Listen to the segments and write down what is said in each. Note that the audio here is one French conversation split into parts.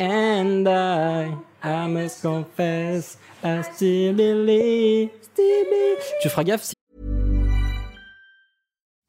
And I, I must confess, I still believe, still believe. Tu feras gaffe si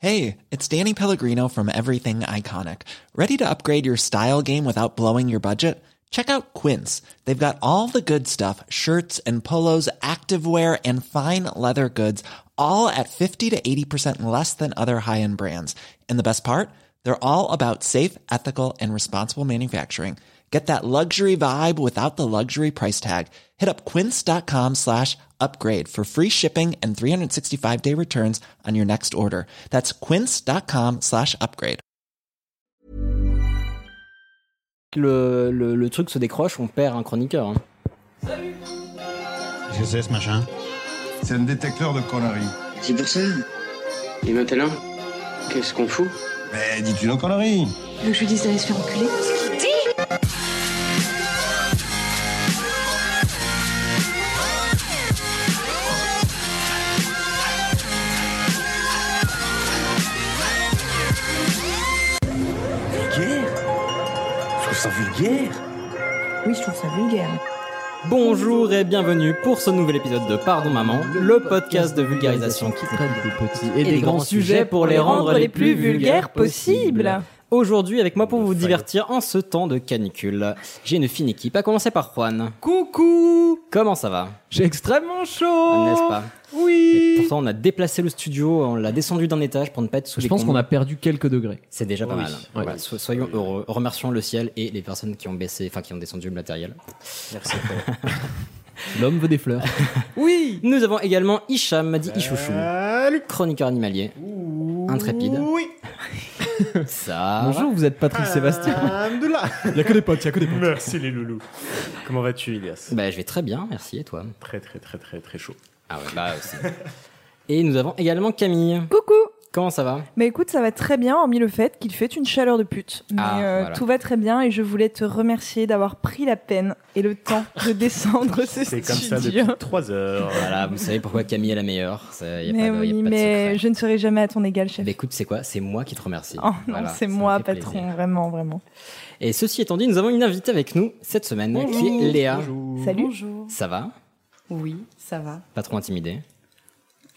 Hey, it's Danny Pellegrino from Everything Iconic. Ready to upgrade your style game without blowing your budget? Check out Quince. They've got all the good stuff shirts and polos, activewear, and fine leather goods, all at 50 to 80% less than other high end brands. And the best part? They're all about safe, ethical, and responsible manufacturing. Get that luxury vibe without the luxury price tag. Hit up quince.com slash upgrade for free shipping and 365 day returns on your next order. That's quince.com slash upgrade. le, le, le truc se décroche, on perd un chroniqueur. hein. Qu'est-ce que c'est ce machin C'est un détecteur de conneries. C'est pour ça. Et maintenant, qu'est-ce qu'on fout Mais dis-tu nos conneries Tu veux que je lui dise d'aller se faire enculer ça vulgaire Oui, je trouve ça vulgaire. Bonjour et bienvenue pour ce nouvel épisode de Pardon Maman, le podcast de vulgarisation qui traite des petits et des grands sujets pour les rendre les plus vulgaires possibles. Aujourd'hui avec moi pour vous divertir en ce temps de canicule. J'ai une fine équipe, à commencer par Juan. Coucou Comment ça va? J'ai extrêmement chaud N'est-ce pas? Oui Et Pourtant on a déplacé le studio, on l'a descendu d'un étage pour ne pas être sous Je les pense qu'on a perdu quelques degrés. C'est déjà pas Oui. mal. Ouais. Voilà, so- soyons heureux. Remercions le ciel et les personnes qui ont baissé, enfin qui ont descendu le matériel. Merci. L'homme veut des fleurs. oui. Nous avons également Hicham, dit Ichouchou, chroniqueur animalier, intrépide. Oui. Ça. Bonjour, vous êtes Patrick Sébastien. Alhamdoulilah. Il y a que des potes, il y a que des potes. Merci les loulous. Comment vas-tu, Elias Bah, je vais très bien, merci. Et toi? Très très très très très chaud. Ah ouais, bah aussi. et nous avons également Camille. Coucou Comment ça va Mais écoute, ça va très bien, hormis le fait qu'il fait une chaleur de pute. Mais Ah, euh, voilà. tout va très bien et je voulais te remercier d'avoir pris la peine et le temps de descendre ce C'est comme studio. ça depuis 3 heures. Voilà, vous savez pourquoi Camille est la meilleure. Ça, y a mais pas de, y a oui, pas de mais secret. je ne serai jamais à ton égal, chef. Bah, écoute, c'est quoi? C'est moi qui te remercie. Oh non, Voilà, c'est moi, patron, plaisir. vraiment, vraiment. Et ceci étant dit, nous avons une invitée avec nous cette semaine, qui est Léa. Salut. Bonjour. Ça va? Oui, ça va. Pas trop intimidée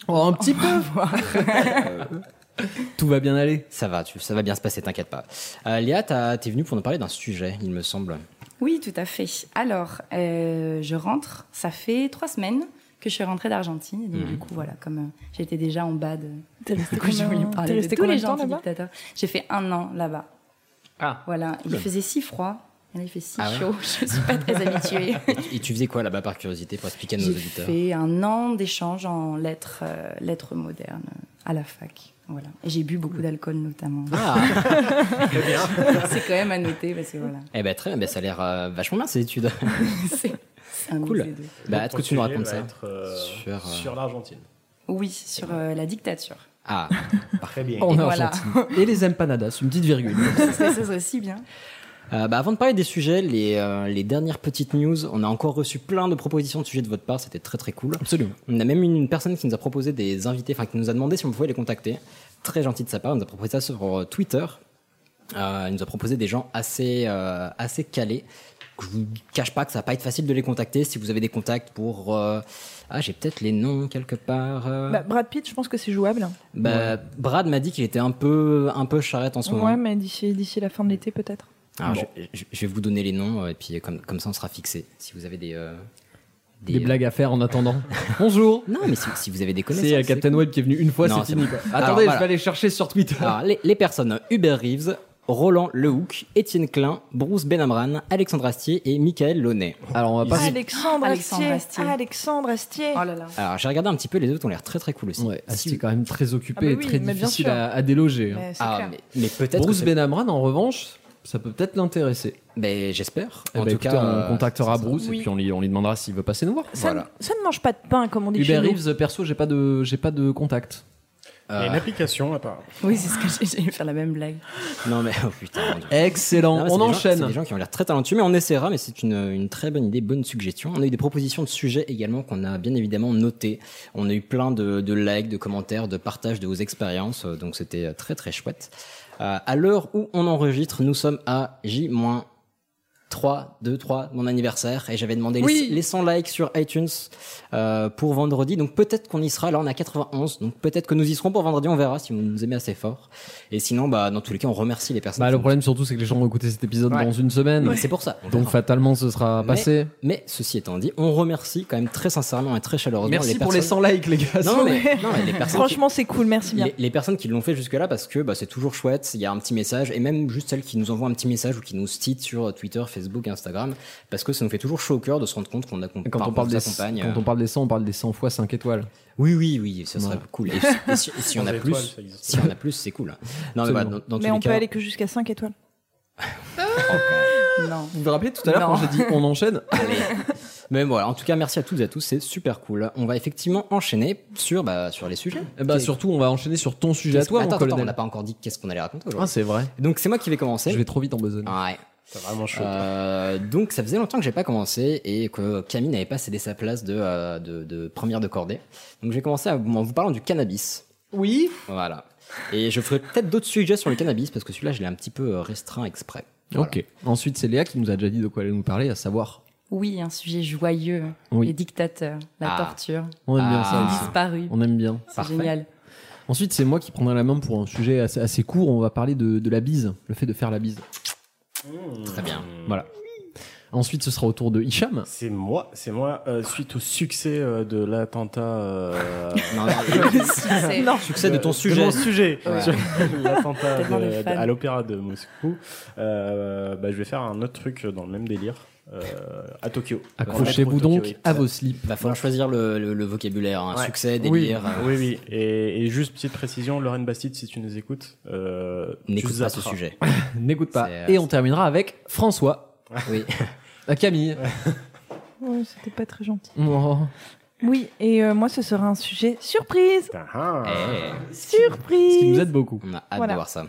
Oh, un petit peu. Tout va bien aller. Ça va, tu, ça va bien se passer, t'inquiète pas. Euh, Léa, t'es venue pour nous parler d'un sujet, il me semble. Oui, tout à fait. Alors, euh, je rentre. Ça fait trois semaines que je suis rentrée d'Argentine. Et donc, Mhm. du coup, voilà, comme euh, j'étais déjà en bas de. T'es resté parler de tous les gens dictateurs. J'ai fait un an là-bas. Ah. Voilà. Il faisait si froid. Et là, il fait si Ah ouais chaud. Je suis pas très habituée. Et tu faisais quoi là-bas par curiosité pour expliquer à nos J'ai auditeurs fait un an d'échange en lettres, euh, lettres modernes euh, à la fac. Voilà. Et j'ai bu beaucoup d'alcool notamment. Ah C'est quand même à noter parce que voilà. Eh ben très bien, ben, ça a l'air euh, vachement bien ces études. C'est Cool. Bah, est-ce que tu nous racontes ça Sur, Sur, euh, l'Argentine. Oui, sur euh, la dictature. Ah, Très bien. En Et voilà. Argentine. Et les empanadas, une petite virgule. ça serait ça serait si bien. Euh, bah, avant de parler des sujets, les, euh, les dernières petites news, on a encore reçu plein de propositions de sujets de votre part, c'était très très cool. Absolument. On a même une, une personne qui nous a proposé des invités, enfin qui nous a demandé si on pouvait les contacter. Très gentil de sa part, il nous a proposé ça sur euh, Twitter. Euh, il nous a proposé des gens assez, euh, assez calés. Je vous cache pas que ça va pas être facile de les contacter. Si vous avez des contacts pour... euh, Ah, j'ai peut-être les noms quelque part. euh. Bah, Brad Pitt, je pense que c'est jouable. Bah, Brad m'a dit qu'il était un peu, un peu charrette en ce moment. Ouais, mais d'ici d'ici la fin de l'été, peut-être. Alors, je, je- je vais vous donner les noms, euh, et puis comme, comme ça, on sera fixé. Si vous avez des. euh, Des euh, blagues à faire en attendant. Bonjour. Non, mais si, si vous avez des connaissances. C'est euh, Captain cool. Web qui est venu une fois, c'est fini. bon. quoi. Alors, Attendez, voilà. je vais aller chercher sur Twitter. Alors, les, les personnes Hubert Reeves, Roland Lehouk, Étienne Klein, Bruce Benamran, Alexandre Astier et Michael Launay. Alors, on va pas. Alexandre Alexandre Astier. Astier. Alexandre Astier. Oh là là. Alors, j'ai regardé un petit peu, les autres ont l'air très très cool aussi. Ouais, Si c'est vous- quand même très occupé Ah bah et oui, très difficile à, à déloger. hein. Mais Ah, mais, mais peut-être. Bruce Benamran, en revanche, ça peut peut-être l'intéresser. Ben, j'espère. Eh En ben, tout écoutez, cas, on euh, contactera Bruce Oui. et puis on lui, on lui demandera s'il veut passer nous voir. Ça, Voilà. ne, ça ne mange pas de pain, comme on dit Hubert chez nous. Reeves, perso, j'ai pas de, j'ai pas de contact. Il y a une application apparemment. Oui, c'est ce que j'ai- faire la même blague. Non, mais oh putain. Excellent. Non, mais on des gens- enchaîne. C'est des gens qui ont l'air très talentueux, mais on essaiera, mais c'est une, une très bonne idée, bonne suggestion. On a eu des propositions de sujets également qu'on a bien évidemment notées. On a eu plein de, de likes, de commentaires, de partages de vos expériences, euh, donc c'était euh, très très chouette. Euh, à l'heure où on enregistre, nous sommes à J-3 3, 2, 3, mon anniversaire, et j'avais demandé Oui. les, les 100 likes sur iTunes euh, pour vendredi. Donc peut-être qu'on y sera. Là, on a 91, donc peut-être que nous y serons pour vendredi. On verra si vous nous aimez assez fort. Et sinon, bah dans tous les cas, on remercie les personnes. Bah, le nous- problème surtout, c'est que les gens vont écouter cet épisode Ouais. dans une semaine. Mais c'est pour ça. on Donc fatalement, ce sera Mais- passé. Mais ceci étant dit, on remercie quand même très sincèrement et très chaleureusement Merci les pour les personnes- 100 likes, les gars. Non, mais, non, mais les personnes qui- Franchement, c'est cool, merci bien. les, les personnes qui l'ont fait jusque-là parce que bah, c'est toujours chouette, il y a un petit message, et même juste celles qui nous envoient un petit message ou qui nous citent sur Twitter, Facebook, Instagram, parce que ça nous fait toujours chaud au cœur de se rendre compte qu'on accompagne. Et Quand, on parle des, quand on parle des 100, on parle des 100 fois 5 étoiles. Oui, oui, oui, ça serait cool. Et, et si, et si on a plus, si on a plus, c'est cool. Non, mais voilà, dans, dans tous Mais on peut cas, aller que jusqu'à 5 étoiles. Non. Vous vous rappelez tout à l'heure quand j'ai dit on enchaîne Mais voilà, en tout cas, merci à toutes et à tous, c'est super cool. On va effectivement enchaîner sur, bah, sur les sujets. Eh bah, surtout, on va enchaîner sur ton sujet à toi, attends, mon attends, on n'a pas encore dit qu'est-ce qu'on allait raconter Ah, aujourd'hui. c'est vrai. Donc c'est moi qui vais commencer. Je vais trop vite en besogne. Ouais. C'est vraiment chaud. Euh, donc ça faisait longtemps que j'ai pas commencé et que Camille n'avait pas cédé sa place de, euh, de, de première de cordée. Donc j'ai commencé à en vous parlant du cannabis. Oui. Voilà. Et je ferai peut-être d'autres sujets sur le cannabis parce que celui-là je l'ai un petit peu euh, restreint exprès. Voilà. Ok. Ensuite, c'est Léa qui nous a déjà dit de quoi elle allait nous parler, à savoir. Oui, un sujet joyeux. Oui. Les dictateurs, la Ah. torture. On aime bien Ah. Ils ça ont aussi. disparu. On aime bien. C'est génial. Ensuite, c'est moi qui prendrai la main pour un sujet assez, assez court. On va parler de, de la bise, le fait de faire la bise. Très bien. Voilà. Ensuite, ce sera au tour de Hicham. C'est moi, c'est moi, euh, suite au succès euh, de l'attentat. euh, Non, non, Non. succès de ton de sujet. mon sujet Ouais. l'attentat à l'opéra de Moscou. Euh, bah, je vais faire un autre truc dans le même délire euh, à Tokyo. Accrochez-vous donc Tokyo, à oui. vos slips. Va falloir choisir le, le- le vocabulaire. hein. Ouais. Succès, Oui, délire. euh, oui, oui. Et, et juste petite précision, Lorraine Bastide, si tu nous écoutes, euh, N'écoute pas ce sujet. N'écoute pas. Et on terminera avec François. Oui. À Camille. Ouais, C'était pas très gentil. Oh. Oui, et euh, moi, ce sera un sujet surprise. Eh, Ce qui Surprise. nous aide beaucoup. on a hâte Voilà. de voir ça.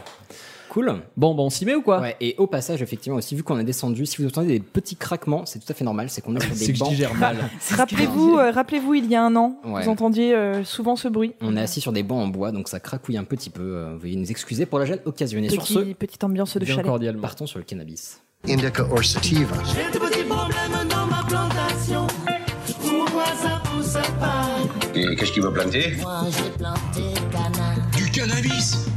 Cool. Bon, bon, on s'y met ou quoi? Ouais, et au passage, effectivement, aussi, vu qu'on a descendu, si vous entendez des petits craquements, c'est tout à fait normal, c'est qu'on est sur des bancs. Rappelez-vous, euh, rappelez-vous, il y a un an, Ouais. vous entendiez euh, souvent ce bruit. On est assis sur des bancs en bois, donc ça cracouille un petit peu. euh, veuillez nous excuser pour la gêne occasionnée. Sur ce, Petit- petite ambiance de chalet. cordialement. partons sur le cannabis. Indica or sativa. Et qu'est-ce qu'il va planter? Du cannabis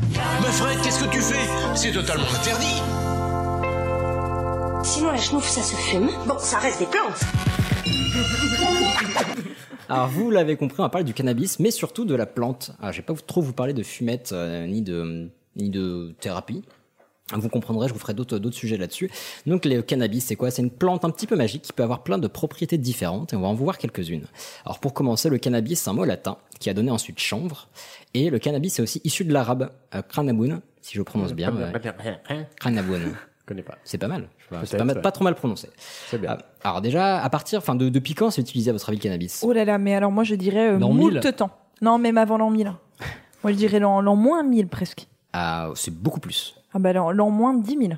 Mais Fred, qu'est-ce que tu fais? C'est totalement interdit Sinon, la chenouf, ça se fume. Bon, ça reste des plantes. Alors vous l'avez compris, on va parler du cannabis, mais surtout de la plante. Alors je vais pas trop vous parler de fumette euh, ni de ni de thérapie. Vous comprendrez, je vous ferai d'autres d'autres sujets là-dessus. Donc le cannabis, c'est quoi? C'est une plante un petit peu magique qui peut avoir plein de propriétés différentes et on va en voir quelques-unes. Alors pour commencer, le cannabis, c'est un mot latin qui a donné ensuite chanvre et le cannabis est aussi issu de l'arabe euh, kranaboun, si je prononce bien. ouais. Kranaboun. Je connais pas. C'est pas mal. C'est pas, ouais. pas trop mal prononcé. C'est bien. Ah, Alors déjà, à partir, enfin de, depuis quand c'est utilisé à votre avis le cannabis? Oh là là, mais alors moi, je dirais euh, moult 1000. temps. Non, même avant l'an 1000. Moi, je dirais l'an l'an moins 1000 presque. Ah, c'est beaucoup plus. Ah bah l'an l'an moins 10 000.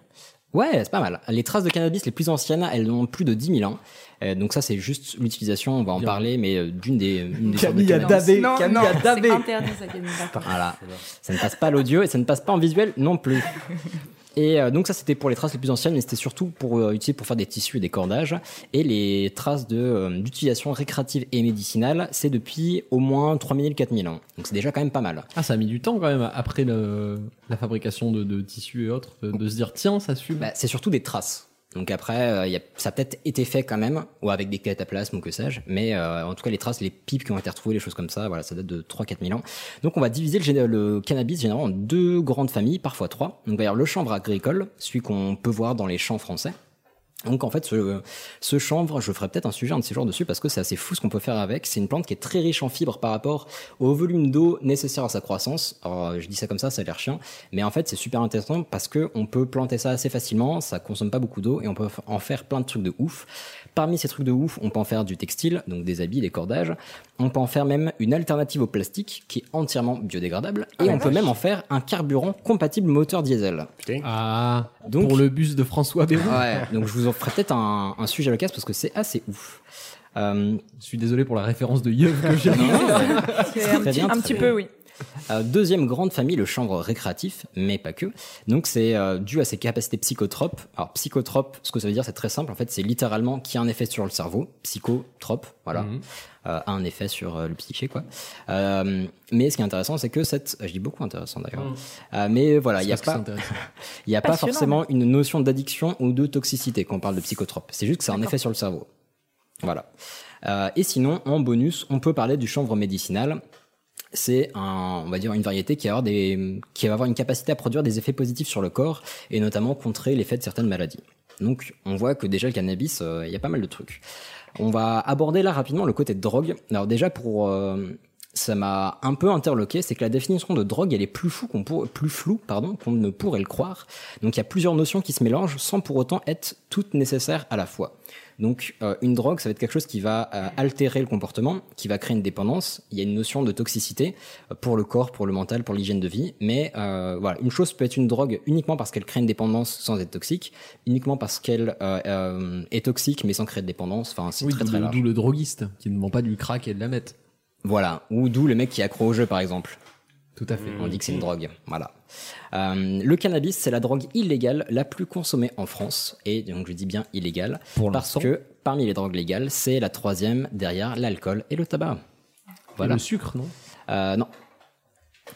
Ouais, c'est pas mal. Les traces de cannabis les plus anciennes, elles ont plus de 10 000 ans. Euh, donc ça, c'est juste l'utilisation, on va en Bien. parler, mais euh, d'une des, une des sortes de cannabis. dabé. Non, Camille non, dabé. c'est interdit ça, Camille. Voilà. Ça ne passe pas à l'audio et ça ne passe pas en visuel non plus. Et euh, donc ça c'était pour les traces les plus anciennes, mais c'était surtout pour euh, utiliser pour faire des tissus et des cordages. Et les traces de euh, d'utilisation récréative et médicinale, c'est depuis au moins 3000 4000 ans. Donc c'est déjà quand même pas mal. Ah, ça a mis du temps quand même après le- la fabrication de, de tissus et autres, de, de se dire tiens, ça suit. Bah, c'est surtout des traces. Donc après, euh, y a, ça a peut-être été fait quand même, ou avec des cataplasmes ou que sais-je, mais euh, en tout cas les traces, les pipes qui ont été retrouvées, les choses comme ça, voilà, ça date de 3-4 000 ans. Donc on va diviser le, le cannabis généralement en deux grandes familles, parfois trois. Donc avoir le chanvre agricole, celui qu'on peut voir dans les champs français. Donc en fait, ce, chanvre, je ferai peut-être un sujet un de ces jours dessus parce que c'est assez fou ce qu'on peut faire avec. C'est une plante qui est très riche en fibres par rapport au volume d'eau nécessaire à sa croissance. Alors je dis ça comme ça, ça a l'air chiant, mais en fait c'est super intéressant parce que on peut planter ça assez facilement, ça consomme pas beaucoup d'eau et on peut en faire plein de trucs de ouf. Parmi ces trucs de ouf, on peut en faire du textile, donc des habits, des cordages. On peut en faire même une alternative au plastique qui est entièrement biodégradable et on peut même en faire un carburant compatible moteur diesel. Ah, Donc- pour le bus de François Bérou. Ouais, donc je vous en ferai peut-être un, un sujet à l'occasion parce que c'est assez ouf. Euh, Je suis désolé pour la référence de Yeuve que j'ai. Un, Très petit, bien, un très petit bien. peu, oui. Euh, deuxième grande famille, le chanvre récréatif, mais pas que. Donc c'est euh, dû à ses capacités psychotropes. Alors psychotrope, ce que ça veut dire, c'est très simple. En fait, c'est littéralement qui a un effet sur le cerveau. Psychotrope, voilà. Mhm. Euh, a un effet sur euh, le psyché, quoi. Euh, mais ce qui est intéressant, c'est que cette, je dis beaucoup intéressant d'ailleurs. Mhm. Euh, mais voilà, il n'y a pas, il y a pas forcément une notion d'addiction ou de toxicité quand on parle de psychotrope. C'est juste que ça a un effet sur le cerveau. Voilà. Euh, et sinon, en bonus, on peut parler du chanvre médicinal. C'est un, va dire une variété qui va avoir une capacité à produire des effets positifs sur le corps et notamment contrer l'effet de certaines maladies. Donc, on voit que déjà le cannabis, euh, il y a pas mal de trucs. On va aborder là rapidement le côté drogue. Alors déjà pour euh, ça m'a un peu interloqué, c'est que la définition de drogue, elle est plus floue qu'on ne pourrait le croire. Donc il y a plusieurs notions qui se mélangent sans pour autant être toutes nécessaires à la fois. Donc euh, une drogue, ça va être quelque chose qui va euh, altérer le comportement, qui va créer une dépendance. Il y a une notion de toxicité euh, pour le corps, pour le mental, pour l'hygiène de vie. Mais euh, voilà, une chose peut être une drogue uniquement parce qu'elle crée une dépendance sans être toxique, uniquement parce qu'elle euh, euh, est toxique mais sans créer de dépendance. Enfin, c'est Oui, très très large. d'où le droguiste qui ne vend pas du crack et de la meth. Voilà, ou d'où le mec qui est accro au jeu par exemple. Tout à fait. On dit que c'est une drogue. Voilà. Euh, le cannabis, c'est la drogue illégale la plus consommée en France. Et donc, je dis bien illégale. Pour parce que parmi les drogues légales, c'est la troisième derrière l'alcool et le tabac. Et le sucre, non? Euh, non.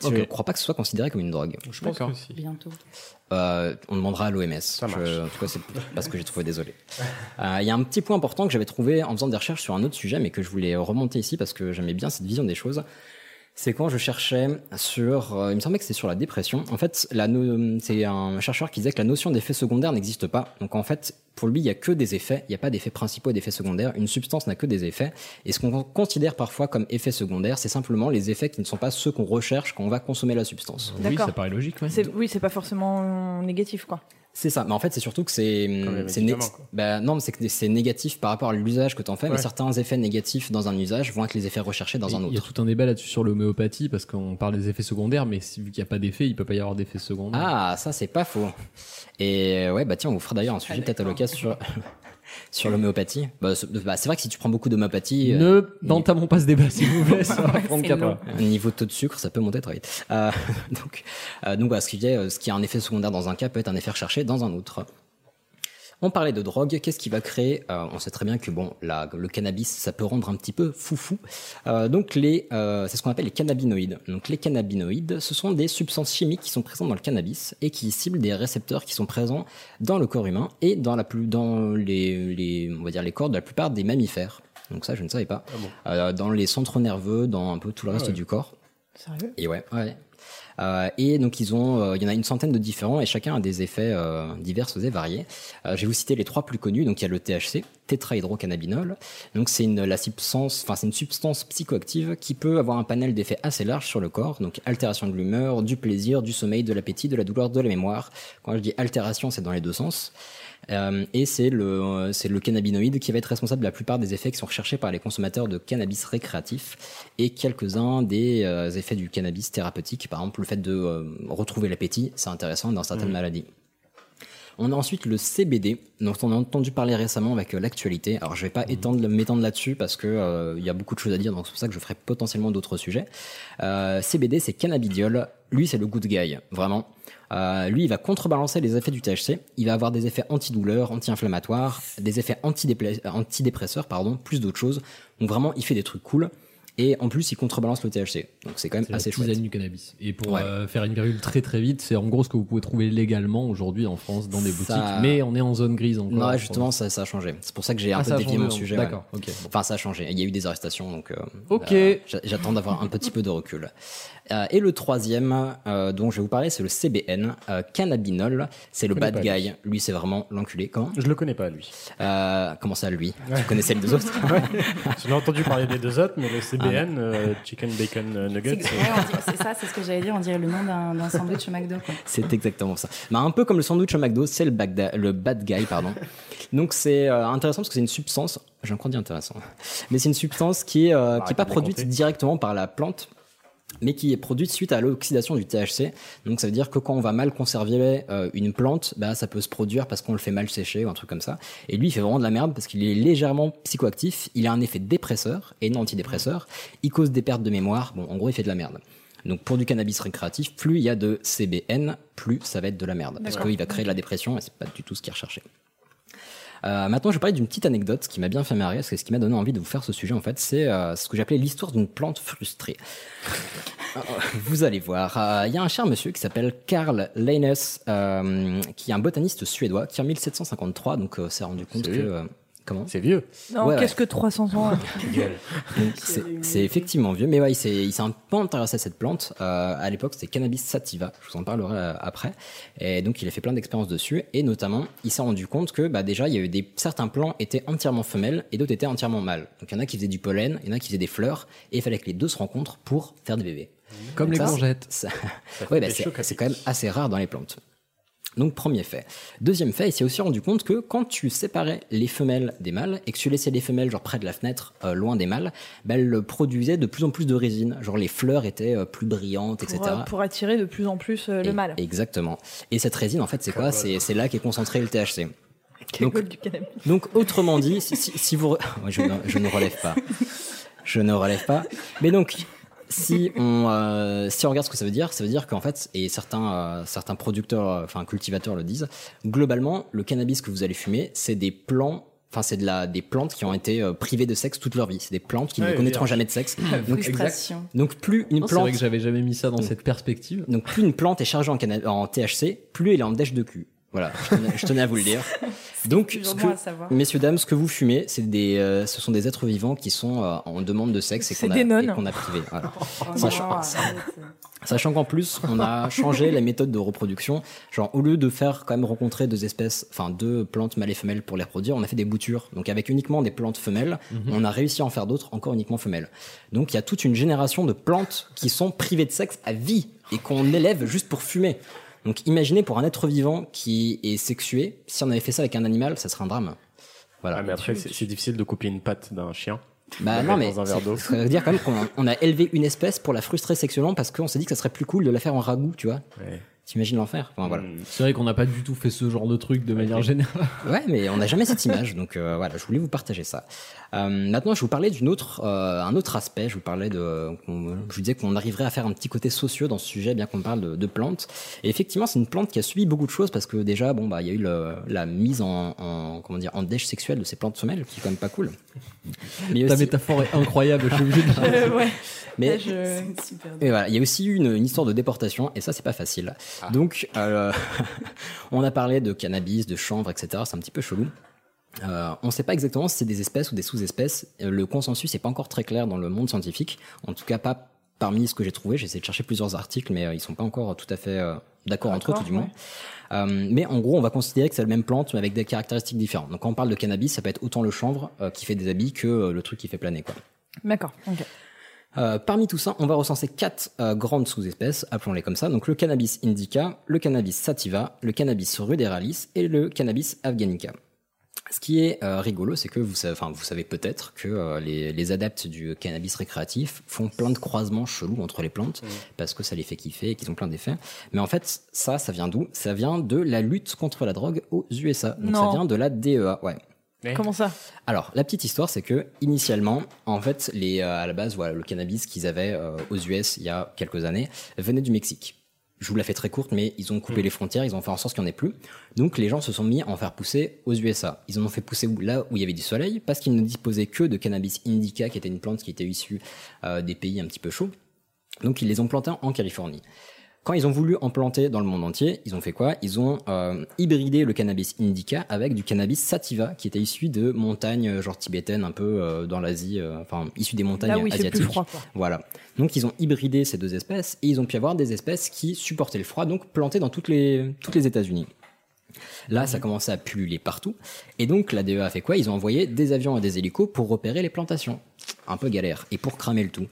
Je ne crois pas que ce soit considéré comme une drogue. Je pense que si. Bientôt. Euh, on demandera à l'OMS. Ça marche. En tout cas, c'est parce que j'ai trouvé désolé. Euh, Il y a un petit point important que j'avais trouvé en faisant des recherches sur un autre sujet, mais que je voulais remonter ici parce que j'aimais bien cette vision des choses. C'est quand je cherchais sur, euh, il me semblait que c'était sur la dépression. En fait, la no- c'est un chercheur qui disait que la notion d'effet secondaire n'existe pas. Donc en fait, pour lui, il y a que des effets. Il n'y a pas d'effets principaux et d'effets secondaires. Une substance n'a que des effets. Et ce qu'on considère parfois comme effets secondaires, c'est simplement les effets qui ne sont pas ceux qu'on recherche quand on va consommer la substance. Oui, D'accord. ça paraît logique. ouais. Oui, c'est pas forcément négatif, quoi. C'est ça, mais en fait c'est surtout que c'est né- bah, non, mais c'est que c'est négatif par rapport à l'usage que tu en fais, mais certains effets négatifs dans un usage vont être les effets recherchés dans un Il y a autre. tout un débat là-dessus sur l'homéopathie parce qu'on parle des effets secondaires, mais si- vu qu'il n'y a pas d'effet, il peut pas y avoir d'effet secondaire. Ah, ça c'est pas faux. Et ouais, bah tiens, on vous fera d'ailleurs un sujet peut-être à l'occasion sur sur l'homéopathie? Bah, c'est bah, c'est vrai que si tu prends beaucoup d'homéopathie, euh, ne n'entamons pas ce débat s'il vous plaît. ça va prendre un niveau de taux de sucre, ça peut monter très vite. Euh, donc, euh, donc voilà, ce qui, est, euh, ce qui a un effet secondaire dans un cas peut être un effet recherché dans un autre. On parlait de drogue, qu'est-ce qui va créer Euh, On sait très bien que bon, la- le cannabis, ça peut rendre un petit peu foufou. Euh, donc les, euh, c'est ce qu'on appelle les cannabinoïdes. Donc les cannabinoïdes, ce sont des substances chimiques qui sont présentes dans le cannabis et qui ciblent des récepteurs qui sont présents dans le corps humain et dans la plus, dans les, les, on va dire les corps de la plupart des mammifères. Donc ça, je ne savais pas. Euh, dans les centres nerveux, dans un peu tout le reste ouais. du corps. Sérieux? Et ouais, ouais. Euh, et donc ils ont, euh, il y en a une centaine de différents et chacun a des effets euh, divers et variés. Je vais vous citer les trois plus connus. Donc il y a le THC, tétrahydrocannabinol. Donc c'est la substance, enfin c'est une substance psychoactive qui peut avoir un panel d'effets assez large sur le corps. Donc altération de l'humeur, du plaisir, du sommeil, de l'appétit, de la douleur, de la mémoire. Quand je dis altération, c'est dans les deux sens. Euh, et c'est le, euh, c'est le cannabinoïde qui va être responsable de la plupart des effets qui sont recherchés par les consommateurs de cannabis récréatif et quelques-uns des euh, effets du cannabis thérapeutique. Par exemple, le fait de euh, retrouver l'appétit, c'est intéressant dans certaines maladies. On a ensuite le CBD, dont on a entendu parler récemment avec euh, l'actualité. Alors je vais pas étendre, m'étendre là-dessus parce que euh, il y a beaucoup de choses à dire, donc c'est pour ça que je ferai potentiellement d'autres sujets. Euh, CBD, c'est cannabidiol. Lui, c'est le good guy, vraiment. Euh, lui, il va contrebalancer les effets du THC. Il va avoir des effets antidouleurs, anti-inflammatoires, des effets antidépresseurs, pardon, plus d'autres choses. Donc vraiment, il fait des trucs cool. Et en plus, il contrebalance le THC. Donc c'est quand même la assez chouette. du cannabis. Et pour Ouais. euh, faire une virgule très très vite, c'est en gros ce que vous pouvez trouver légalement aujourd'hui en France dans des Ça- boutiques, mais on est en zone grise encore. Non, justement, ça, ça a changé. C'est pour ça que j'ai un Ah, peu ça a dévié mon sujet. ouais. D'accord, ok. bon. Enfin, ça a changé. Il y a eu des arrestations, donc. euh, Ok. j'a- J'attends d'avoir un petit peu de recul. Euh, et le troisième euh, dont je vais vous parler, c'est le CBN, euh, cannabinol. C'est le bad guy. Lui, c'est vraiment l'enculé. Comment Je le connais pas, lui. euh, Comment ça, lui Tu connaissais les deux autres J'en ai entendu parler des deux autres, mais le CBN, euh, Chicken Bacon euh, C'est Nuggets, ouais, c'est ça, c'est ce que j'allais dire. On dirait le nom d'un sandwich au McDo. C'est exactement ça. Mais un peu comme le sandwich au McDo, c'est le, bad guy, pardon. Donc c'est euh, intéressant parce que c'est une substance, j'ai encore dit intéressant, mais c'est une substance qui est, euh, qui pas produite compter. directement par la plante, mais qui est produite suite à l'oxydation du THC. Donc ça veut dire que quand on va mal conserver euh, une plante, bah, ça peut se produire parce qu'on le fait mal sécher ou un truc comme ça. Et lui, il fait vraiment de la merde parce qu'il est légèrement psychoactif, il a un effet dépresseur et non antidépresseur, il cause des pertes de mémoire, bon, en gros, il fait de la merde. Donc pour du cannabis récréatif, plus il y a de CBN, plus ça va être de la merde. Parce qu'il va créer de la dépression et c'est pas du tout ce qui est recherché. Euh, maintenant, je vais parler d'une petite anecdote qui m'a bien fait marrer, parce que ce qui m'a donné envie de vous faire ce sujet, en fait, c'est euh, ce que j'appelais l'histoire d'une plante frustrée. Euh, vous allez voir, euh, il y a un cher monsieur qui s'appelle Karl euh, qui est un botaniste suédois, qui en 1753 donc s'est rendu compte que comment C'est vieux. Non, Ouais, qu'est-ce ouais. que 300 ans hein c'est effectivement vieux, mais ouais, il s'est un peu intéressé à cette plante. Euh, à l'époque, c'était cannabis sativa. Je vous en parlerai euh, après. Et donc, il a fait plein d'expériences dessus. Et notamment, il s'est rendu compte que bah, déjà, il y a eu des certains plants étaient entièrement femelles et d'autres étaient entièrement mâles. Donc, il y en a qui faisaient du pollen, il y en a qui faisaient des fleurs, et il fallait que les deux se rencontrent pour faire des bébés. Comme Donc les ça, courgettes. ça- fait ouais, bah, c'est quand même assez rare dans les plantes. Donc premier fait. Deuxième fait, il s'est aussi rendu compte que quand tu séparais les femelles des mâles et que tu laissais les femelles genre près de la fenêtre, euh, loin des mâles, bah, elles produisaient de plus en plus de résine. Genre les fleurs étaient euh, plus brillantes, pour, etc. euh, pour attirer de plus en plus euh, le Et- mâle. Exactement. Et cette résine, en fait, c'est quoi? C'est c'est là qu'est concentré le THC. Donc, goût du cannabis. donc autrement dit, si, si- si vous... re- Ouais, je, ne, je ne relève pas. Je ne relève pas. Mais donc, si on, euh, si on regarde ce que ça veut dire, ça veut dire qu'en fait, et certains, euh, certains producteurs, euh, enfin cultivateurs le disent, globalement, le cannabis que vous allez fumer, c'est des plants... Enfin, c'est de la, des plantes qui ont été euh, privées de sexe toute leur vie. C'est des plantes qui Ouais, ne connaîtront jamais de sexe. Donc, Frustration. donc plus une Non, C'est plante, vrai que j'avais jamais mis ça dans cette perspective. donc plus une plante est chargée en, en THC, plus elle est en dèche de cul. Voilà, je tenais, je tenais à vous le dire. Donc, ce que- messieurs dames, ce que vous fumez, c'est des, euh, ce sont des êtres vivants qui sont euh, en demande de sexe et qu'on a, qu'on a privé. Voilà. Oh non, arrête. Sachant qu'en plus, on a changé la méthode de reproduction. Genre, au lieu de faire quand même rencontrer deux espèces, enfin deux plantes mâles et femelles pour les reproduire, on a fait des boutures. Donc avec uniquement des plantes femelles, on a réussi à en faire d'autres encore uniquement femelles. Donc il y a toute une génération de plantes qui sont privées de sexe à vie et qu'on élève juste pour fumer. Donc imaginez pour un être vivant qui est sexué, si on avait fait ça avec un animal, ça serait un drame. Voilà. Ah, mais après, c'est difficile de copier une patte d'un chien. Bah non, mais ça veut dire quand même qu'on on a élevé une espèce pour la frustrer sexuellement parce qu'on s'est dit que ça serait plus cool de la faire en ragoût, tu vois. Ouais. T'imagines l'enfer Enfin, voilà. Mm. C'est vrai qu'on n'a pas du tout fait ce genre de truc de manière générale. Ouais, mais on n'a jamais cette image, donc euh, voilà, je voulais vous partager ça. Euh, maintenant, je vous parlais d'une autre, euh, un autre aspect. Je vous parlais de, je vous disais qu'on arriverait à faire un petit côté sociaux dans ce sujet, bien qu'on parle de, de plantes. Et effectivement, c'est une plante qui a subi beaucoup de choses parce que déjà, bon, bah, il y a eu le- la mise en, en, comment dire, en dèche sexuelle de ces plantes femelles, qui est quand même pas cool. Mais Ta aussi- métaphore est incroyable, je suis obligé de Euh, ouais. Mais Là, je- C'est super. et voilà, il y a aussi eu une, une histoire de déportation, et ça, c'est pas facile. Donc, euh, on a parlé de cannabis, de chanvre, etc. C'est un petit peu chelou. Euh, on ne sait pas exactement si c'est des espèces ou des sous-espèces. Le consensus n'est pas encore très clair dans le monde scientifique. En tout cas, pas parmi ce que j'ai trouvé. J'ai essayé de chercher plusieurs articles, mais euh, ils sont pas encore tout à fait euh, d'accord entre eux, tout du moins. Euh, mais en gros, on va considérer que c'est la même plante, mais avec des caractéristiques différentes. Donc, quand on parle de cannabis, ça peut être autant le chanvre euh, qui fait des habits que euh, le truc qui fait planer, quoi. D'accord. ok. Euh, parmi tout ça, on va recenser quatre euh, grandes sous-espèces, appelons-les comme ça. Donc le cannabis indica, le cannabis sativa, le cannabis ruderalis et le cannabis afghanica. Ce qui est euh, rigolo, c'est que vous savez, enfin, vous savez peut-être que euh, les, les adeptes du cannabis récréatif font plein de croisements chelous entre les plantes parce que ça les fait kiffer et qu'ils ont plein d'effets. Mais en fait, ça, ça vient d'où? Ça vient de la lutte contre la drogue aux USA. Donc ça Non. vient de la DEA, ouais. Comment ça? Alors, la petite histoire, c'est que initialement, en fait, les, euh, à la base, voilà, le cannabis qu'ils avaient euh, aux US il y a quelques années venait du Mexique. Je vous la fais très courte, mais ils ont coupé les frontières, ils ont fait en sorte qu'il n'y en ait plus. Donc, les gens se sont mis à en faire pousser aux USA. Ils en ont fait pousser où là où il y avait du soleil, parce qu'ils ne disposaient que de cannabis indica, qui était une plante qui était issue euh, des pays un petit peu chauds. Donc, ils les ont plantés en Californie. Quand ils ont voulu en planter dans le monde entier, ils ont fait quoi? Ils ont euh, hybridé le cannabis indica avec du cannabis sativa, qui était issu de montagnes euh, genre tibétaines, un peu euh, dans l'Asie, euh, enfin issu des montagnes Là où il fait asiatiques. plus froid, quoi. Voilà. Donc ils ont hybridé ces deux espèces et ils ont pu avoir des espèces qui supportaient le froid, donc plantées dans toutes les toutes les États-Unis. Là, ça commençait à pulluler partout. Et donc, la DEA a fait quoi? Ils ont envoyé des avions et des hélicos pour repérer les plantations. Un peu galère. Et pour cramer le tout.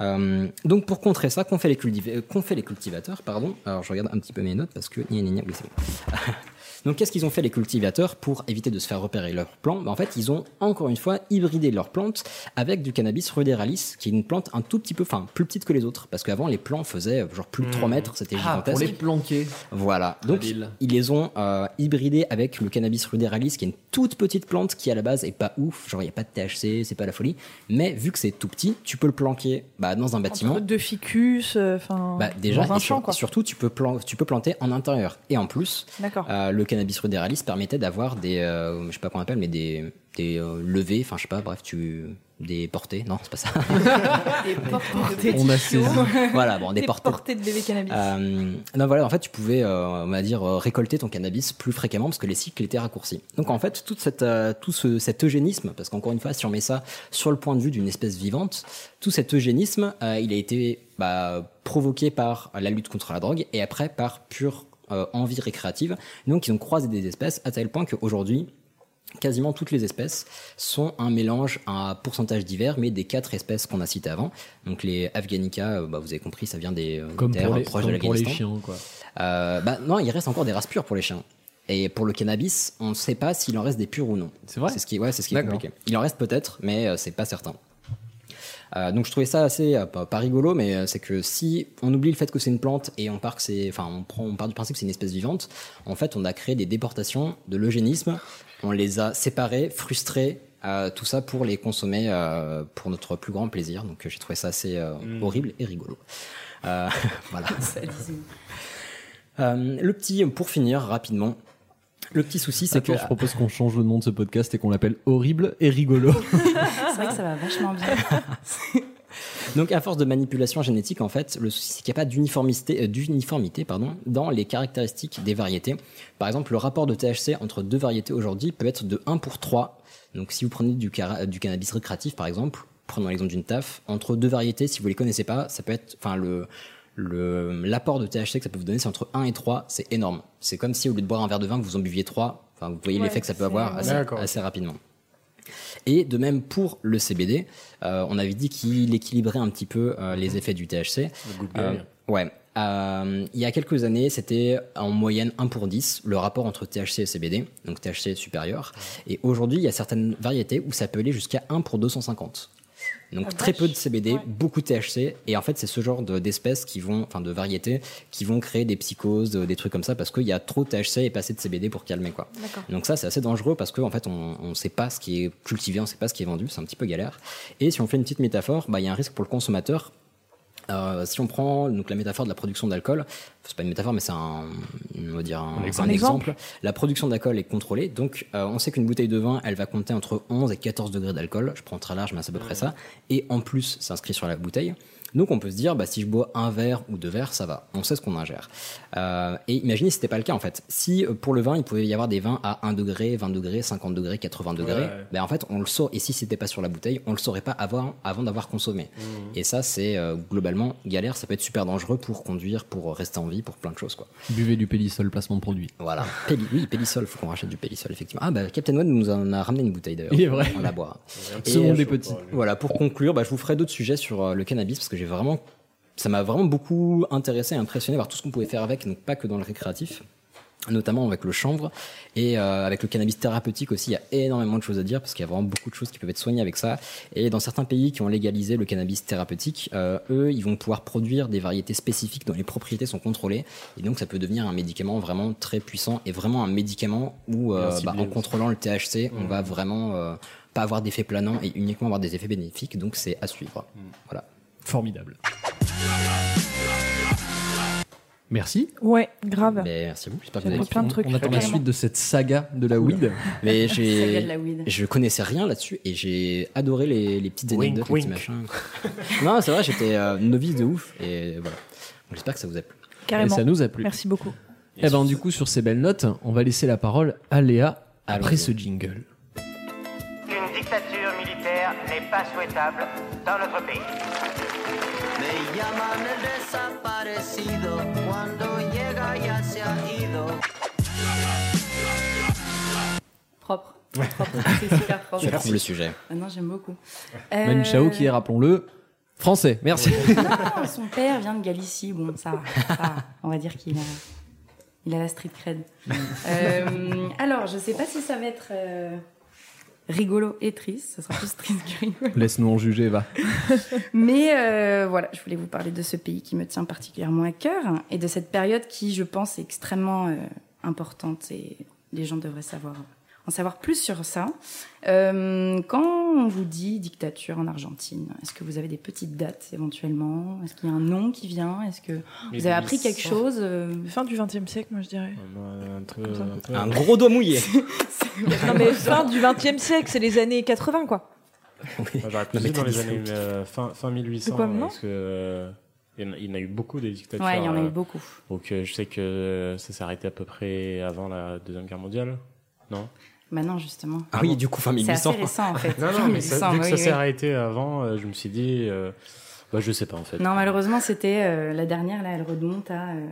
Euh, donc, pour contrer ça, qu'ont fait, les cultiv- qu'ont fait les cultivateurs pardon? Alors, je regarde un petit peu mes notes parce que... oui, c'est bon. Donc qu'est-ce qu'ils ont fait les cultivateurs pour éviter de se faire repérer leurs plants Bah, En fait, ils ont encore une fois hybridé leurs plantes avec du cannabis ruderalis, qui est une plante un tout petit peu, enfin plus petite que les autres, parce qu'avant les plants faisaient euh, genre plus de 3 mètres, c'était Ah, pour gigantesque. les planquer. Voilà. Donc, ils les ont euh, hybridés avec le cannabis ruderalis, qui est une toute petite plante qui, à la base, est pas ouf. Genre, il n'y a pas de THC, c'est pas la folie. Mais vu que c'est tout petit, tu peux le planquer bah, dans un bâtiment. Entre deux ficus, euh, enfin. Bah, déjà, dans un et sur- champ, quoi. surtout, tu peux, plan- tu peux planter en intérieur. Et en plus, D'accord. euh, le cannabis ruderalis permettait d'avoir des, euh, je sais pas comment on appelle, mais des, des euh, levées, enfin, je sais pas, bref, tu, des portées, non, c'est pas ça. Des portées On a saisi. voilà, bon, des Des portées. portées de bébé cannabis. Euh, non, voilà, en fait, tu pouvais, euh, on va dire, récolter ton cannabis plus fréquemment parce que les cycles étaient raccourcis. Donc, en fait, toute cette, euh, tout ce, cet eugénisme, parce qu'encore une fois, si on met ça sur le point de vue d'une espèce vivante, tout cet eugénisme, euh, il a été bah, provoqué par la lutte contre la drogue et après par pure euh, envie récréative. Donc, ils ont croisé des espèces à tel point qu'aujourd'hui, quasiment toutes les espèces sont un mélange à pourcentage divers, mais des quatre espèces qu'on a citées avant. Donc les Afghanica, euh, bah, vous avez compris, ça vient des euh, Comme terres les, proches comme de pour les l'Afghanistan. chiens, quoi. Euh, bah, non, il reste encore des races pures pour les chiens. Et pour le cannabis, on ne sait pas s'il en reste des purs ou non. C'est vrai C'est ce qui, ouais, c'est ce qui est compliqué. Il en reste peut-être, mais c'est pas certain. Euh, donc je trouvais ça assez euh, pas, pas rigolo, mais euh, c'est que si on oublie le fait que c'est une plante et on part que c'est, enfin on prend, on part du principe que c'est une espèce vivante, en fait on a créé des déportations de l'eugénisme, on les a séparés, frustrés, euh, tout ça pour les consommer euh, pour notre plus grand plaisir. Donc euh, j'ai trouvé ça assez euh, horrible et rigolo. Euh, voilà. Euh, le petit, pour finir rapidement, le petit souci c'est que je propose qu'on change le nom de ce podcast et qu'on l'appelle Horrible et Rigolo. C'est vrai que ça va vachement bien. Donc, à force de manipulation génétique, en fait, le souci, c'est qu'il n'y a pas d'uniformité, euh, d'uniformité pardon, dans les caractéristiques des variétés. Par exemple, le rapport de THC entre deux variétés aujourd'hui peut être de 1 pour 3. Donc, si vous prenez du, cara- du cannabis récréatif, par exemple, prenons l'exemple d'une taf, entre deux variétés, si vous les connaissez pas, ça peut être, enfin, le, le, l'apport de THC que ça peut vous donner, c'est entre 1 et 3, c'est énorme. C'est comme si au lieu de boire un verre de vin, que vous en buviez 3. Enfin, vous voyez Ouais, l'effet que ça peut avoir assez rapidement. Et de même pour le CBD, euh, on avait dit qu'il équilibrait un petit peu euh, les effets du THC. Euh, ouais. Euh, il y a quelques années, c'était en moyenne 1 pour 10 le rapport entre THC et CBD, donc THC supérieur. Et aujourd'hui, il y a certaines variétés où ça peut aller jusqu'à 1 pour 250. Donc Ah, très peu de. CBD, Ouais. beaucoup de THC, et en fait c'est ce genre de- d'espèces qui vont, enfin de variétés, qui vont créer des psychoses, de- des trucs comme ça, parce qu'il y a trop de THC et pas assez de CBD pour calmer quoi. Donc ça c'est assez dangereux parce qu'en fait on ne sait pas ce qui est cultivé, on ne sait pas ce qui est vendu, c'est un petit peu galère. Et si on fait une petite métaphore, bah, il y a un risque pour le consommateur. Euh, si on prend donc la métaphore de la production d'alcool, c'est pas une métaphore mais c'est un, on va dire un, Un exemple. un Un exemple. exemple. La production d'alcool est contrôlée, donc euh, on sait qu'une bouteille de vin, elle va compter entre 11 et 14 degrés d'alcool. Je prends très large, mais c'est à peu près ça. Et en plus, c'est inscrit sur la bouteille. Donc on peut se dire, bah, si je bois un verre ou deux verres, ça va. On sait ce qu'on ingère. Euh, et imaginez si c'était pas le cas en fait. Si euh, pour le vin, il pouvait y avoir des vins à 1 degré, 20 degrés, 50 degrés, 80 degrés, Ouais. ben en fait on le sort. Et si c'était pas sur la bouteille, on le saurait pas avant, avant d'avoir consommé. Et ça c'est euh, globalement galère. Ça peut être super dangereux pour conduire, pour rester en vie, pour plein de choses quoi. Buvez du Pélisol, placement de produit. Voilà. Péli- oui, Pélisol, faut qu'on rachète du Pélisol, effectivement. Ah, bah, Captain One nous en a ramené une bouteille d'ailleurs. Il est vrai. On la boira. Ce monde euh, est petit. Voilà, pour conclure, bah, je vous ferai d'autres sujets sur euh, le cannabis parce que j'ai vraiment. Ça m'a vraiment beaucoup intéressé et impressionné voir tout ce qu'on pouvait faire avec, donc pas que dans le récréatif notamment avec le chanvre. Et euh, avec le cannabis thérapeutique aussi il y a énormément de choses à dire parce qu'il y a vraiment beaucoup de choses qui peuvent être soignées avec ça. Et dans certains pays qui ont légalisé le cannabis thérapeutique euh, eux ils vont pouvoir produire des variétés spécifiques dont les propriétés sont contrôlées. Et donc ça peut devenir un médicament vraiment très puissant et vraiment un médicament où euh, bah, en contrôlant le THC on Mhm. va vraiment pas avoir d'effets planants et uniquement avoir des effets bénéfiques. Donc c'est à suivre. Voilà Formidable. Merci. Ouais, grave. Mais merci à vous j'espère que vous avez plein de trucs. On attend la suite de cette saga de la weed. Mais Saga j'ai, de la weed. je connaissais rien là-dessus et j'ai adoré les, les petites Wink, anecdotes, les petits machins. non, c'est vrai, j'étais euh, novice de ouf et voilà. J'espère que ça vous a plu. Et Carrément. ça nous a plu. Merci beaucoup. Eh ben, du coup, sur ces belles notes, on va laisser la parole à Léa après ce jingle. Pas souhaitable dans notre pays. Me llaman el desaparecido cuando llega ya se ha ido. Propre. Propre. C'est super propre. Tu trouves le sujet. Ah non, j'aime beaucoup. Manu Euh, Chao qui est, rappelons-le, français. Merci. Non, son père vient de Galicie. Bon, ça, ça on va dire qu'il a. Il a la street cred. Euh, alors, je sais pas si ça va être euh, rigolo et triste. Ça sera plus triste que rigolo. Laisse-nous en juger, va. Mais euh, voilà, je voulais vous parler de ce pays qui me tient particulièrement à cœur et de cette période qui, je pense, est extrêmement euh, importante et les gens devraient savoir en savoir plus sur ça. Euh, quand on vous dit dictature en Argentine, est-ce que vous avez des petites dates éventuellement? Est-ce qu'il y a un nom qui vient? Est-ce que vous avez appris quelque chose euh, Fin du XXe siècle, moi je dirais. Un, peu- gros doigt mouillé. non mais fin du XXe siècle, c'est les années 80 quoi. Moi, J'aurais plus dit dans les années euh, fin, fin 1800. C'est quoi, non parce que, euh, il y en a- eu beaucoup des dictatures. Ouais, il y en a eu euh, beaucoup. Donc euh, je sais que ça s'est arrêté à peu près avant la Deuxième Guerre mondiale. Non? Maintenant, justement. Ah oui, du coup, fin C'est 1800. assez récent en fait. Non, non, mais ça, 1800, vu que oui, ça oui. s'est arrêté avant, euh, je me suis dit, euh, bah, je sais pas en fait. Non, malheureusement, c'était euh, la dernière, là, elle remonte à euh,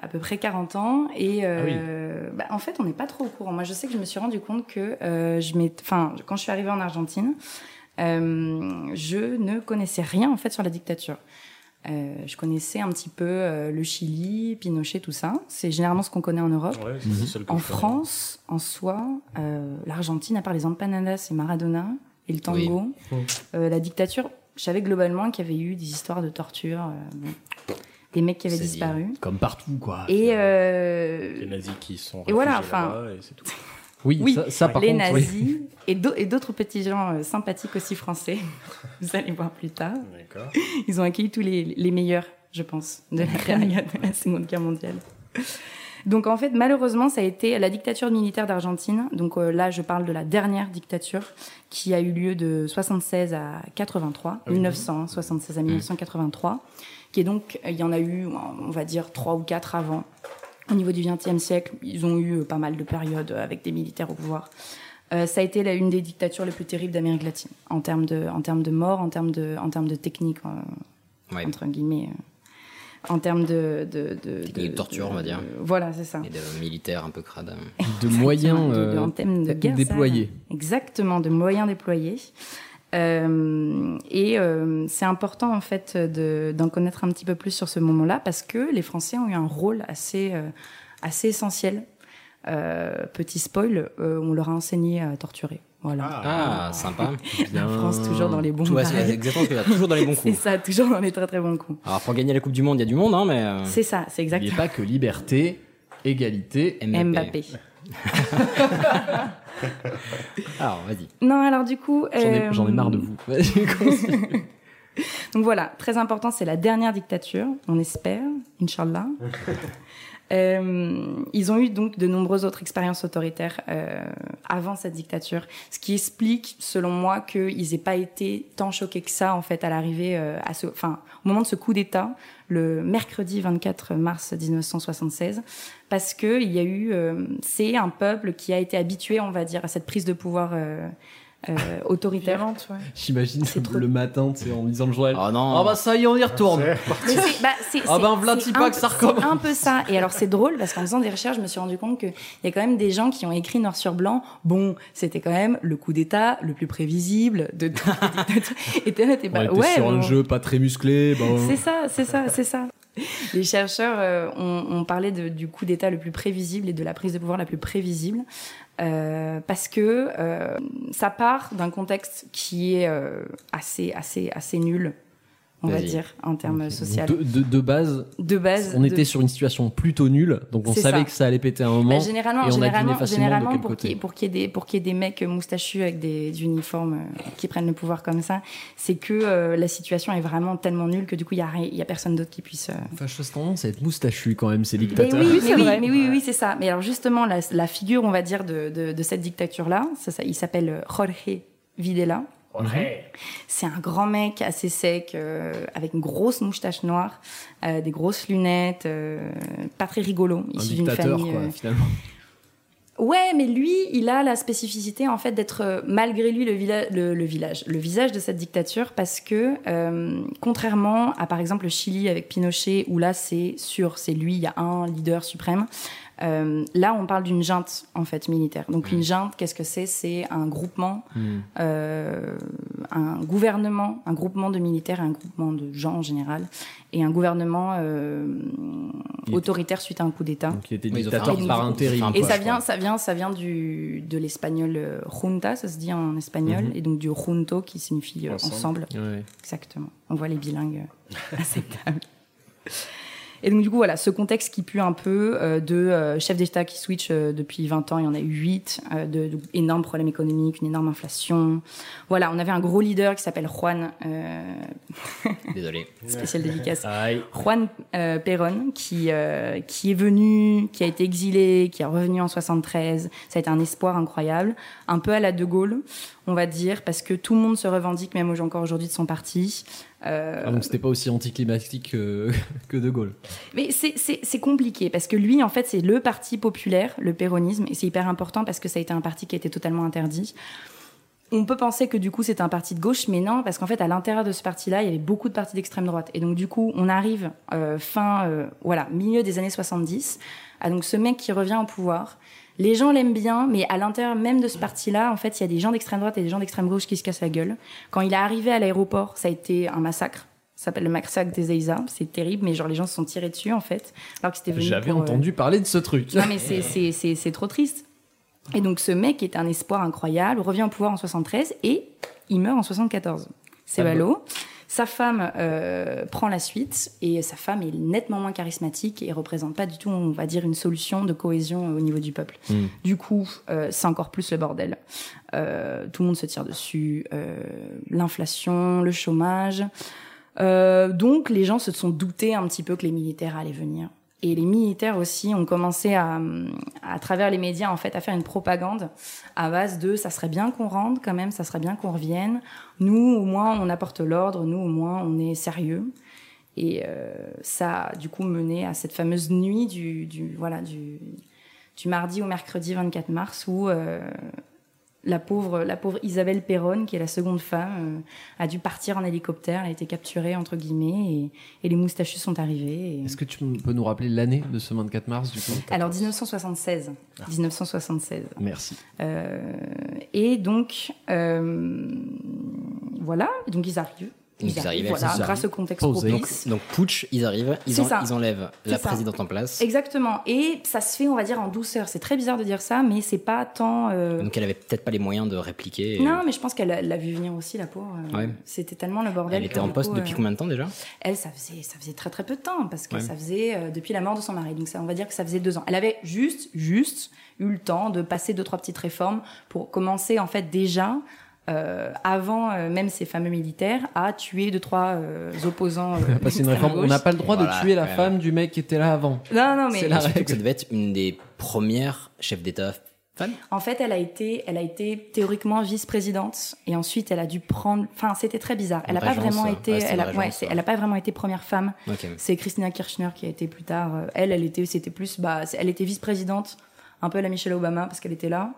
à peu près 40 ans. Et euh, bah, en fait, on n'est pas trop au courant. Moi, je sais que je me suis rendu compte que euh, je enfin, quand je suis arrivée en Argentine, euh, je ne connaissais rien en fait sur la dictature. Euh, je connaissais un petit peu euh, le Chili, Pinochet, tout ça. C'est généralement ce qu'on connaît en Europe. Ouais, En. France, en soi, euh, l'Argentine, à part les empanadas et Maradona et le tango, Oui. euh, la dictature, je savais globalement qu'il y avait eu des histoires de torture, euh, bon, des mecs qui avaient disparu. Comme partout, quoi. Et, euh, Les nazis qui sont et voilà, enfin, et c'est tout. Oui, oui, ça, ça, par les contre, nazis et d'au- et d'autres petits gens euh, sympathiques aussi français. Vous allez voir plus tard. Ils ont accueilli tous les, les meilleurs, je pense, de la période de la Seconde Guerre mondiale. Donc en fait, malheureusement, ça a été la dictature militaire d'Argentine. Donc euh, là, je parle de la dernière dictature qui a eu lieu de 76 à 83, oui. 1976 à 1983, qui est donc, il y en a eu, on va dire, trois ou quatre avant. Au niveau du XXe siècle, ils ont eu euh, pas mal de périodes avec des militaires au pouvoir. Euh, ça a été la, une des dictatures les plus terribles d'Amérique latine en termes de, en termes de morts, en termes de, en termes de technique, euh, Ouais. entre guillemets, euh, en termes de, de, de, Technique de torture, on va dire. Voilà, c'est ça. Et de militaires un peu crades. de moyens de, de- euh, en termes de guerre, déployés. ça- exactement, de moyens déployés. Euh, et euh, c'est important en fait de- d'en connaître un petit peu plus sur ce moment-là parce que les Français ont eu un rôle assez euh, assez essentiel. Euh, petit spoil, euh, on leur a enseigné à torturer. Voilà. Ah, sympa. La France toujours dans les bons. C'est bails. exactement là, toujours dans les bons C'est coups. ça, toujours dans les très très bons coups. Alors pour gagner la Coupe du Monde, il y a du monde, hein, mais. euh, C'est ça, c'est exactement. pas que liberté, égalité. Mbappé. Alors vas-y. Non, alors du coup. J'en ai, euh, j'en ai marre de vous. Donc voilà, très important, c'est la dernière dictature, on espère, Inch'Allah. Euh, ils ont eu donc de nombreuses autres expériences autoritaires euh, avant cette dictature, ce qui explique, selon moi, qu'ils n'aient pas été tant choqués que ça en fait à l'arrivée, euh, à ce, enfin, au moment de ce coup d'État, le mercredi 24 mars 1976, parce que il y a eu, euh, c'est un peuple qui a été habitué, on va dire, à cette prise de pouvoir euh, autoritaire. Ouais. J'imagine C'est trop- le matin, tu sais, en lisant le journal. Oh non. Ah bah ça y est, on y retourne. Bah, Ah ben, pas un que ça peu- recommence. C'est un peu ça. Et alors, c'est drôle parce qu'en faisant des recherches, je me suis rendu compte qu'il y a quand même des gens qui ont écrit noir sur blanc. Bon, c'était quand même le coup d'État le plus prévisible de. Et t'es pas, ouais, sur bon. un jeu pas très musclé. bah, C'est ça, c'est ça, c'est ça. Les chercheurs euh, ont, ont parlé de- du coup d'État le plus prévisible et de la prise de pouvoir la plus prévisible euh, parce que euh, ça part d'un contexte qui est euh, assez, assez, assez nul, on va dire, en termes sociaux. de, de, de base, De base, on de- était sur une situation plutôt nulle, donc on savait ça. que ça allait péter à un moment. Bah, généralement, et on a généralement, de généralement pour qu'il y ait des pour qu'il y ait des mecs moustachus avec des uniformes euh, qui prennent le pouvoir comme ça, c'est que euh, la situation est vraiment tellement nulle que du coup il y a personne d'autre qui puisse. euh, Fâcheuse tendance à être moustachu quand même, ces Mais dictateurs. oui, mais oui, vrai. mais oui, oui, c'est ça. Mais alors justement, la, la figure, on va dire, de, de, de cette dictature-là, ça, ça, il s'appelle euh, Jorge Videla. C'est un grand mec assez sec, euh, avec une grosse moustache noire, euh, des grosses lunettes, euh, pas très rigolo, issu d'une famille. quoi, finalement. Ouais, mais lui, il a la spécificité en fait d'être malgré lui le, le, le village, le visage de cette dictature, parce que contrairement à par exemple le Chili avec Pinochet, où là c'est sûr, c'est lui, il y a un leader suprême. Euh, là, on parle d'une junte en fait militaire. Donc une junte, qu'est-ce que c'est? C'est un groupement, Hmm. euh, un gouvernement, un groupement de militaires et un groupement de gens en général, et un gouvernement euh, était- autoritaire suite à un coup d'État. Donc, il était Oui, dictateur par intérim. Et ça vient, ça vient, ça vient du de l'espagnol junta, ça se dit en espagnol, Mhm. et donc du junto qui signifie ensemble. Ouais. Exactement. On voit les bilingues à cette table. Et donc du coup voilà, ce contexte qui pue un peu euh, de euh, chef d'État qui switch euh, depuis 20 ans, il y en a eu 8, euh, de, de énormes problèmes économiques, une énorme inflation. Voilà, on avait un gros leader qui s'appelle Juan, euh, Désolé. spécial dédicace, Aïe. Juan euh, Perón qui euh, qui est venu, qui a été exilé, qui est revenu en 73. Ça a été un espoir incroyable, un peu à la De Gaulle, on va dire, parce que tout le monde se revendique, même au- encore aujourd'hui, de son parti. Euh, Ah, donc c'était pas aussi anticlimatique que, que De Gaulle. mais c'est- compliqué parce que lui, en fait, c'est le parti populaire, le péronisme, et c'est hyper important parce que ça a été un parti qui a été totalement interdit. On peut penser que du coup c'est un parti de gauche, mais non, parce qu'en fait à l'intérieur de ce parti-là, il y avait beaucoup de partis d'extrême droite. Et donc du coup, on arrive euh, fin, euh, voilà, milieu des années 70, à donc ce mec qui revient au pouvoir. Les gens l'aiment bien, mais à l'intérieur même de ce parti-là, en fait, il y a des gens d'extrême droite et des gens d'extrême gauche qui se cassent la gueule. Quand il est arrivé à l'aéroport, ça a été un massacre. Ça s'appelle le massacre des Eiza. C'est terrible, mais genre les gens se sont tirés dessus en fait, alors que c'était venu J'avais pour, euh, entendu parler de ce truc. non, mais c'est- c'est- c'est c'est trop triste. Et donc, ce mec est un espoir incroyable, revient au pouvoir en 73 et il meurt en 74. C'est Ah ballot. Sa femme euh, prend la suite et sa femme est nettement moins charismatique et représente pas du tout, on va dire, une solution de cohésion au niveau du peuple. Hmm. Du coup, euh, c'est encore plus le bordel. Euh, tout le monde se tire dessus. euh, L'inflation, le chômage. Euh, donc, les gens se sont doutés un petit peu que les militaires allaient venir. Et les militaires aussi ont commencé à, à travers les médias, en fait, à faire une propagande à base de ça serait bien qu'on rentre quand même, ça serait bien qu'on revienne. Nous, au moins, on apporte l'ordre. Nous, au moins, on est sérieux. Et euh, ça a du coup mené à cette fameuse nuit du, du voilà du, du mardi au mercredi 24 mars où euh, la pauvre la pauvre Isabelle Perron, qui est la seconde femme, euh, a dû partir en hélicoptère. Elle a été capturée entre guillemets et, et les moustachus sont arrivés. et- Est-ce que tu peux nous rappeler l'année de ce 24 mars du coup? Alors 1976, 1976. Merci. Euh, et donc euh, voilà, donc ils arrivent. Donc, ils arrivent, voilà, ils grâce arrivent. au contexte Posés. propice. Donc putsch, ils arrivent, ils, en- ils enlèvent la ça. présidente en place. Exactement. Et ça se fait, on va dire, en douceur. C'est très bizarre de dire ça, mais c'est pas tant. euh, Donc elle avait peut-être pas les moyens de répliquer. et- Non, mais je pense qu'elle a- l'a vu venir aussi, la pauvre. Euh, Ouais. C'était tellement le bordel. Elle était en poste coup, depuis euh, combien de temps déjà? Elle, ça faisait, ça faisait très très peu de temps, parce que Ouais. ça faisait euh, depuis la mort de son mari. Donc ça, on va dire que ça faisait deux ans. Elle avait juste, juste eu le temps de passer deux trois petites réformes pour commencer en fait déjà. Euh, avant euh, même ces fameux militaires, à tuer deux trois euh, opposants. euh. On n'a pas le droit Voilà, de tuer la femme du mec qui était là avant. Non, non, mais C'est la Surtout que ça règle. devait être une des premières chefs d'État femmes. En fait, elle a été, elle a été théoriquement vice-présidente et ensuite elle a dû prendre. Enfin, c'était très bizarre. Elle n'a pas vraiment été, ouais, elle a, ouais, régence, c'est- ouais. elle a pas vraiment été première femme. C'est Christina Kirchner qui a été plus tard. euh, Elle, elle était, c'était plus, bah, elle était vice-présidente, un peu à la Michelle Obama parce qu'elle était là.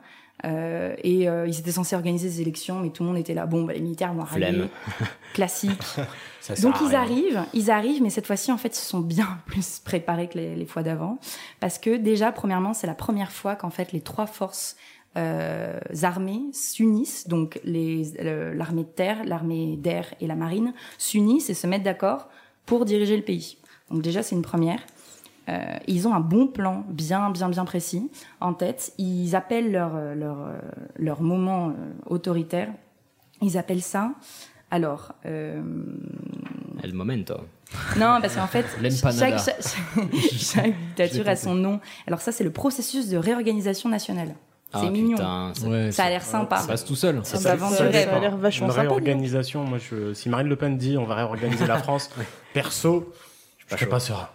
Euh, et euh, ils étaient censés organiser des élections, mais tout le monde était là. Bon, bah, les militaires vont arriver. Classique. Ça Donc ils arrivent, ils arrivent, mais cette fois-ci en fait ils se sont bien plus préparés que les, les fois d'avant, parce que déjà premièrement c'est la première fois qu'en fait les trois forces euh, armées s'unissent, donc l'armée de terre, l'armée d'air et la marine s'unissent et se mettent d'accord pour diriger le pays. Donc déjà c'est une première. Euh, ils ont un bon plan, bien, bien, bien précis en tête. Ils appellent leur, euh, leur, euh, leur moment euh, autoritaire. Ils appellent ça. Alors, euh, El momento. non, parce qu'en fait, chaque, chaque, chaque dictature a son nom. Alors ça, c'est le processus de réorganisation nationale. C'est Ah, mignon. putain, ça- Ouais, Ça a l'air sympa. Ça passe tout seul. Ça- vendre ça dépend. Ça a l'air vachement Une réorganisation, moi, je, si Marine Le Pen dit on va réorganiser la France, perso, je serais pas serein.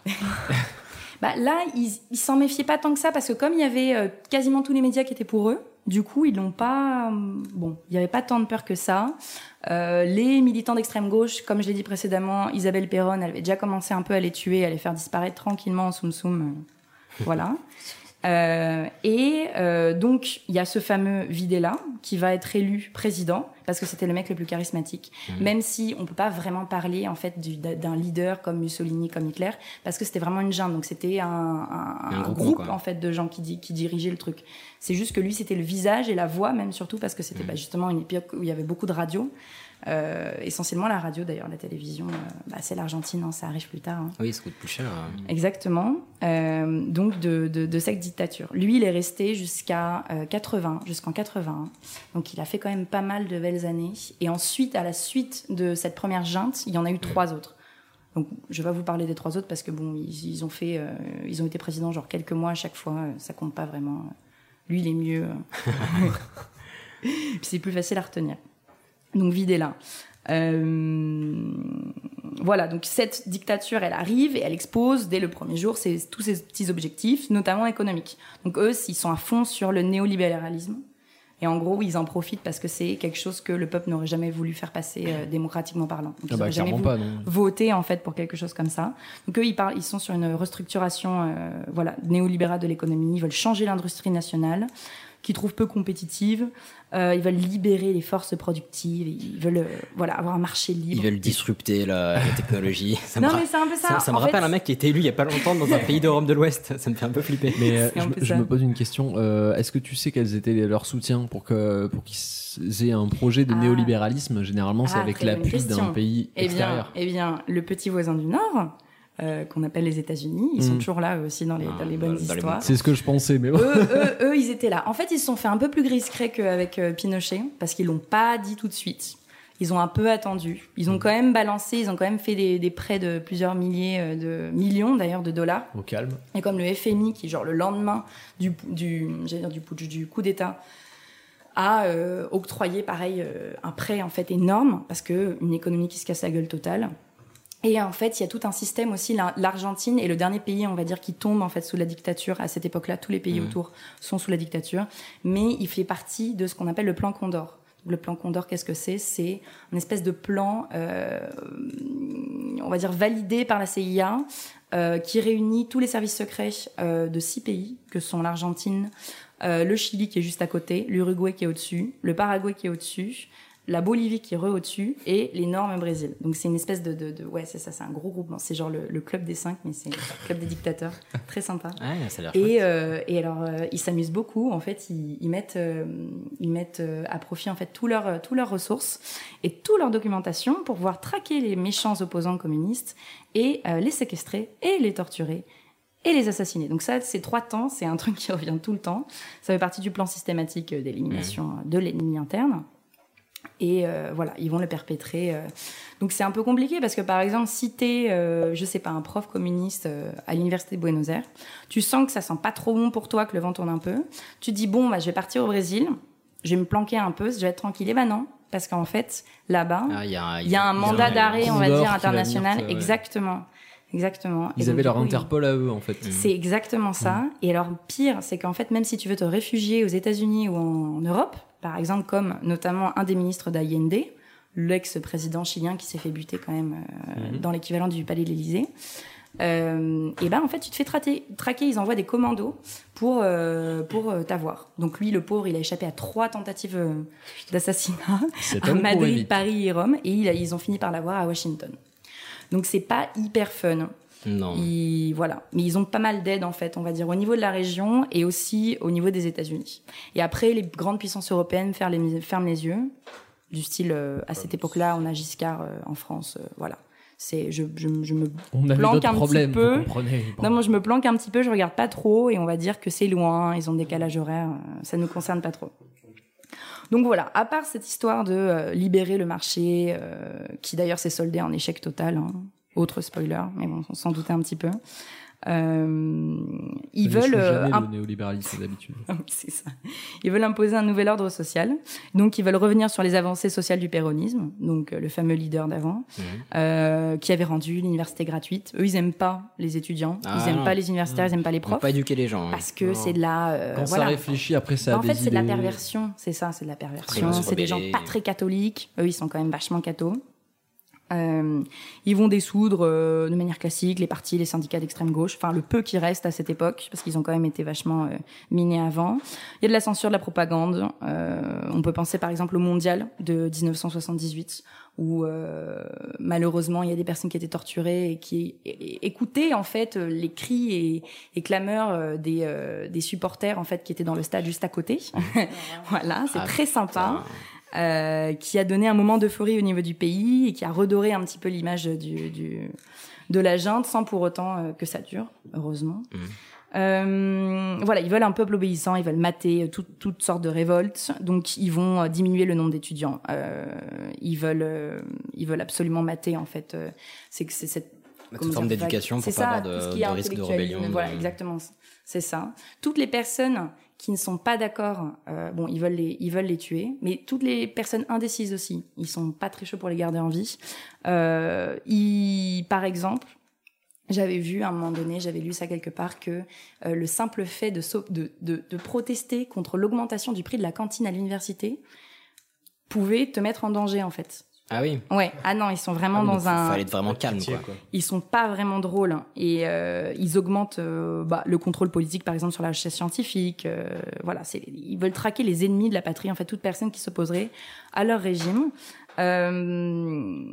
Bah, là, ils, s'en méfiaient pas tant que ça parce que comme il y avait euh, quasiment tous les médias qui étaient pour eux, du coup, ils n'ont pas. euh, Bon, il n'y avait pas tant de peur que ça. Euh, les militants d'extrême gauche, comme je l'ai dit précédemment, Isabelle Perron, elle avait déjà commencé un peu à les tuer, à les faire disparaître tranquillement en soum soum. voilà. Euh, et euh, donc, il y a ce fameux Videla qui va être élu président, parce que c'était le mec le plus charismatique. Mhm. Même si on peut pas vraiment parler en fait du- d'un leader comme Mussolini, comme Hitler, parce que c'était vraiment une junte. Donc c'était un, un- Un un groupe, en fait de gens qui, qui dirigeaient le truc. C'est juste que lui c'était le visage et la voix même surtout parce que c'était Mhm. bah, justement une époque où il y avait beaucoup de radio. Euh, essentiellement la radio d'ailleurs, la télévision, euh, bah, c'est l'Argentine, hein, ça arrive plus tard. hein. Oui, ça coûte plus cher. euh. Exactement. Euh, donc de, de, de cette dictature. Lui, il est resté jusqu'à euh, 80, jusqu'en 81. Donc il a fait quand même pas mal de belles années. Et ensuite, à la suite de cette première junte, il y en a eu trois autres. Donc je vais pas vous parler des trois autres parce que bon, ils, ils ont fait, ils ont été présidents genre quelques mois à chaque fois. Ça compte pas vraiment. Lui, il est mieux. C'est plus facile à retenir. Donc videz-la. Euh, voilà, donc cette dictature, elle arrive et elle expose dès le premier jour ses- tous ses petits objectifs, notamment économiques. Donc eux, ils sont à fond sur le néolibéralisme. Et en gros, ils en profitent parce que c'est quelque chose que le peuple n'aurait jamais voulu faire passer euh, démocratiquement parlant. Donc, Ah bah, jamais voulu pas, voter en fait pour quelque chose comme ça. Donc eux, ils parlent, ils sont sur une restructuration, euh, voilà, néolibérale de l'économie. Ils veulent changer l'industrie nationale, qu'ils trouvent peu compétitive. Euh, ils veulent libérer les forces productives. Ils veulent, euh, voilà, avoir un marché libre. Ils veulent disrupter la, la technologie. Ça Non, me mais c'est un peu ça. Ça, me En rappelle fait, un mec qui a été élu il y a pas longtemps dans un pays d'Europe de l'Ouest. Ça me fait un peu flipper. Mais euh, je, peu me- je ça. me pose une question. euh, Est-ce que tu sais quels étaient leurs soutiens pour que pour qu'ils aient un projet de Ah. néolibéralisme? Généralement, c'est Ah, avec l'appui d'un pays eh bien, extérieur. eh bien, le petit voisin du Nord, euh, qu'on appelle les États-Unis, ils sont Mm. toujours là eux aussi dans les, dans les bonnes dans les histoires. C'est ce que je pensais, mais bon. eux, eux, eux, ils étaient là. En fait, ils se sont fait un peu plus gris-cray qu'avec euh, Pinochet, parce qu'ils l'ont pas dit tout de suite. Ils ont un peu attendu. Ils ont quand même balancé, ils ont quand même fait des, des prêts de plusieurs milliers euh, de millions d'ailleurs de dollars. Au calme. Et comme le FMI, qui genre le lendemain du, du, j'allais dire du, putsch, du coup d'État, a euh, octroyé pareil euh, un prêt en fait énorme parce que une économie qui se casse la gueule totale. Et en fait, il y a tout un système aussi. La- L'Argentine est le dernier pays, on va dire, qui tombe en fait sous la dictature. À cette époque-là, tous les pays Mhm. autour sont sous la dictature, mais il fait partie de ce qu'on appelle le plan Condor. Le plan Condor, qu'est-ce que c'est? C'est une espèce de plan, euh, on va dire validé par la CIA, euh, qui réunit tous les services secrets euh, de six pays, que sont l'Argentine, euh, le Chili qui est juste à côté, l'Uruguay qui est au-dessus, le Paraguay qui est au-dessus, la Bolivie qui est re au-dessus et l'énorme Brésil. Donc c'est une espèce de, de, de- ouais c'est ça, c'est un gros groupement. C'est genre le, le club des cinq, mais c'est le club des dictateurs, très sympa. Ouais, ça a Et, euh, et alors, euh, ils s'amusent beaucoup. En fait, ils, ils mettent, euh, ils mettent euh, à profit en fait tout leur, euh, tout leurs ressources et toute leur documentation pour pouvoir traquer les méchants opposants communistes et euh, les séquestrer et les torturer et les assassiner. Donc ça, ces trois temps, c'est un truc qui revient tout le temps. Ça fait partie du plan systématique d'élimination euh, de l'ennemi interne. Et euh, voilà, ils vont le perpétrer. euh. Donc c'est un peu compliqué parce que par exemple, si t'es, euh, je sais pas, un prof communiste euh, à l'université de Buenos Aires, tu sens que ça sent pas trop bon pour toi, que le vent tourne un peu. Tu te dis bon, bah je vais partir au Brésil, je vais me planquer un peu, je vais être tranquille. Et bah non, parce qu'en fait, là-bas, Ah, il y a, il y a un mandat d'arrêt, on va dire international. venir te- ouais. Exactement, exactement. Et Ils donc, avaient leur coup, ils- Interpol à eux, en fait. c'est exactement ça. Et alors, pire, c'est qu'en fait, même si tu veux te réfugier aux États-Unis ou en, en Europe, par exemple, comme notamment un des ministres d'Allende, l'ex-président chilien qui s'est fait buter quand même euh, Mhm. dans l'équivalent du palais de l'Élysée, euh, et ben en fait, tu te fais traquer. traquer ils envoient des commandos pour euh, pour euh, t'avoir. Donc lui, le pauvre, il a échappé à trois tentatives euh, d'assassinat à Madrid. Paris et Rome, et il a- ils ont fini par l'avoir à Washington. Donc c'est pas hyper fun. Non. Ils, voilà. Mais ils ont pas mal d'aide, en fait, on va dire, au niveau de la région et aussi au niveau des États-Unis. Et après, les grandes puissances européennes ferment les, ferment les yeux. Du style, euh, à cette époque-là, on a Giscard euh, en France, euh, voilà. C'est, je, je, je me On planque un petit peu. vous comprenez. Bon. Non, moi, je me planque un petit peu, je regarde pas trop et on va dire que c'est loin, ils ont des décalage horaire, euh, ça nous concerne pas trop. Donc voilà, à part cette histoire de euh, libérer le marché, euh, qui d'ailleurs s'est soldé en échec total, hein. Autre spoiler, mais bon, on s'en doutait un petit peu. Euh, ils veulent euh, jamais imp- le néolibéralisme d'habitude. c'est ça. Ils veulent imposer un nouvel ordre social. Donc, ils veulent revenir sur les avancées sociales du péronisme, donc euh, le fameux leader d'avant, euh, qui avait rendu l'université gratuite. Eux, ils aiment pas les étudiants, Ah, ils aiment non. pas les universitaires, ils aiment pas les profs, pas éduquer les gens. parce que c'est de la. euh, Quand voilà. ça réfléchit, après, ça a en des fait, c'est de la perversion, c'est ça, c'est de la Après, perversion. ils C'est des gens pas très catholiques. Eux, ils sont quand même vachement cathos. Euh, ils vont dissoudre euh, de manière classique les partis, les syndicats d'extrême gauche, enfin le peu qui reste à cette époque, parce qu'ils ont quand même été vachement euh, minés avant. Il y a de la censure, de la propagande. Euh, on peut penser par exemple au Mondial de 1978, où euh, malheureusement il y a des personnes qui étaient torturées et qui écoutaient en fait les cris et, et clameurs des, des supporters en fait qui étaient dans le stade juste à côté. voilà, c'est Ah, très sympa. Euh, qui a donné un moment d'euphorie au niveau du pays et qui a redoré un petit peu l'image du, du, de la junte sans pour autant euh, que ça dure, heureusement. Euh, voilà, ils veulent un peuple obéissant, ils veulent mater euh, tout- toutes sortes de révoltes, donc ils vont diminuer le nombre d'étudiants. Euh, ils veulent, ils veulent absolument mater en fait. euh, c'est que c'est cette comment forme d'éducation pour c'est pas ça, avoir de- de risque de rébellion, Voilà, de- exactement, c'est ça. Toutes les personnes qui ne sont pas d'accord, euh, bon, ils veulent les, ils veulent les tuer, mais toutes les personnes indécises aussi, ils sont pas très chauds pour les garder en vie. Euh, ils, par exemple, j'avais vu à un moment donné, j'avais lu ça quelque part, que euh, le simple fait de, de, de, de protester contre l'augmentation du prix de la cantine à l'université pouvait te mettre en danger en fait. Ah oui. Ouais. Ah non, ils sont vraiment Ah dans un. Fallait être vraiment calme, quoi. Ils sont pas vraiment drôles hein. et euh, ils augmentent euh, bah, le contrôle politique, par exemple sur la recherche scientifique. euh, voilà, c'est ils veulent traquer les ennemis de la patrie, en fait, toute personne qui s'opposerait à leur régime. Euh,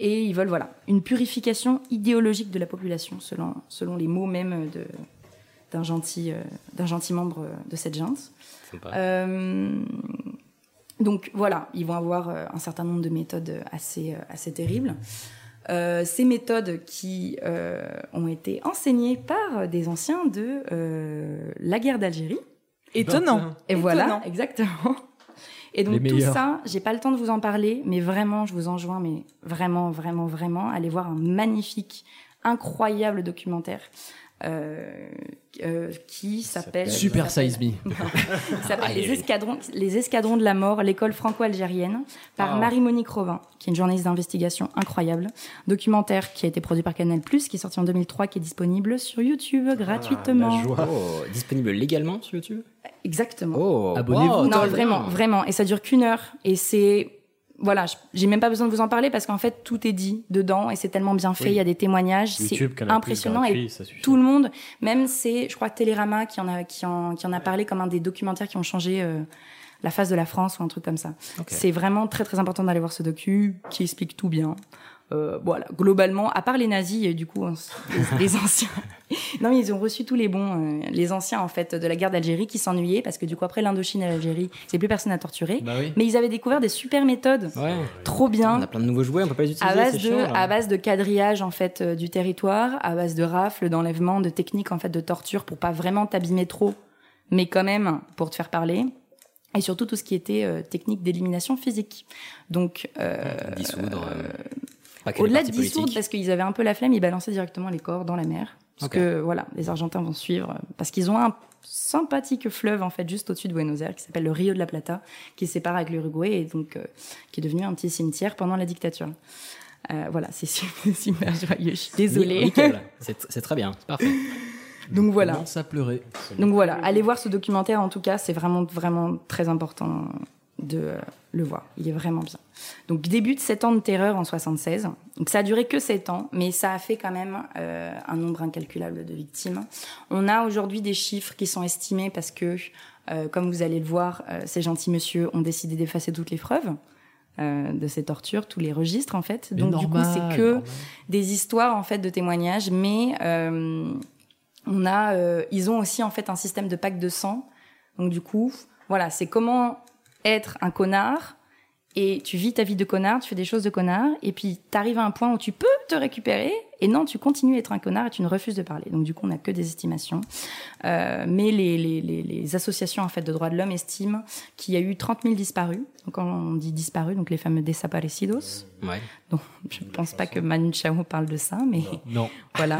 et ils veulent voilà une purification idéologique de la population, selon selon les mots même de d'un gentil euh, d'un gentil membre de cette junte. Sympa. Euh, donc voilà, ils vont avoir euh, un certain nombre de méthodes assez, euh, assez terribles. Euh, ces méthodes qui euh, ont été enseignées par des anciens de euh, la guerre d'Algérie. Étonnant. Et voilà, exactement. Et donc Les tout ça, j'ai pas le temps de vous en parler, mais vraiment, je vous enjoins, mais vraiment, vraiment, vraiment, allez voir un magnifique, incroyable documentaire euh, euh, qui s'appelle Super Size Me. s'appelle les escadrons, les escadrons de la mort, l'école franco-algérienne, par Ah. Marie-Monique Robin, qui est une journaliste d'investigation incroyable. Documentaire qui a été produit par Canal+, qui est sorti en 2003, qui est disponible sur YouTube gratuitement. Oh, disponible légalement sur YouTube? Exactement. Oh, Abonnez-vous. wow, non, vraiment, vraiment. Et ça dure qu'une heure. Et c'est. Voilà, j'ai même pas besoin de vous en parler parce qu'en fait, tout est dit dedans et c'est tellement bien fait. Oui. Il y a des témoignages. C'est impressionnant. et tout le monde, même c'est, je crois, Télérama qui en a, qui en, qui en a parlé comme un des documentaires qui ont changé euh, la face de la France ou un truc comme ça. Ok. C'est vraiment très très important d'aller voir ce docu qui explique tout bien. Euh, voilà, globalement, à part les nazis, et du coup, on les, les anciens. non, mais ils ont reçu tous les bons, euh, les anciens en fait de la guerre d'Algérie qui s'ennuyaient parce que du coup après l'Indochine et l'Algérie, c'est plus personne à torturer. Bah oui. Mais ils avaient découvert des super méthodes, Ouais. trop bien On a plein de nouveaux jouets, on peut pas les utiliser. à base de chiant, à base de quadrillage en fait euh, du territoire, à base de rafles, d'enlèvement, de techniques en fait de torture pour pas vraiment t'abîmer trop, mais quand même pour te faire parler. Et surtout tout ce qui était euh, technique d'élimination physique. Donc euh, Dissoudre. euh, au-delà de dissoudre, parce qu'ils avaient un peu la flemme, ils balançaient directement les corps dans la mer. Parce que voilà, les Argentins vont suivre, euh, parce qu'ils ont un sympathique fleuve en fait juste au-dessus de Buenos Aires qui s'appelle le Rio de la Plata, qui sépare avec l'Uruguay et donc euh, qui est devenu un petit cimetière pendant la dictature. Euh, voilà, c'est super, joyeux. Je suis désolée. C'est très bien, c'est parfait. donc voilà. À pleurer. Donc voilà, allez voir ce documentaire en tout cas, c'est vraiment vraiment très important de euh, le voir. Il est vraiment bien. Donc début de 7 ans de terreur en 76. Donc ça a duré que 7 ans, mais ça a fait quand même euh, un nombre incalculable de victimes. On a aujourd'hui des chiffres qui sont estimés parce que, euh, comme vous allez le voir, euh, ces gentils monsieur ont décidé d'effacer toutes les preuves. euh, de ces tortures, tous les registres en fait. Mais Donc du coup, c'est que normal. des histoires en fait de témoignages, mais euh, on a, euh, ils ont aussi en fait un système de pacte de sang. Donc du coup, voilà, c'est comment être un connard et tu vis ta vie de connard, tu fais des choses de connard, et puis tu arrives à un point où tu peux te récupérer, et non, tu continues à être un connard et tu ne refuses de parler. Donc du coup, on n'a que des estimations. Euh, mais les, les, les, les associations en fait de droits de l'homme estiment qu'il y a eu 30 000 disparus. Donc quand on dit disparus, donc les fameux desaparecidos. Ouais. Donc je ne pense pas que Manu Chao parle de ça, mais Non. voilà,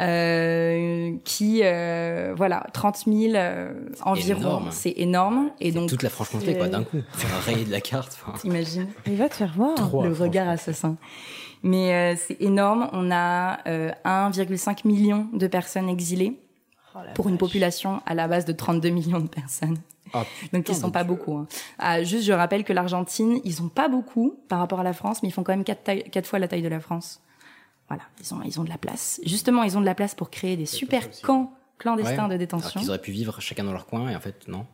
euh, qui euh, voilà 30 000 euh, environ, Énorme. c'est énorme et donc Toute la Franche-Comté, quoi, d'un coup. C'est un rayé de la carte. enfin. t'imagines Il va te faire voir. le regard assassin. Mais euh, c'est énorme. On a euh, 1,5 million de personnes exilées. Oh pour une population à la base de 32 millions de personnes. Ah, Donc ils sont pas beaucoup. hein. Ah, juste, je rappelle que l'Argentine, ils ont pas beaucoup par rapport à la France, mais ils font quand même quatre, fois la taille de la France. Voilà, ils ont, ils ont de la place. Justement, ils ont de la place pour créer des super camps clandestins Ouais. de Alors détention. qu'ils auraient pu vivre chacun dans leur coin et en fait, non.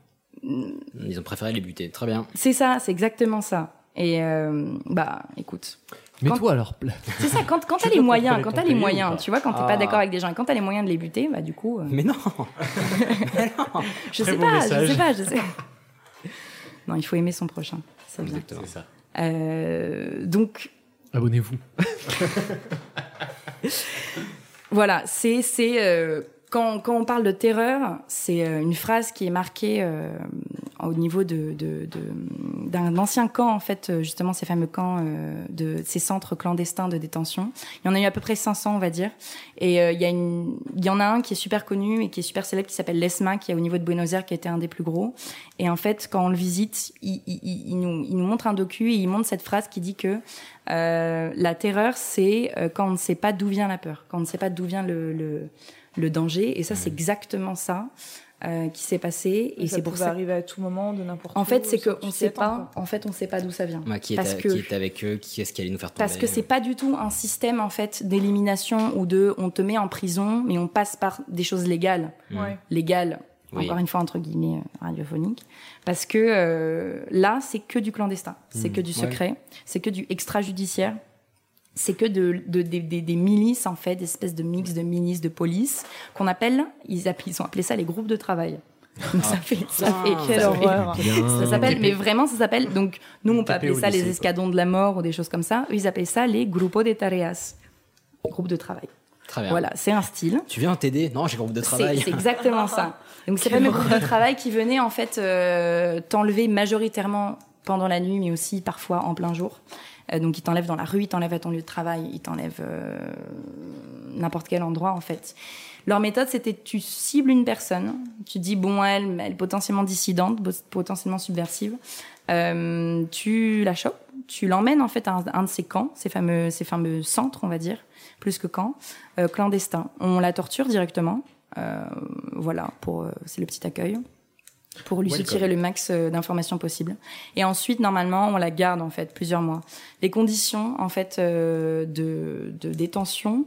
Ils ont préféré les buter. Très bien. C'est ça, c'est exactement ça. Et euh, bah, écoute. Quand- à leur place. C'est ça, quand, quand t'as les moyens, quand t'as les moyens, pas tu vois, quand t'es Ah. pas d'accord avec des gens et quand t'as les moyens de les buter, bah du coup, euh, Mais non je sais pas, je sais pas, je sais. Non, il faut aimer son prochain. C'est ça. Euh, donc Abonnez-vous. Voilà, c'est c'est euh, quand quand on parle de terreur, c'est euh, une phrase qui est marquée euh, au niveau de de- de- d'un ancien camp en fait, euh, justement ces fameux camps euh, de ces centres clandestins de détention. Il y en a eu à peu près 500 on va dire, et euh, il y a une il y en a un qui est super connu et qui est super célèbre qui s'appelle l'ESMA qui est au niveau de Buenos Aires qui été un des plus gros. Et en fait quand on le visite, il, il, il- nous il nous montre un docu et il montre cette phrase qui dit que euh, la terreur, c'est quand on ne sait pas d'où vient la peur, quand on ne sait pas d'où vient le, le, le danger. Et ça, c'est exactement ça euh, qui s'est passé. Et ça c'est pour ça. arriver à tout moment, de n'importe où. En fait, c'est que on sait pas. En fait, on sait pas d'où ça vient. Ouais, qui, Parce était, que- qui était avec eux Qui est-ce qui allait nous faire tomber Parce que c'est pas du tout un système en fait d'élimination ou de on te met en prison, mais on passe par des choses légales, Ouais. légales. Oui. Encore une fois entre guillemets euh, radiophoniques, parce que euh, là c'est que du clandestin, c'est Mm. que du Ouais. secret, c'est que du extrajudiciaire, c'est que de, de- des- des- des milices en fait, des espèces de mix de milices de police qu'on appelle, ils, ils ont appelé ça les groupes de travail. Donc ça fait, ça fait Quelle ça fait- horreur. ça s'appelle, mais vraiment, ça s'appelle. Donc, nous, on peut appeler ça les quoi. escadrons de la mort ou des choses comme ça. Eux, ils appellent ça les grupos de tareas. Groupes de travail. Très bien. Voilà, c'est un style. Tu viens t'aider Non, j'ai le groupe de travail. c'est exactement ça. Donc, c'est pas même groupe de travail qui venait, en fait, euh, t'enlever majoritairement pendant la nuit, mais aussi parfois en plein jour. Euh, donc, ils t'enlèvent dans la rue, ils t'enlèvent à ton lieu de travail, ils t'enlèvent euh, n'importe quel endroit, en fait. Leur méthode, c'était tu cibles une personne, tu dis bon, elle, elle est potentiellement dissidente, potentiellement subversive, euh, tu la chopes, tu l'emmènes en fait à un, un de ces camps, ces fameux, ces fameux centres, on va dire, plus que camps, euh, clandestins. On la torture directement, euh, voilà, pour euh, c'est le petit accueil pour lui Welcome. soutirer le max euh, d'informations possible. Et ensuite, normalement, on la garde en fait plusieurs mois. Les conditions en fait euh, de, de détention,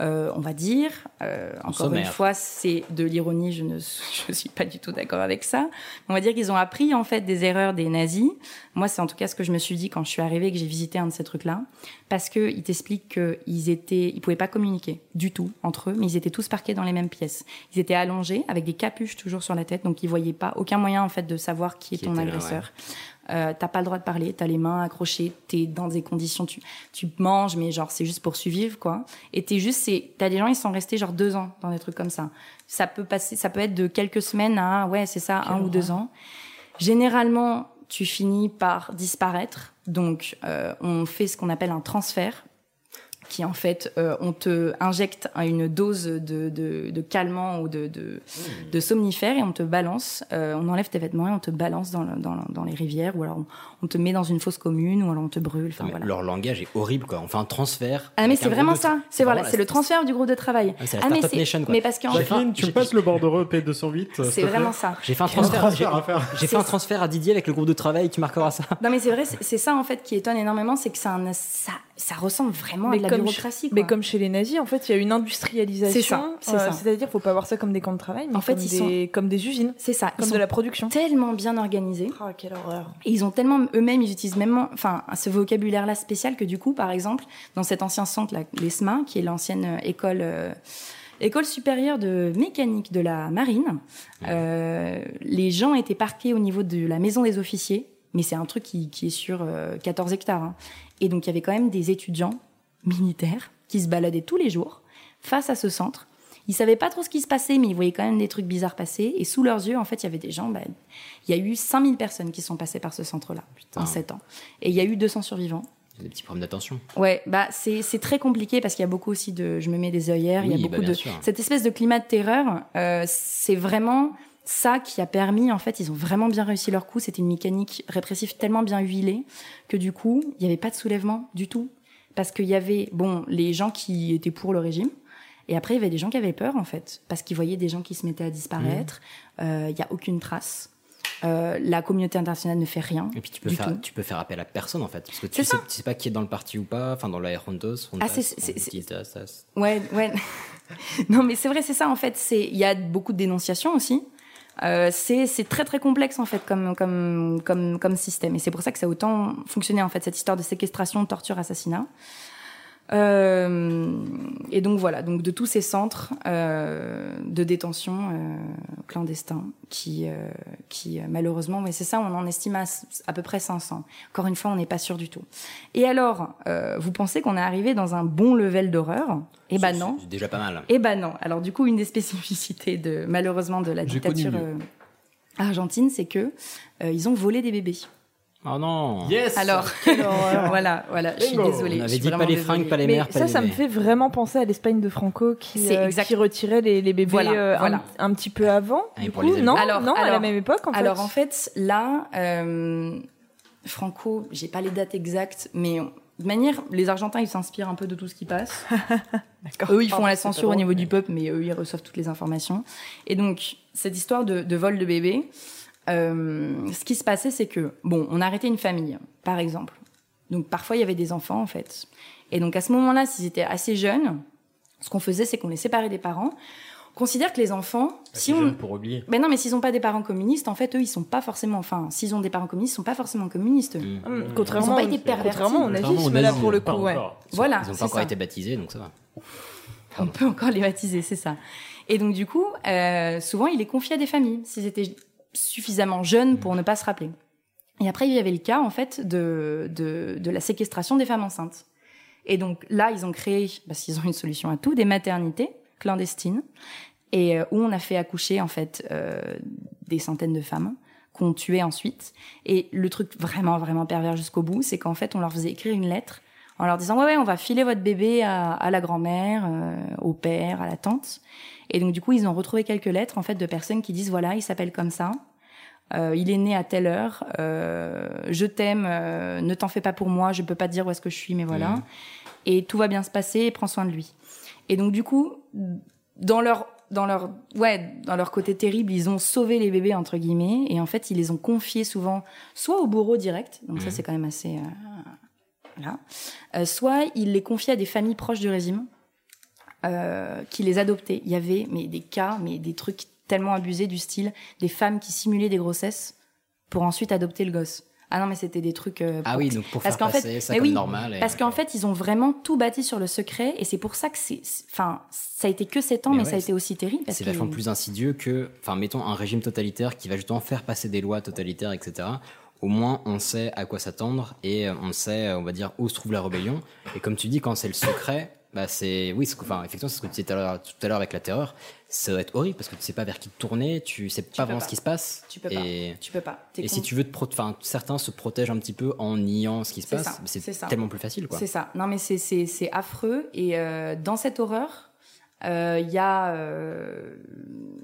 euh, on va dire, euh, encore une fois, c'est de l'ironie. Je ne je suis pas du tout d'accord avec ça. On va dire qu'ils ont appris en fait des erreurs des nazis. Moi, c'est en tout cas ce que je me suis dit quand je suis arrivée, que j'ai visité un de ces trucs-là, parce que ils t'expliquent qu'ils étaient, ils pouvaient pas communiquer du tout entre eux, mais ils étaient tous parqués dans les mêmes pièces. Ils étaient allongés avec des capuches toujours sur la tête, donc ils voyaient pas aucun moyen en fait de savoir qui est ton là, agresseur. Euh, t'as pas le droit de parler, t'as les mains accrochées, t'es dans des conditions, tu, tu manges, mais genre c'est juste pour survivre quoi. Et t'es juste, c'est, t'as des gens ils sont restés genre deux ans dans des trucs comme ça. Ça peut passer, ça peut être de quelques semaines à ouais c'est ça un ou deux ans. Généralement tu finis par disparaître, donc euh, on fait ce qu'on appelle un transfert qui en fait euh, on te injecte une dose de, de, de calmant ou de, de, de somnifère et on te balance, euh, on enlève tes vêtements et on te balance dans, le- dans, le- dans les rivières ou alors on, on te met dans une fosse commune ou alors on te brûle. Enfin, Mais voilà. Leur langage est horrible, quoi. On fait un transfert. Ah mais c'est vraiment ça, c'est voilà, vraiment c'est le transfert du groupe de travail. Ah, c'est la ah mais Nation, quoi. mais parce qu'en Jacqueline, tu passes le bordereau P208 c'est vraiment ça. J'ai fait un transfert. transfert j'ai- à faire. J'ai fait un transfert à Didier avec le groupe de travail. Tu marqueras ça. Non mais c'est vrai, c'est ça en fait qui étonne énormément, c'est que ça, ça, ça ressemble vraiment à de la mais quoi. comme chez les nazis, en fait, il y a une industrialisation. C'est ça, c'est ça. C'est-à-dire, faut pas voir ça comme des camps de travail, mais En fait, comme, ils des, comme des usines, c'est ça, ils comme sont de la production. tellement bien organisés. Ah, quelle horreur. Et ils ont tellement eux-mêmes, ils utilisent même, enfin, ce vocabulaire-là spécial que du coup, par exemple, dans cet ancien centre, là, l'ESMA, qui est l'ancienne euh, école, euh, école supérieure de mécanique de la marine, euh, les gens étaient parqués au niveau de la maison des officiers, mais c'est un truc qui, qui est sur euh, 14 hectares. hein. Et donc, il y avait quand même des étudiants militaires qui se baladaient tous les jours face à ce centre. Ils savaient pas trop ce qui se passait, mais ils voyaient quand même des trucs bizarres passer. Et sous leurs yeux, en fait, il y avait des gens. bah, il y a eu 5000 personnes qui sont passées par ce centre-là en 7 ans. Et il y a eu 200 survivants. Des petits problèmes d'attention. Ouais, bah c'est c'est très compliqué parce qu'il y a beaucoup aussi de je me mets des œillères, il y a bah, beaucoup bien de sûr. cette espèce de climat de terreur, euh, c'est vraiment ça qui a permis en fait, ils ont vraiment bien réussi leur coup, c'était une mécanique répressive tellement bien huilée que du coup, il n'y avait pas de soulèvement du tout parce qu'il y avait bon, les gens qui étaient pour le régime Et après, il y avait des gens qui avaient peur, en fait, parce qu'ils voyaient des gens qui se mettaient à disparaître. Mmh. Euh, Il y a aucune trace. Euh, la communauté internationale ne fait rien. Et puis tu peux, faire, tout. tu peux faire appel à personne en fait. Parce que tu sais, tu sais pas qui est dans le parti ou pas, enfin dans la Rondos. Ah, c'est-. Ouais, ouais. non, mais c'est vrai, c'est ça en fait. Il y a beaucoup de dénonciations aussi. Euh, c'est très très complexe en fait comme comme comme comme système et c'est pour ça que ça a autant fonctionné en fait cette histoire de séquestration, torture, assassinat. Euh, et donc voilà, donc de tous ces centres euh, de détention euh, clandestins qui, euh, qui malheureusement, mais c'est ça, on en estime à, à peu près 500. Encore une fois, on n'est pas sûr du tout. Et alors, euh, vous pensez qu'on est arrivé dans un bon level d'horreur? Eh ben non. C'est déjà pas mal. Eh ben non. Alors du coup, une des spécificités de malheureusement de la dictature euh, argentine, c'est que euh, ils ont volé des bébés. Oh non Alors, voilà, voilà, je suis désolée. On je avait dit pas les désolée. fringues, pas les Mais mères, pas ça, les ça me fait vraiment penser à l'Espagne de Franco qui, euh, exact- qui retirait les, les bébés Voilà, euh, un- voilà. Un, petit peu avant. Ah, et du pour coup, les non, alors, non, à la même époque en fait. Alors en fait, là, euh, Franco, j'ai pas les dates exactes, mais on- de manière, les Argentins, ils s'inspirent un peu de tout ce qui passe. eux, ils font Oh, la censure au niveau du peuple, mais eux, ils reçoivent toutes les informations. Et donc, cette histoire de, de vol de bébé, euh, ce qui se passait, c'est que, bon, on arrêtait une famille, par exemple. Donc, parfois, il y avait des enfants, en fait. Et donc, à ce moment-là, s'ils étaient assez jeunes, ce qu'on faisait, c'est qu'on les séparait des parents. On considère que les enfants, si on, pour oublier. ben non, mais s'ils n'ont pas des parents communistes, en fait, eux, ils sont pas forcément. Enfin, s'ils ont des parents communistes, ils sont pas forcément communistes. Mmh. Hum, Ils Contrairement, ont pas été pervertis. contrairement au nazisme là pour le coup, ouais. Voilà. Ils ont pas encore ça. été baptisés, donc ça va. On peut encore les baptiser, c'est ça. Et donc, du coup, euh, souvent, il les confiait à des familles, s'ils étaient suffisamment jeunes pour ne pas se rappeler. Et après, il y avait le cas, en fait, de, de, de la séquestration des femmes enceintes. Et donc, là, ils ont créé, parce qu'ils ont une solution à tout, des maternités clandestines, et euh, où on a fait accoucher, en fait, euh, des centaines de femmes qu'on tuait ensuite. Et le truc vraiment, vraiment pervers jusqu'au bout, c'est qu'en fait, on leur faisait écrire une lettre en leur disant ouais ouais on va filer votre bébé à, à la grand-mère, euh, au père, à la tante. Et donc du coup ils ont retrouvé quelques lettres en fait de personnes qui disent voilà il s'appelle comme ça, euh, il est né à telle heure, euh, je t'aime, euh, ne t'en fais pas pour moi, je peux pas te dire où est-ce que je suis mais voilà. Mhm. Et tout va bien se passer, et prends soin de lui. Et donc du coup dans leur dans leur ouais dans leur côté terrible ils ont sauvé les bébés entre guillemets et en fait ils les ont confiés souvent soit au bourreau direct donc ça Mhm. c'est quand même assez euh, voilà. Euh, soit ils les confiaient à des familles proches du régime euh, qui les adoptaient. Il y avait mais des cas, mais des trucs tellement abusés du style des femmes qui simulaient des grossesses pour ensuite adopter le gosse. Ah non mais c'était des trucs. euh, Ah oui, donc pour parce faire fait, passer ça comme oui, normal et- Parce qu'en fait, ils ont vraiment tout bâti sur le secret et c'est pour ça que c'est, enfin, ça a été que 7 ans, mais, Mais ça a été aussi terrible. C'est que- vachement plus insidieux que, enfin, mettons un régime totalitaire qui va justement faire passer des lois totalitaires, etc. Au moins, on sait à quoi s'attendre et euh, on sait, on va dire, où se trouve la rébellion. Et comme tu dis, quand c'est le secret, bah c'est, oui, enfin, effectivement, c'est ce que tu disais tout à l'heure- tout à l'heure avec la terreur. Ça doit être horrible parce que tu sais pas vers qui te tourner, tu sais pas vraiment pas. ce qui se passe. Tu peux pas. et, Tu peux pas. Et si tu veux te pro- enfin, certains se protègent un petit peu en niant ce qui se passe, c'est tellement plus facile, quoi. C'est ça. Non, mais c'est, c'est, c'est affreux. Et euh, dans cette horreur, euh, il y a euh,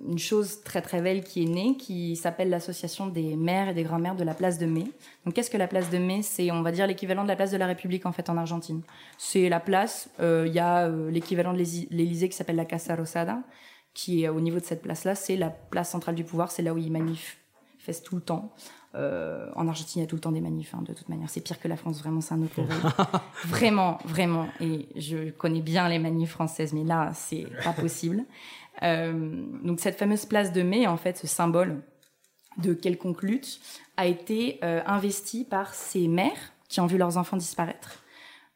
une chose très très belle qui est née, qui s'appelle l'association des mères et des grands-mères de la place de Mai. Donc, qu'est-ce que la place de Mai? C'est, on va dire, l'équivalent de la place de la République en fait en Argentine. C'est la place. euh, Il y a euh, l'équivalent de l'Élysée qui s'appelle la Casa Rosada, qui est au niveau de cette place-là. C'est la place centrale du pouvoir. C'est là où ils manifestent tout le temps. Euh, en Argentine, il y a tout le temps des manifs, hein, de toute manière. C'est pire que la France, vraiment, c'est un autre level. vraiment, vraiment. Et je connais bien les manifs françaises, mais là, c'est pas possible. Euh, donc, cette fameuse place de mai, en fait, ce symbole de quelconque lutte, a été euh, investi par ces mères qui ont vu leurs enfants disparaître,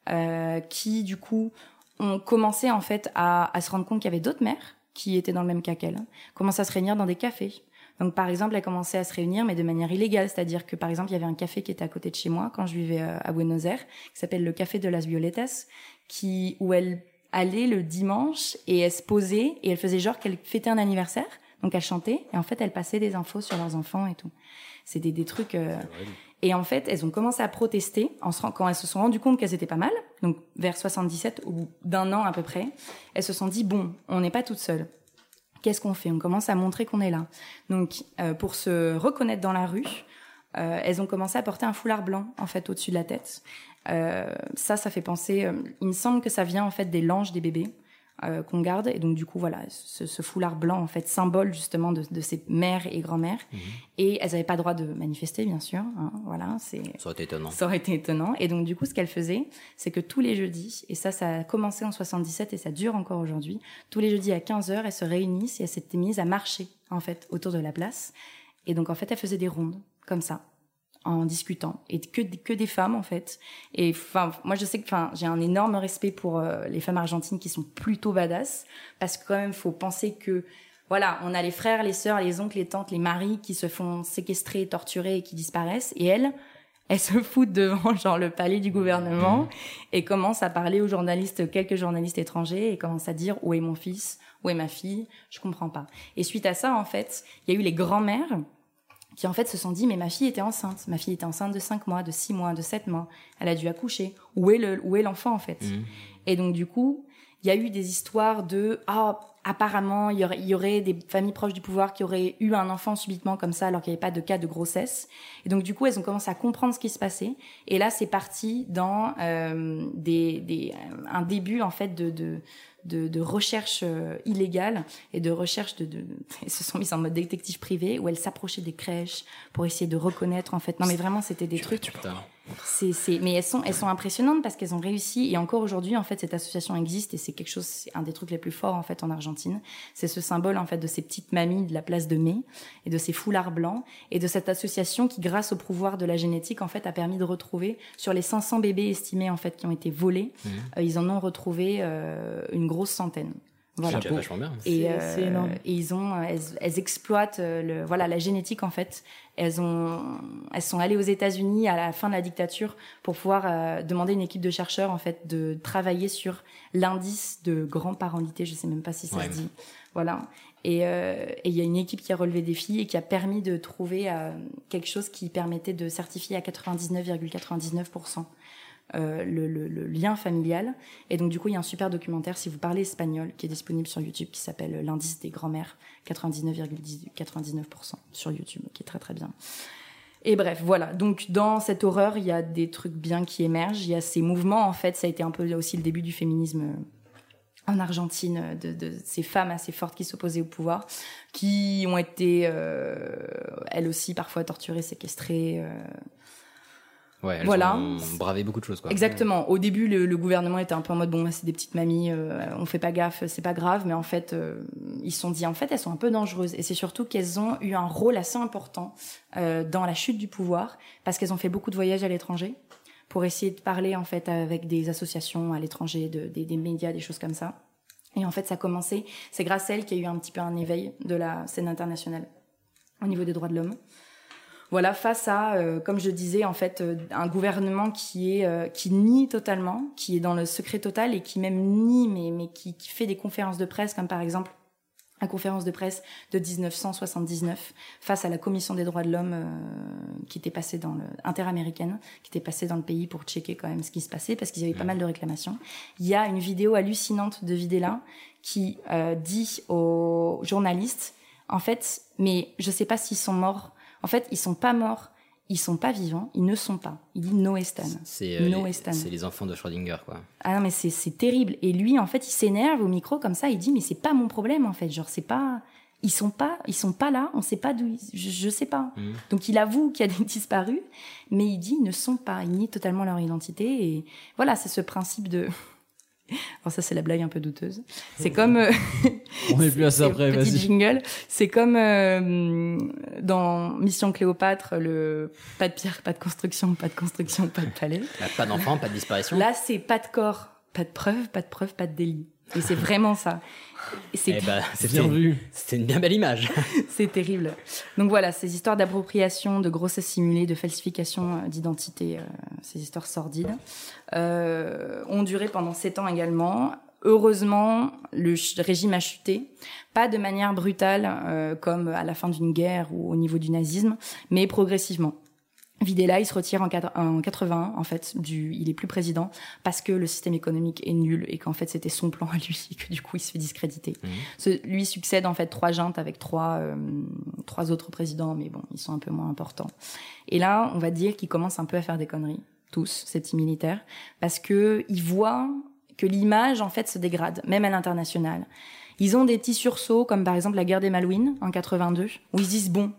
euh, qui, du coup, ont commencé, en fait, à, à se rendre compte qu'il y avait d'autres mères qui étaient dans le même cas qu'elles, commencent à se réunir dans des cafés. Donc, par exemple, elles commençaient à se réunir, mais de manière illégale. C'est-à-dire que, par exemple, il y avait un café qui était à côté de chez moi, quand je vivais euh, à Buenos Aires, qui s'appelle le Café de las Violetas, qui, où elles allaient le dimanche et elles se posaient et elles faisaient genre qu'elles fêtaient un anniversaire. Donc, elles chantaient et en fait, elles passaient des infos sur leurs enfants et tout. C'était des trucs... euh, Et en fait, elles ont commencé à protester en se rend- quand elles se sont rendues compte qu'elles étaient pas mal. Donc, vers 77, au bout d'un an à peu près, elles se sont dit, bon, on n'est pas toutes seules qu'est-ce qu'on fait? On commence à montrer qu'on est là. Donc, euh, pour se reconnaître dans la rue, euh, elles ont commencé à porter un foulard blanc en fait au-dessus de la tête. Euh, ça, ça fait penser. il me semble que ça vient en fait des langes des bébés. Euh, qu'on garde. Et donc du coup, voilà, ce, ce foulard blanc en fait symbole justement de, de ces mères et grand-mères. Mhm. Et elles n'avaient pas le droit de manifester, bien sûr. hein, voilà, c'est Ça aurait été étonnant. ça aurait été étonnant. Et donc, du coup, ce qu'elle faisait, c'est que tous les jeudis, et ça, ça a commencé en 77 et ça dure encore aujourd'hui, tous les jeudis à 15h, elles se réunissent et elles s'étaient mises à marcher, en fait, autour de la place. Et donc, en fait, elles faisaient des rondes, comme ça, en discutant. Et que, que des femmes, en fait. Et enfin, moi, je sais que, enfin, j'ai un énorme respect pour euh, les femmes argentines qui sont plutôt badass. Parce que, quand même, faut penser que, voilà, on a les frères, les sœurs, les oncles, les tantes, les maris qui se font séquestrer, torturer et qui disparaissent. Et elles, elles se foutent devant genre le palais du gouvernement et commencent à parler aux journalistes, quelques journalistes étrangers et commencent à dire où est mon fils, où est ma fille, je comprends pas. Et suite à ça, en fait, il y a eu les grands-mères qui en fait se sont dit mais ma fille était enceinte, ma fille était enceinte de 5 mois, de 6 mois, de 7 mois, elle a dû accoucher. Où est le où est l'enfant en fait? Et donc du coup, il y a eu des histoires de ah apparemment il y aurait, il y aurait des familles proches du pouvoir qui auraient eu un enfant subitement comme ça alors qu'il n'y avait pas de cas de grossesse. Et donc du coup elles ont commencé à comprendre ce qui se passait. Et là c'est parti dans euh, des, des un début en fait de, de de, de recherche euh, illégale et de recherche de, de elles se sont mises en mode détective privé où elles s'approchaient des crèches pour essayer de reconnaître en fait non mais vraiment c'était des trucs Putain. C'est, c'est, mais elles sont, elles sont impressionnantes parce qu'elles ont réussi. Et encore aujourd'hui, en fait, cette association existe et c'est quelque chose, c'est un des trucs les plus forts en fait en Argentine. C'est ce symbole en fait de ces petites mamies de la place de mai et de ces foulards blancs et de cette association qui, grâce au pouvoir de la génétique, en fait, a permis de retrouver sur les 500 bébés estimés en fait qui ont été volés, Mhm. euh, ils en ont retrouvé euh, une grosse centaine. Voilà. C'est déjà vachement bien. Et, C'est- euh, c'est énorme. et ils ont, euh, elles, elles exploitent euh, le, voilà la génétique en fait. Elles ont, elles sont allées aux États-Unis à la fin de la dictature pour pouvoir euh, demander à une équipe de chercheurs en fait de travailler sur l'indice de grand-parentalité. Je sais même pas si ça Ouais. se dit. Voilà. Et euh, et il y a une équipe qui a relevé des filles et qui a permis de trouver euh, quelque chose qui permettait de certifier à 99,99% euh, le, lien familial. Et donc, du coup, il y a un super documentaire, si vous parlez espagnol, qui est disponible sur YouTube, qui s'appelle L'indice des grands-mères, 99,99% sur YouTube, qui est très très bien. Et bref, voilà. Donc, dans cette horreur, il y a des trucs bien qui émergent. Il y a ces mouvements, en fait, ça a été un peu aussi le début du féminisme en Argentine, de, de ces femmes assez fortes qui s'opposaient au pouvoir, qui ont été, euh, elles aussi, parfois torturées, séquestrées. euh, Ouais, elles Voilà. ont bravé beaucoup de choses, quoi. Exactement. Au début, le, le gouvernement était un peu en mode bon, bah, c'est des petites mamies, euh, on fait pas gaffe, c'est pas grave. Mais en fait, euh, ils se sont dit en fait, elles sont un peu dangereuses. Et c'est surtout qu'elles ont eu un rôle assez important euh, dans la chute du pouvoir parce qu'elles ont fait beaucoup de voyages à l'étranger pour essayer de parler en fait avec des associations à l'étranger, de, des, des médias, des choses comme ça. Et en fait, ça a commencé. C'est grâce à elles qu'il y a eu un petit peu un éveil de la scène internationale au niveau des droits de l'homme voilà face à euh, comme je disais en fait euh, un gouvernement qui est euh, qui nie totalement qui est dans le secret total et qui même nie mais mais qui, qui fait des conférences de presse comme par exemple la conférence de presse de 1979 face à la commission des droits de l'homme euh, qui était passée dans le interaméricaine qui était passée dans le pays pour checker quand même ce qui se passait parce qu'il y avait pas mal de réclamations. Il y a une vidéo hallucinante de Videla qui euh, dit aux journalistes en fait mais je sais pas s'ils sont morts en fait, ils sont pas morts, ils sont pas vivants, ils ne sont pas. Il dit no estan. C'est euh, no les, les enfants de Schrödinger, quoi. Ah non, mais c'est c'est terrible. Et lui, en fait, il s'énerve au micro comme ça. Il dit mais c'est pas mon problème en fait. Genre c'est pas. Ils sont pas, ils sont pas là. On sait pas d'où. ils- Je, je sais pas. Mhm. Donc il avoue qu'il y a des disparus, mais il dit ils ne sont pas. Il nie totalement leur identité. Et voilà, c'est ce principe de. Alors ça c'est la blague un peu douteuse. C'est comme. euh, On est plus à ça c'est après, petit vas-y. jingle. C'est comme euh, dans Mission Cléopâtre, le pas de pierre, pas de construction, pas de construction, pas de palais. Bah, pas d'enfants, pas de disparition. Là, c'est pas de corps, pas de preuve, pas de preuve, pas de délit. Et c'est vraiment ça. C'est Eh ben, Bien vu. C'était une bien belle image. c'est terrible. Donc voilà, ces histoires d'appropriation, de grossesse simulée, de falsification euh, d'identité, euh, ces histoires sordides, euh, ont duré pendant sept ans également. Heureusement, le régime a chuté, pas de manière brutale euh, comme à la fin d'une guerre ou au niveau du nazisme, mais progressivement. Videla, il se retire en, quatre- en 81, en fait, du, il est plus président parce que le système économique est nul et qu'en fait c'était son plan à lui et que du coup il se fait discréditer. Ce- lui succède en fait trois jantes avec trois euh, trois autres présidents, mais bon, ils sont un peu moins importants. Et là, on va dire qu'ils commencent un peu à faire des conneries, tous ces petits militaires, parce que ils voient que l'image en fait se dégrade, même à l'international. Ils ont des petits sursauts, comme par exemple la guerre des Malouines en 82, où ils se disent bon,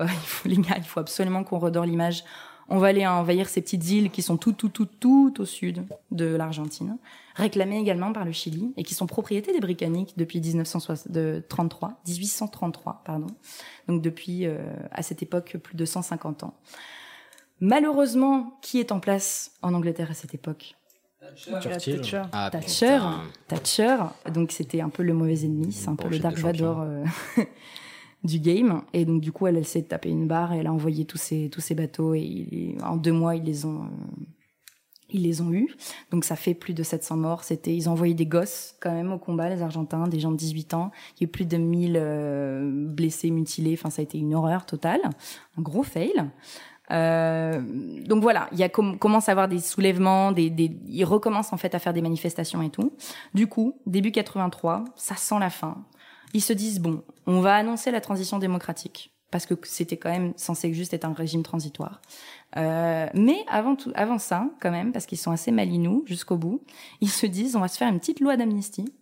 il faut les gars, il faut absolument qu'on redore l'image. On va aller envahir ces petites îles qui sont tout, tout, tout, tout au sud de l'Argentine, réclamées également par le Chili et qui sont propriétés des Britanniques depuis 1933, 1833, pardon. Donc depuis euh, à cette époque plus de 150 ans. Malheureusement, qui est en place en Angleterre à cette époque? Thatcher. Ah, Thatcher. Thatcher. Donc c'était un peu le mauvais ennemi, c'est un peu le Dark. Vador euh, du game. Et donc du coup, elle, elle s'est tapé une barre et elle a envoyé tous ces tous ces bateaux et il- en deux mois, ils les ont euh, ils les ont eus. Donc ça fait plus de 700 morts. C'était ils ont envoyé des gosses quand même au combat, les Argentins, des gens de 18 ans. Il y a eu plus de 1000 euh, blessés, mutilés. Enfin, ça a été une horreur totale, un gros fail. Euh, donc voilà, il y a com- commence à avoir des soulèvements, des, des, ils recommencent en fait à faire des manifestations et tout. Du coup, début 83, ça sent la fin. Ils se disent bon, on va annoncer la transition démocratique parce que c'était quand même censé juste être un régime transitoire. Euh, mais avant tout, avant ça, quand même, parce qu'ils sont assez malinous jusqu'au bout, ils se disent on va se faire une petite loi d'amnistie.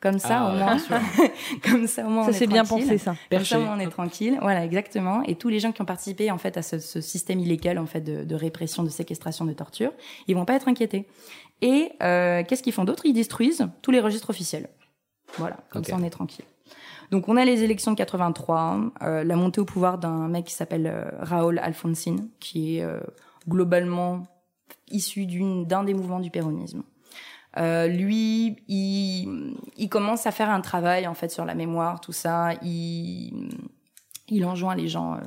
Comme ça, Ah au ouais, moins, comme ça, au moins, Ça, on est c'est bien pensé, ça. Comme ça, au moins, on est tranquille. Voilà, exactement. Et tous les gens qui ont participé, en fait, à ce, ce système illégal, en fait, de, de répression, de séquestration, de torture, ils vont pas être inquiétés. Et euh, qu'est-ce qu'ils font d'autre? Ils détruisent tous les registres officiels. Voilà, comme ça, on est tranquille. Donc, on a les élections de 83, euh, la montée au pouvoir d'un mec qui s'appelle euh, Raúl Alfonsín, qui est euh, globalement issu d'une d'un des mouvements du péronisme. Euh, lui, il, il commence à faire un travail en fait sur la mémoire, tout ça. Il, il enjoint les gens, euh,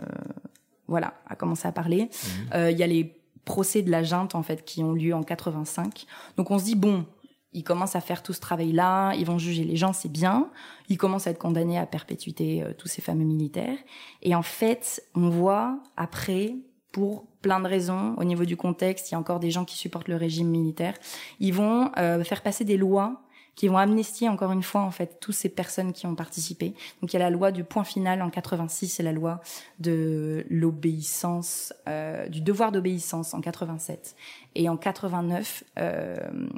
voilà, à commencer à parler. Euh, Il y a les procès de la junte en fait qui ont lieu en 85. Donc on se dit bon, ils commencent à faire tout ce travail-là, ils vont juger les gens, c'est bien. Ils commencent à être condamnés à perpétuité, euh, tous ces fameux militaires. Et en fait, on voit après, pour plein de raisons, au niveau du contexte, il y a encore des gens qui supportent le régime militaire, ils vont euh, faire passer des lois qui vont amnistier encore une fois en fait toutes ces personnes qui ont participé. Donc il y a la loi du point final en 86, c'est la loi de l'obéissance, euh, du devoir d'obéissance en 87. Et en 89, euh,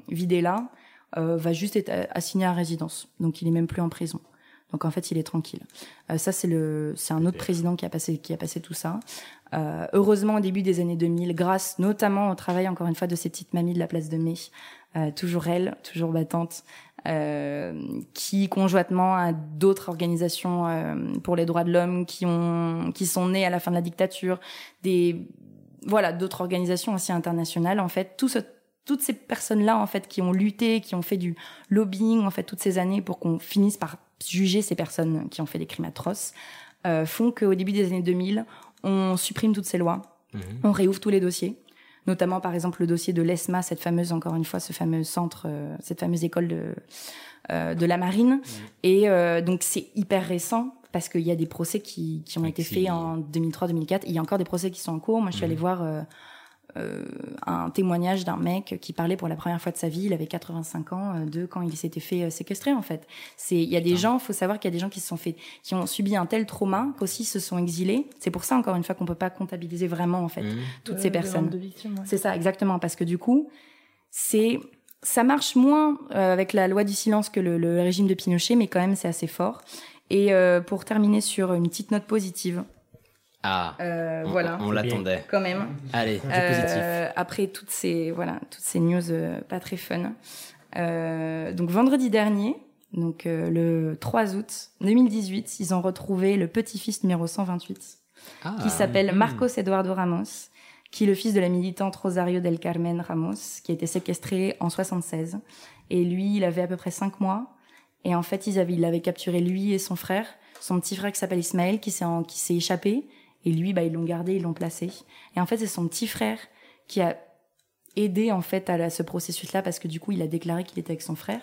Videla euh, va juste être assigné à résidence, donc il est même plus en prison. Donc en fait, il est tranquille. Euh, ça, c'est le, c'est un autre président qui a passé, qui a passé tout ça. Euh, heureusement, au début des années 2000, grâce notamment au travail encore une fois de ces petites mamies de la place de Mai, euh, toujours elles, toujours battantes, euh, qui conjointement à d'autres organisations euh, pour les droits de l'homme qui ont, qui sont nées à la fin de la dictature, des, voilà, d'autres organisations aussi internationales. En fait, tout ce toutes ces personnes-là, en fait, qui ont lutté, qui ont fait du lobbying, en fait, toutes ces années pour qu'on finisse par juger ces personnes qui ont fait des crimes atroces, euh, font qu'au début des années 2000, on supprime toutes ces lois, on réouvre tous les dossiers, notamment par exemple le dossier de l'ESMA, cette fameuse, encore une fois, ce fameux centre, euh, cette fameuse école de, euh, de la marine. Et euh, donc c'est hyper récent parce qu'il y a des procès qui, qui ont été faits en 2003-2004. Il y a encore des procès qui sont en cours. Moi, je suis allée voir euh, un témoignage d'un mec qui parlait pour la première fois de sa vie. Il avait 85 ans euh, de quand il s'était fait euh, séquestrer en fait. C'est il y a des gens, faut savoir qu'il y a des gens qui se sont fait, qui ont subi un tel trauma qu'aussi se sont exilés. C'est pour ça encore une fois qu'on peut pas comptabiliser vraiment en fait toutes Euh, ces personnes. ouais. C'est ça exactement parce que du coup c'est ça marche moins euh, avec la loi du silence que le, le régime de Pinochet, mais quand même c'est assez fort. Et euh, pour terminer sur une petite note positive, Ah, euh, on, voilà, on l'attendait. quand même. Allez, du Euh, positif. après toutes ces voilà toutes ces news euh, pas très fun. Euh, donc vendredi dernier, donc euh, le 3 août 2018, ils ont retrouvé le petit-fils numéro 128 Ah, qui s'appelle hmm. Marcos Eduardo Ramos, qui est le fils de la militante Rosario del Carmen Ramos, qui a été séquestré en 76. Et lui, il avait à peu près 5 mois. Et en fait, ils avaient, il avait capturé lui et son frère, son petit frère qui s'appelle Ismaël, qui s'est, en- qui s'est échappé. Et lui, bah, ils l'ont gardé, ils l'ont placé. Et en fait, c'est son petit frère qui a aidé, en fait, à la- ce processus-là, parce que du coup, il a déclaré qu'il était avec son frère.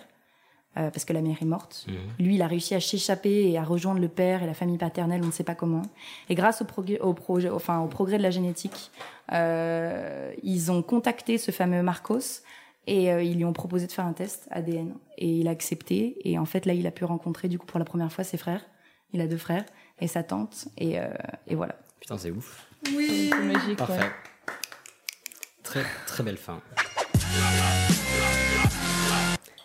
euh, parce que la mère est morte. Lui, il a réussi à s'échapper et à rejoindre le père et la famille paternelle, on ne sait pas comment. Et grâce au, progrès, au, projet, enfin, au progrès de la génétique, euh, ils ont contacté ce fameux Marcos et euh, ils lui ont proposé de faire un test ADN. Et il a accepté. Et en fait, là, il a pu rencontrer, du coup, pour la première fois, ses frères. Il a deux frères et sa tante. Et, euh, et voilà. Putain, c'est ouf. Oui, c'est magique. Parfait. ouais. Très, très belle fin.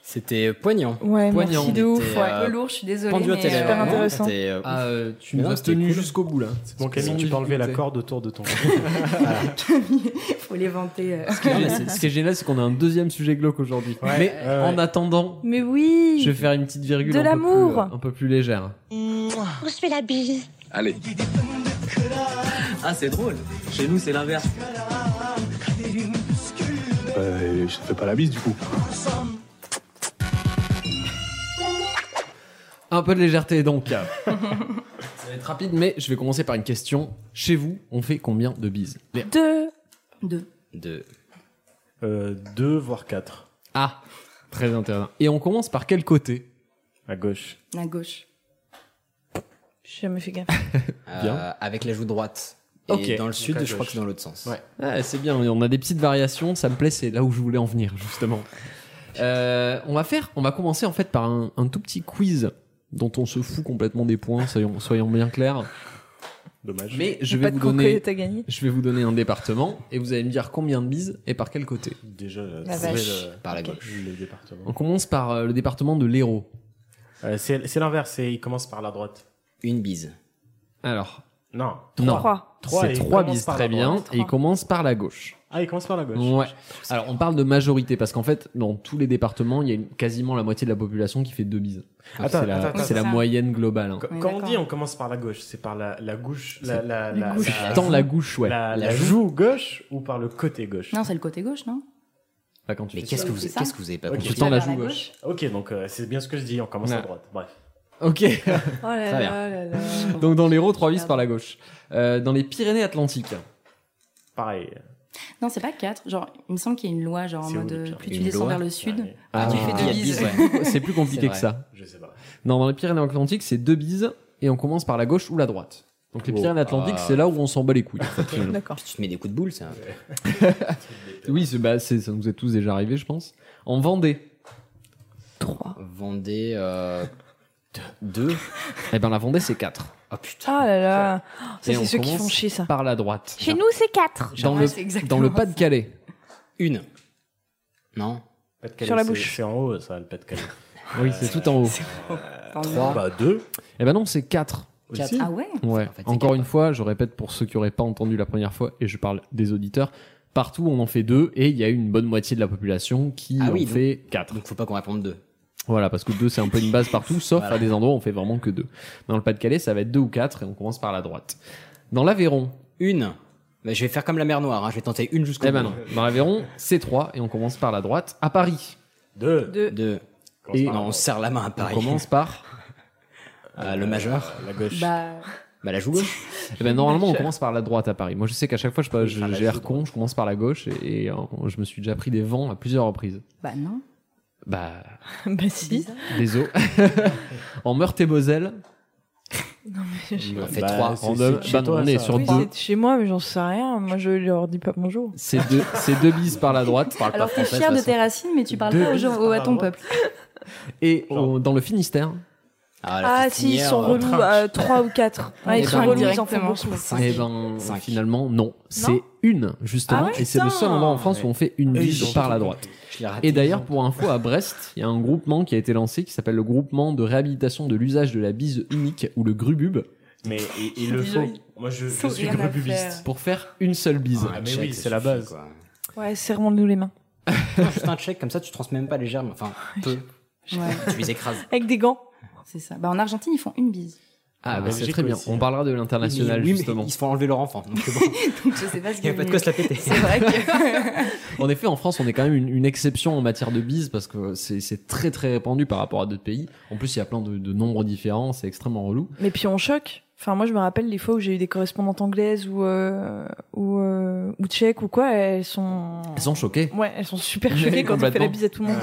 C'était poignant. Ouais, Poignant. merci de ouf. C'était, ouais. euh, Un peu lourd, je suis désolée. Pendu à mais, tes euh, lèvres. super intéressant. c'était, euh, Ah, euh, tu nous as tenu cool. jusqu'au bout là. Bon, Camille, tu peux enlever la corde autour de ton. faut les vanter. euh. C'est- ce qui est génial, c'est qu'on a un deuxième sujet glauque aujourd'hui. Ouais, mais ouais, en attendant, Mais oui. je vais faire une petite virgule De un, peu l'amour. plus, euh, un peu plus légère. On se fait la bise. Allez. Ah, c'est drôle. Chez nous, c'est l'inverse. Euh, je te fais pas la bise du coup. Un peu de légèreté donc. Ça va être rapide, mais je vais commencer par une question. Chez vous, on fait combien de bises? Léa Deux. Deux. De... Euh, deux, voire quatre. Ah, très intéressant. Et on commence par quel côté? À gauche. À gauche. J'ai jamais fait gaffe. Bien. Euh, avec la joue droite. Et Ok. dans le sud, je crois que c'est dans l'autre sens. Ouais. C'est bien, on a des petites variations, ça me plaît, c'est là où je voulais en venir, justement. Euh, on va faire, on va commencer en fait par un, un tout petit quiz dont on se fout complètement des points, soyons, soyons bien clairs. Dommage. Mais je vais vous donner, gagné. je vais vous donner un département et vous allez me dire combien de bises et par quel côté. Déjà, La trouver vache. le- Par la gauche. le département. On commence par euh, le département de l'Hérault. Euh, c'est l'inverse, il commence par la droite. Une bise. Alors, Non. non, Trois. Trois, c'est et il trois commence bises par très bien droite. et il commence par la gauche. Ah, il commence par la gauche. Ouais. Alors on parle de majorité parce qu'en fait dans tous les départements il y a une- quasiment la moitié de la population qui fait deux bises. Attends, c'est la, attends, c'est la moyenne globale. hein. Qu- Oui, Quand on d'accord. dit on commence par la gauche, c'est par la, la gauche, la, la, la, gauche. la- gauche, ouais. la, La la joue. gauche ou par le côté gauche? Non, c'est le côté gauche, non? Pas quand tu Mais fais qu'est-ce ça. que vous, c'est ça qu'est-ce que vous avez pas Ok. compris? le temps la joue gauche. Ok, donc euh, c'est bien ce que je dis, on commence Ouais. à droite. Bref. Ok. Oh là là là là. Donc dans l'Hérault, trois bises par la gauche. Euh, dans les Pyrénées-Atlantiques. Pareil. Non, c'est pas 4. Genre, il me semble qu'il y a une loi, genre en C'est où, mode le euh, pire plus tu Une descends loi vers le sud. Ouais, Ah, tu fais Il y deux a bises. ouais. C'est plus compliqué C'est que vrai. ça. je sais pas. Non, dans les Pyrénées-Atlantiques, c'est deux bises et on commence par la gauche ou la droite. Donc les Oh. Pyrénées-Atlantiques, Ah. c'est là où on s'en bat les couilles. en fait, finalement. D'accord. Tu te mets des coups de boule, c'est un... oui, c'est, bah, c'est, ça nous est tous déjà arrivé, je pense. En Vendée, Trois. Vendée, euh... deux. eh ben la Vendée, c'est 4. Oh putain. Ah là là. Ça, Et c'est ceux qui commence font chier, ça. Par la droite. Chez nous, c'est quatre. Dans Ouais, le, c'est exactement dans le ça. Pas-de-Calais. Une. Non. Pas-de-Calais, Sur la c'est- bouche. C'est en haut, ça, le Pas-de-Calais. Oui, c'est tout en haut. Trois. Bah, deux. Eh ben non, c'est 4. Quatre. Ah ouais Ouais. En fait, c'est Encore quatre. une fois, je répète pour ceux qui auraient pas entendu la première fois, et je parle des auditeurs, partout on en fait deux, et il y a une bonne moitié de la population qui Ah en oui, donc- fait 4. Donc faut pas qu'on réponde deux. Voilà, parce que deux c'est un peu une base partout, sauf Voilà. à des endroits où on fait vraiment que deux. Dans le Pas-de-Calais, ça va être deux ou quatre, et on commence par la droite. Dans l'Aveyron, Une. Bah, je vais faire comme la mer Noire, hein. je vais tenter une jusqu'au eh ben non. Dans l'Aveyron, c'est trois, et on commence par la droite. À Paris, Deux. Deux. Deux. Commence Et- Non, on serre la main à on Paris. commence par. Euh, le majeur. La gauche. Bah, Bah la joue gauche. Eh ben normalement, on commence par la droite à Paris. Moi, je sais qu'à chaque fois, je, j'ai l'air con, je commence par la gauche, et, et, euh, je me suis déjà pris des vents à plusieurs reprises. bah non. Bah, Bah si. désolé. en Meurthe-et-Moselle, On en fait Bah, trois. c'est- On, chez bah non, toi, on est sur Oui, deux. c'est chez moi, mais j'en sais rien. Moi, je leur dis pas bonjour. C'est deux, c'est deux bises par la droite. Alors t'es fier de tes racines, mais tu parles Deux pas aux gens, à ton peuple. Et au- dans le Finistère, Ah, Ah si, ils sont euh, relous à 3 ou 4. Ouais, Eh ils sont ben, relous, ils en font beaucoup. Cinq. eh ben, Cinq. finalement, non. C'est une, justement. Ah ouais, et c'est le seul endroit en France où on fait une bise par la droite. Et d'ailleurs, pour info, à Brest, il y a un groupement qui a été lancé qui s'appelle le groupement de réhabilitation de l'usage de la bise unique ou le grubub Mais il, le faut. Moi, je, suis grububiste. faire. pour faire une seule bise. Ah, mais check, oui, c'est la base. quoi. Ouais, serrons-nous les mains. Non, juste un check, comme ça tu transmets même pas les germes. Enfin, peu. Ouais, Tu les écrases. Avec des gants. c'est ça. Bah en Argentine, ils font une bise. Ah, bah, c'est très bien. aussi, On parlera de l'international, Oui, mais justement. ils se font enlever leur enfant. Donc bon, Donc je sais pas ce il n'y a pas de quoi se la péter. C'est vrai que. En effet, en France, on est quand même une, une exception en matière de bise parce que c'est très très répandu par rapport à d'autres pays. En plus, il y a plein de, de nombres différents, c'est extrêmement relou. Mais puis on choque. Enfin, moi, je me rappelle les fois où j'ai eu des correspondantes anglaises ou euh, ou euh, ou tchèques ou quoi, elles sont. Elles sont choquées. Ouais, elles sont super choquées quand on fait la bise à tout le monde.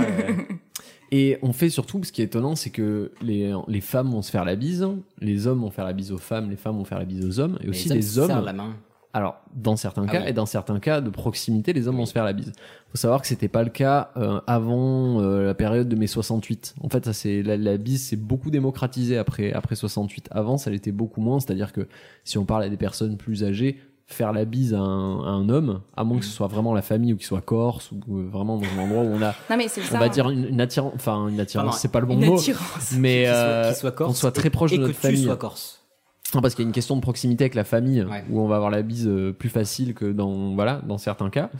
Et on fait surtout, ce qui est étonnant, c'est que les, les femmes vont se faire la bise, les hommes vont faire la bise aux femmes, les femmes vont faire la bise aux hommes, et aussi hommes les se hommes. serrent la main. Alors, dans certains Ah cas, et dans certains cas de proximité, les hommes vont se faire la bise. Faut savoir que c'était pas le cas euh, avant euh, la période de mai 68. En fait, ça c'est la, la bise s'est beaucoup démocratisée après après 68. Avant, ça l'était beaucoup moins. C'est-à-dire que si on parle à des personnes plus âgées, faire la bise à un, à un homme, à moins que ce soit vraiment la famille ou qu'il soit corse ou euh, vraiment dans un endroit où on a, Non, mais c'est on ça. va dire une, une attirance, enfin une attirance, c'est pas le bon une mot, mais euh, qu'il soit corse on soit très proche et de que notre tu famille. sois corse. Non, parce qu'il y a une question de proximité avec la famille Ouais. où on va avoir la bise euh, plus facile que dans voilà dans certains cas.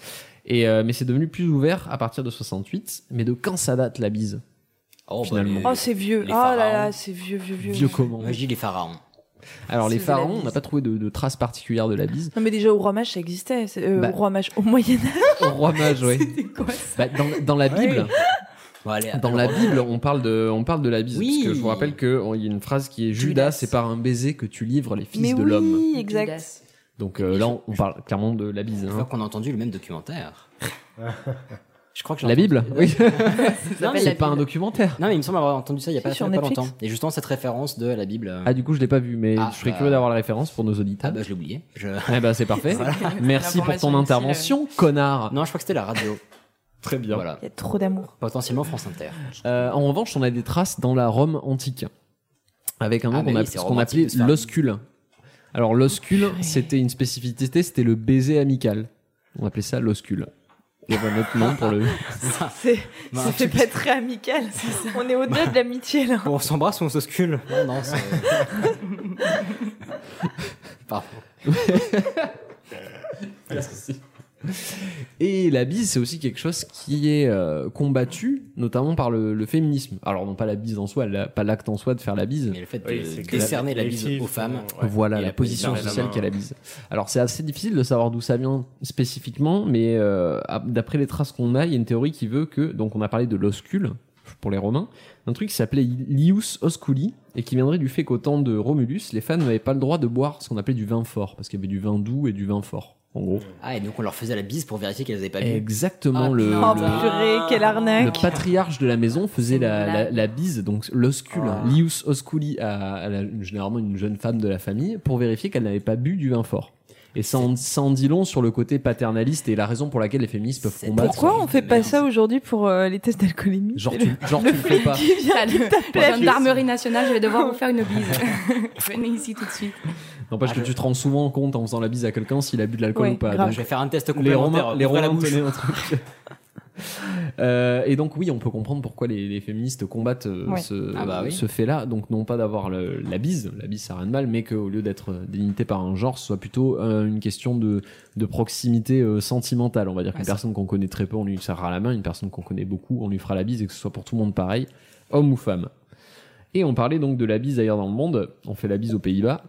Et euh, mais c'est devenu plus ouvert à partir de 68. Mais de quand ça date la bise Oh, Finalement. les- Oh, c'est vieux. Oh là là, c'est vieux, vieux, vieux. Vieux comment dis les pharaons. Alors les pharaons, on n'a pas trouvé de, de traces particulières de la bise. Non, mais déjà, au Roi Mage, ça existait. Euh, Bah. Au Roi Mage, au Moyen-Âge. Au roi mage, ouais. Bah, dans, dans la Bible, Bon, allez, dans la Bible, on parle de on parle de la bise Oui. parce que je vous rappelle que on- il y a une phrase qui est Judas, c'est par un baiser que tu livres les fils Mais de l'homme. oui, exact. Judas. Donc euh, là, on parle clairement de la bise. Hein. fois qu'on a entendu le même documentaire. je crois que j'ai La Bible Oui. C'est pas un documentaire. Non, mais il me semble avoir entendu ça il y a pas, a pas longtemps. Et justement, cette référence de la Bible. euh, Ah du coup, je l'ai pas vu, mais Ah, je serais bah. curieux d'avoir la référence pour nos Ah auditeurs. bah, je l'ai oublié. Je... Eh ben c'est parfait. Merci pour ton intervention, connard. Non, je crois que c'était la radio. Très bien. Voilà. Il y a trop d'amour. Potentiellement France Inter. Euh, en revanche, on a des traces dans la Rome antique, avec un nom Ah, qu'on oui, ce qu'on appelait l'oscule. Alors l'oscule, c'était une spécificité, c'était le baiser amical. On appelait ça l'oscule. Il y avait un autre nom pour le. C'est, Bah, ça un fait pas très amical. On est au-delà de l'amitié, là. On s'embrasse ou on s'oscule Non, non, c'est. Pardon. Et la bise, c'est aussi quelque chose qui est euh, combattu, notamment par le, le féminisme. Alors non pas la bise en soi, la- pas l'acte en soi de faire la bise, Mais le fait de Oui, décerner la bise aux femmes. ouais. Voilà, la la position sociale qu'est la bise. Alors c'est assez difficile de savoir d'où ça vient spécifiquement, mais euh, d'après les traces qu'on a, il y a une théorie qui veut que, donc on a parlé de l'oscule pour les Romains, un truc qui s'appelait Lius Osculi, et qui viendrait du fait qu'au temps de Romulus, les femmes n'avaient pas le droit de boire ce qu'on appelait du vin fort, parce qu'il y avait du vin doux et du vin fort, en gros. Ah, et donc on leur faisait la bise pour vérifier qu'elles avaient pas bu. Exactement Ah, le... Oh, le- purée, quelle le arnaque. patriarche de la maison faisait la, la, bise, donc l'oscule, Ah. Lius Osculi, à, à la- généralement une jeune femme de la famille, pour vérifier qu'elle n'avait pas bu du vin fort. Et ça en, ça en dit long sur le côté paternaliste et la raison pour laquelle les féministes peuvent combattre. Pourquoi on fait pas Merde. ça aujourd'hui pour euh, les tests d'alcoolémie? Genre tu, le, genre le tu le fais pas. qui vient le- gendarmerie nationale, je vais devoir vous faire une bise. Venez ici tout de suite. N'empêche que tu te rends souvent compte en faisant la bise à quelqu'un s'il a bu de l'alcool Ouais, ou pas. grave. Donc, Je vais faire un test les complémentaire. Romains, les Romains un truc. Euh, et donc oui, on peut comprendre pourquoi les, les féministes combattent euh, Ouais. ce, Ah bah oui. ce fait-là. Donc non pas d'avoir la bise, la bise ça a rien de mal, mais qu'au lieu d'être délimité par un genre, ce soit plutôt euh, une question de, de proximité euh, sentimentale. On va dire qu'une Ouais, personne qu'on connaît très peu, on lui serrera la main. Une personne qu'on connaît beaucoup, on lui fera la bise et que ce soit pour tout le monde pareil, homme ou femme. Et on parlait donc de la bise ailleurs dans le monde. On fait la bise aux Pays-Bas.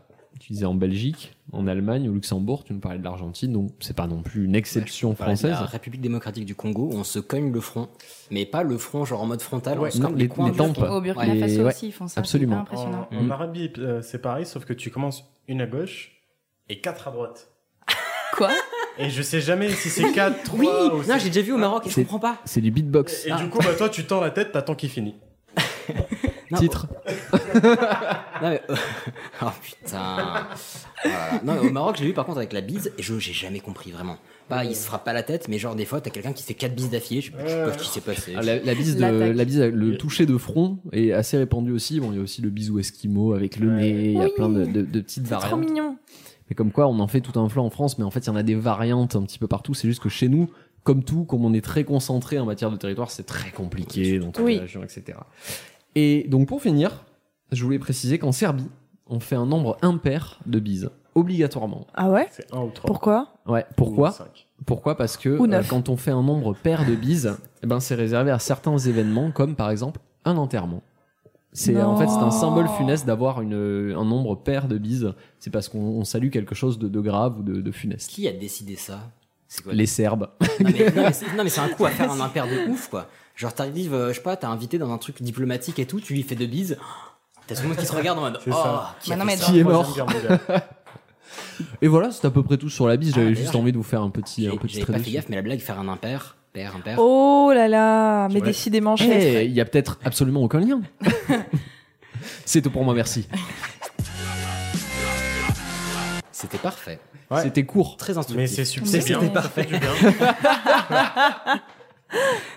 Tu disais en Belgique, en Allemagne, au Luxembourg, tu nous parlais de l'Argentine, donc c'est pas non plus une exception française. La République démocratique du Congo, on se cogne le front, mais pas le front genre en mode frontal, on se non, cogne les- les du tempes. Au Burkina Les- Faso ouais, aussi, ils font ça. absolument. Impressionnant. En, en Mm. Arabie, euh, c'est pareil, sauf que tu commences une à gauche et quatre à droite. Quoi? Et je sais jamais si c'est 4, 3 Oui, ou non, j'ai déjà vu au Maroc et je comprends pas. C'est du beatbox. Et Ah. du coup, bah, toi, tu tends la tête, t'attends qu'il finit. Non, Titre. Non, mais... oh putain. Voilà. Non, mais au Maroc, j'ai vu par contre avec la bise, et je j'ai jamais compris vraiment. Pas, il se frappe pas la tête, mais genre des fois, t'as quelqu'un qui fait 4 bises d'affilée, je sais pas je sais pas ce qui s'est passé. Ah, la, la bise, de, la bise, le toucher de front est assez répandu aussi. Bon, il y a aussi le bisou esquimau avec le Ouais. nez. Il y a Oui. plein de, de- de petites C'est trop variantes. mignon. Mais comme quoi, on en fait tout un flanc en France, mais en fait, il y en a des variantes un petit peu partout. C'est juste que chez nous, comme tout, comme on est très concentré en matière de territoire, c'est très compliqué dans toutes Oui. les régions, etc. Et donc, pour finir, je voulais préciser qu'en Serbie, on fait un nombre impair de bises, obligatoirement. Ah ouais C'est 1 ou 3. Pourquoi Ouais. Pourquoi Cinq. Pourquoi Parce que Ou euh, quand on fait un nombre pair de bises, eh ben c'est réservé à certains événements, comme par exemple un enterrement. C'est en fait c'est un symbole funeste d'avoir une un nombre pair de bises. C'est parce qu'on on salue quelque chose de, de grave ou de, de funeste. Qui a décidé ça? C'est quoi Les Serbes. Non, mais, non, mais c'est- non, mais c'est un coup à faire un impair de ouf, quoi. Genre, t'arrives, euh, je sais pas, t'as invité dans un truc diplomatique et tout, tu lui fais deux bises. T'as tout le monde qui se regarde en mode C'est Oh, ça. qui a Bah non, fait mais ça Qui est mort. Et voilà, c'est à peu près tout sur la bise. Ah, J'avais d'ailleurs, juste envie de vous faire un petit un petit J'avais trait pas fait dessus. gaffe, mais la blague, faire un impair, pair, impair. Oh là là, mais Ouais. décidément, Eh, chef. Il y a peut-être absolument aucun lien. c'est tout pour moi, merci. C'était parfait. Ouais. C'était court. Très instructif. Mais c'est super. C'est- C'est bien. c'était parfait.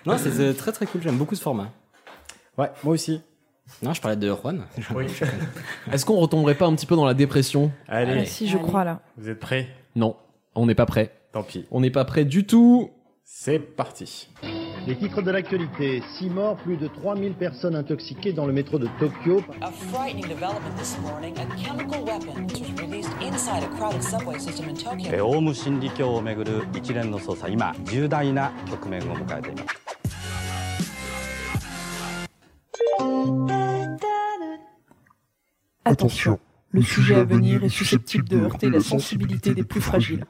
Non, c'est euh, très très cool, j'aime beaucoup ce format. Ouais, moi aussi. Non, je parlais de Juan. Oui. Est-ce qu'on retomberait pas un petit peu dans la dépression Allez, Ah, si, je Allez. crois là. vous êtes prêts? Non. On n'est pas prêt. Tant pis. On n'est pas prêt du tout. C'est parti. Les titres de l'actualité. 6 morts, plus de 3000 personnes intoxiquées dans le métro de Tokyo. A frightening development this morning. A chemical weapon was released inside a crowded subway system in Tokyo. えーオウム真理教をめぐる一連の捜査今重大な局面を迎えています Attention, le sujet à venir est susceptible de heurter la sensibilité des plus fragiles.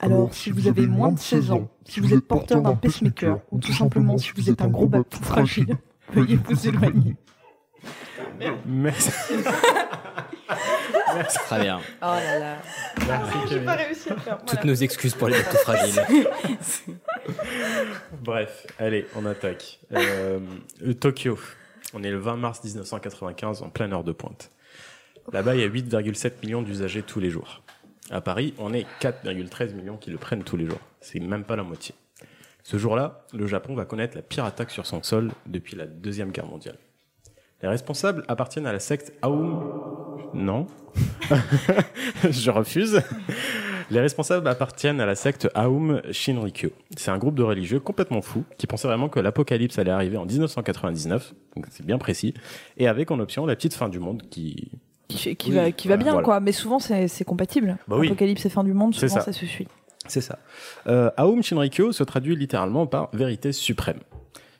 Alors, si vous avez moins de 16 ans, si vous êtes porteur d'un pacemaker, ou tout simplement si vous êtes un gros bateau fragile, veuillez vous éloigner. Merci. Très bien. Oh là là. Merci, pas réussi à faire. Toutes nos excuses pour les bateaux fragiles. Bref, allez, on attaque. Euh, Tokyo. On est le 20 mars 1995 en pleine heure de pointe. Là-bas, il y a 8,7 millions d'usagers tous les jours. À Paris, on est 4,13 millions qui le prennent tous les jours. C'est même pas la moitié. Ce jour-là, le Japon va connaître la pire attaque sur son sol depuis la Deuxième Guerre mondiale. Les responsables appartiennent à la secte Aum. Non. Je refuse. Les responsables appartiennent à la secte Aum Shinrikyo. C'est un groupe de religieux complètement fou qui pensait vraiment que l'apocalypse allait arriver en 1999, donc c'est bien précis, et avec en option la petite fin du monde qui. Qui, qui Oui, va, qui va bien, voilà. quoi. Mais souvent, c'est c'est compatible. Bah oui. Apocalypse et fin du monde, souvent, ça. ça. se suit. C'est ça. Euh, Aum Shinrikyo se traduit littéralement par vérité suprême.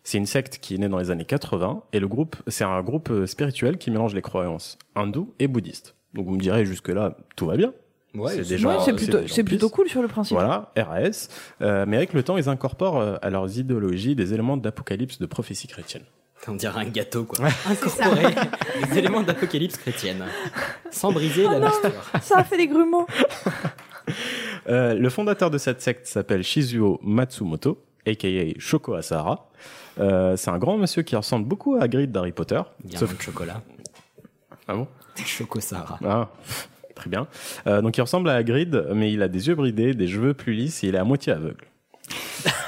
C'est une secte qui est née dans les années 80 et le groupe, c'est un groupe euh, spirituel qui mélange les croyances hindoues et bouddhistes. Donc vous me direz jusque là tout va bien. Ouais, c'est déjà Ouais, c'est plutôt, c'est plutôt cool sur le principe. Voilà, RAS. Euh, mais avec le temps, ils incorporent euh, à leurs idéologies des éléments d'apocalypse de prophétie chrétienne. On dirait un gâteau, quoi. Incorporer les éléments d'apocalypse chrétienne. Sans briser la mixture. Ça a fait des grumeaux. Euh, le fondateur de cette secte s'appelle Shizuo Matsumoto, aka Shoko Asahara. Euh, c'est un grand monsieur qui ressemble beaucoup à Hagrid d'Harry Potter. Il y a Sauf un peu de chocolat. Ah bon? Choco Sahara. Ah, très bien. Euh, donc il ressemble à Hagrid, mais il a des yeux bridés, des cheveux plus lisses et il est à moitié aveugle.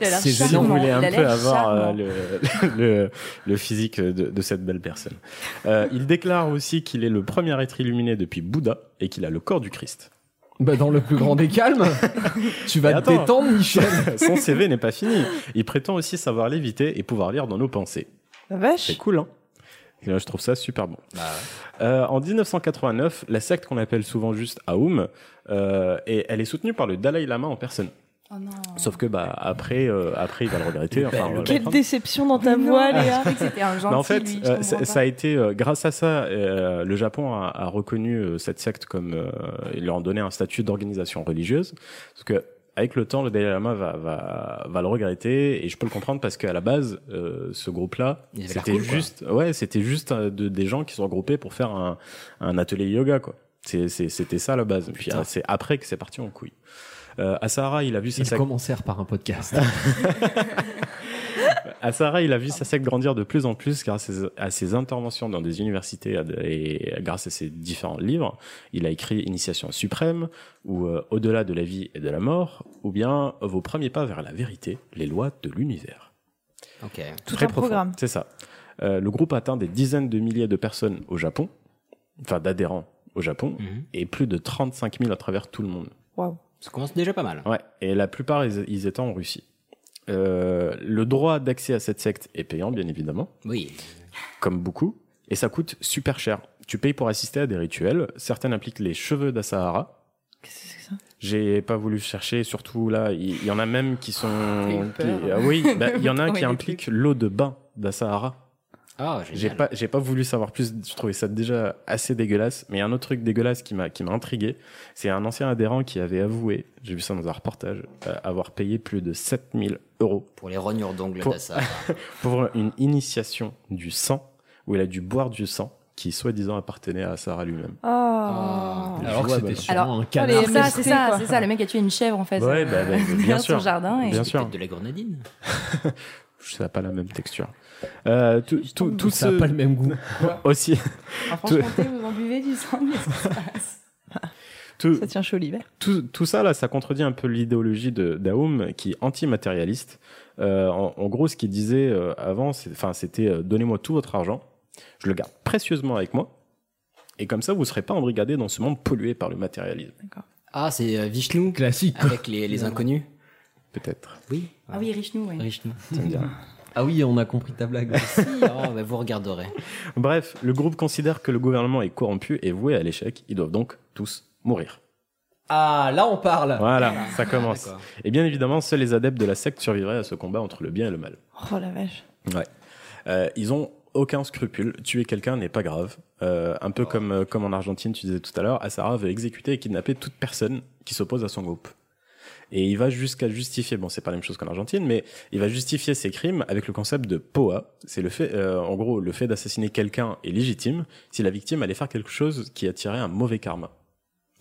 Vous charmant. voulez Il un a peu avoir euh, le, le, le physique de, de cette belle personne. Euh, il déclare aussi qu'il est le premier être illuminé depuis Bouddha et qu'il a le corps du Christ. Bah, dans le plus grand des calmes. tu vas te détendre, Michel. Son CV n'est pas fini. Il prétend aussi savoir l'éviter et pouvoir lire dans nos pensées. La vache. C'est cool, hein Et, Je trouve ça super bon. Euh, en 1989, la secte qu'on appelle souvent juste Aum, euh, et elle est soutenue par le Dalai Lama en personne. Oh non. Sauf que bah après, euh, après il va le regretter. Enfin, Quelle déception dans ta voix, Léa. croyais que c'était un gentil, Mais en fait, lui, euh, ça, a été euh, grâce à ça, euh, le Japon a, a reconnu euh, cette secte comme euh, ils leur ont donné un statut d'organisation religieuse. Parce que avec le temps, le Dalai Lama va, va, va le regretter et je peux le comprendre parce qu'à la base, euh, ce groupe-là, Il c'était cool, quoi. juste, ouais, c'était juste euh, de, des gens qui sont regroupés pour faire un, un atelier yoga, quoi. C'est- c'est- C'était ça la base. Puis Putain. c'est après que c'est parti en couille. Euh, Asahara, il a vu sa Ils secte. commencèrent par un podcast. Asahara, il a vu sa secte grandir de plus en plus grâce à ses, à ses interventions dans des universités et grâce à ses différents livres. Il a écrit Initiation suprême ou euh, Au-delà de la vie et de la mort ou bien Vos premiers pas vers la vérité, les lois de l'univers. Ok. Tout Très un profond. programme. C'est ça. Euh, le groupe atteint des dizaines de milliers de personnes au Japon, enfin d'adhérents au Japon, Mhm. et plus de 35 000 à travers tout le monde. Waouh. Ça commence déjà pas mal. Ouais, et la plupart, ils, ils étaient en Russie. Euh, le droit d'accès à cette secte est payant, bien évidemment, Oui. comme beaucoup, et ça coûte super cher. Tu payes pour assister à des rituels. Certains impliquent les cheveux d'Asahara. Qu'est-ce que c'est que ça? J'ai pas voulu chercher, surtout là, il y, en a même qui sont. eu qui- ah oui, bah, il y en a qui des implique l'eau de bain d'Asahara. Ah, J'ai pas, j'ai pas voulu savoir plus. Je trouvais ça déjà assez dégueulasse. Mais il y a un autre truc dégueulasse qui m'a, qui m'a intrigué. C'est un ancien adhérent qui avait avoué, j'ai vu ça dans un reportage, euh, avoir payé plus de 7000 euros Pour les rognures d'ongles Pour- d'Assa. pour une initiation du sang, où il a dû boire du sang qui soi-disant appartenait à Sarah lui-même. Ah. Alors que c'était sûrement Alors, un canard. Alors ça, c'est ça, c'est ça. Le mec a tué une chèvre en fait. Ouais, bah, bah, bien sûr. son jardin. Et... Bien sûr. De la grenadine. Ça n'a pas la même texture. Euh, tout, tout, tout ça ce... n'a pas le même goût. aussi. En Franche-Comté, vous en buvez du sang, mais ça se passe. Tout, Ça tient chaud l'hiver. tout, tout ça, là, ça contredit un peu l'idéologie de d'Aoum qui est antimatérialiste. Euh, en, en gros, ce qu'il disait euh, avant, c'était euh, donnez-moi tout votre argent, je le garde précieusement avec moi, et comme ça, vous ne serez pas embrigadé dans ce monde pollué par le matérialisme. Ah, c'est euh, Vishnu Classique. avec les, les inconnus. Peut-être. Oui. Ah oui, Richnou, ouais. Vishnu. Ah oui, on a compris ta blague. Si, oh, bah, vous regarderez. Bref, le groupe considère que le gouvernement est corrompu et voué à l'échec. Ils doivent donc tous mourir. Ah, là on parle. Voilà, ça commence. D'accord. Et bien évidemment, seuls les adeptes de la secte survivraient à ce combat entre le bien et le mal. Oh la vache. Ouais. Euh, ils ont aucun scrupule. Tuer quelqu'un n'est pas grave. Euh, un peu comme, euh, comme en Argentine, tu disais tout à l'heure, Assara veut exécuter et kidnapper toute personne qui s'oppose à son groupe. Et il va jusqu'à justifier, bon, c'est pas la même chose qu'en Argentine, mais il va justifier ses crimes avec le concept de POA. C'est le fait, euh, en gros, le fait d'assassiner quelqu'un est légitime si la victime allait faire quelque chose qui attirait un mauvais karma.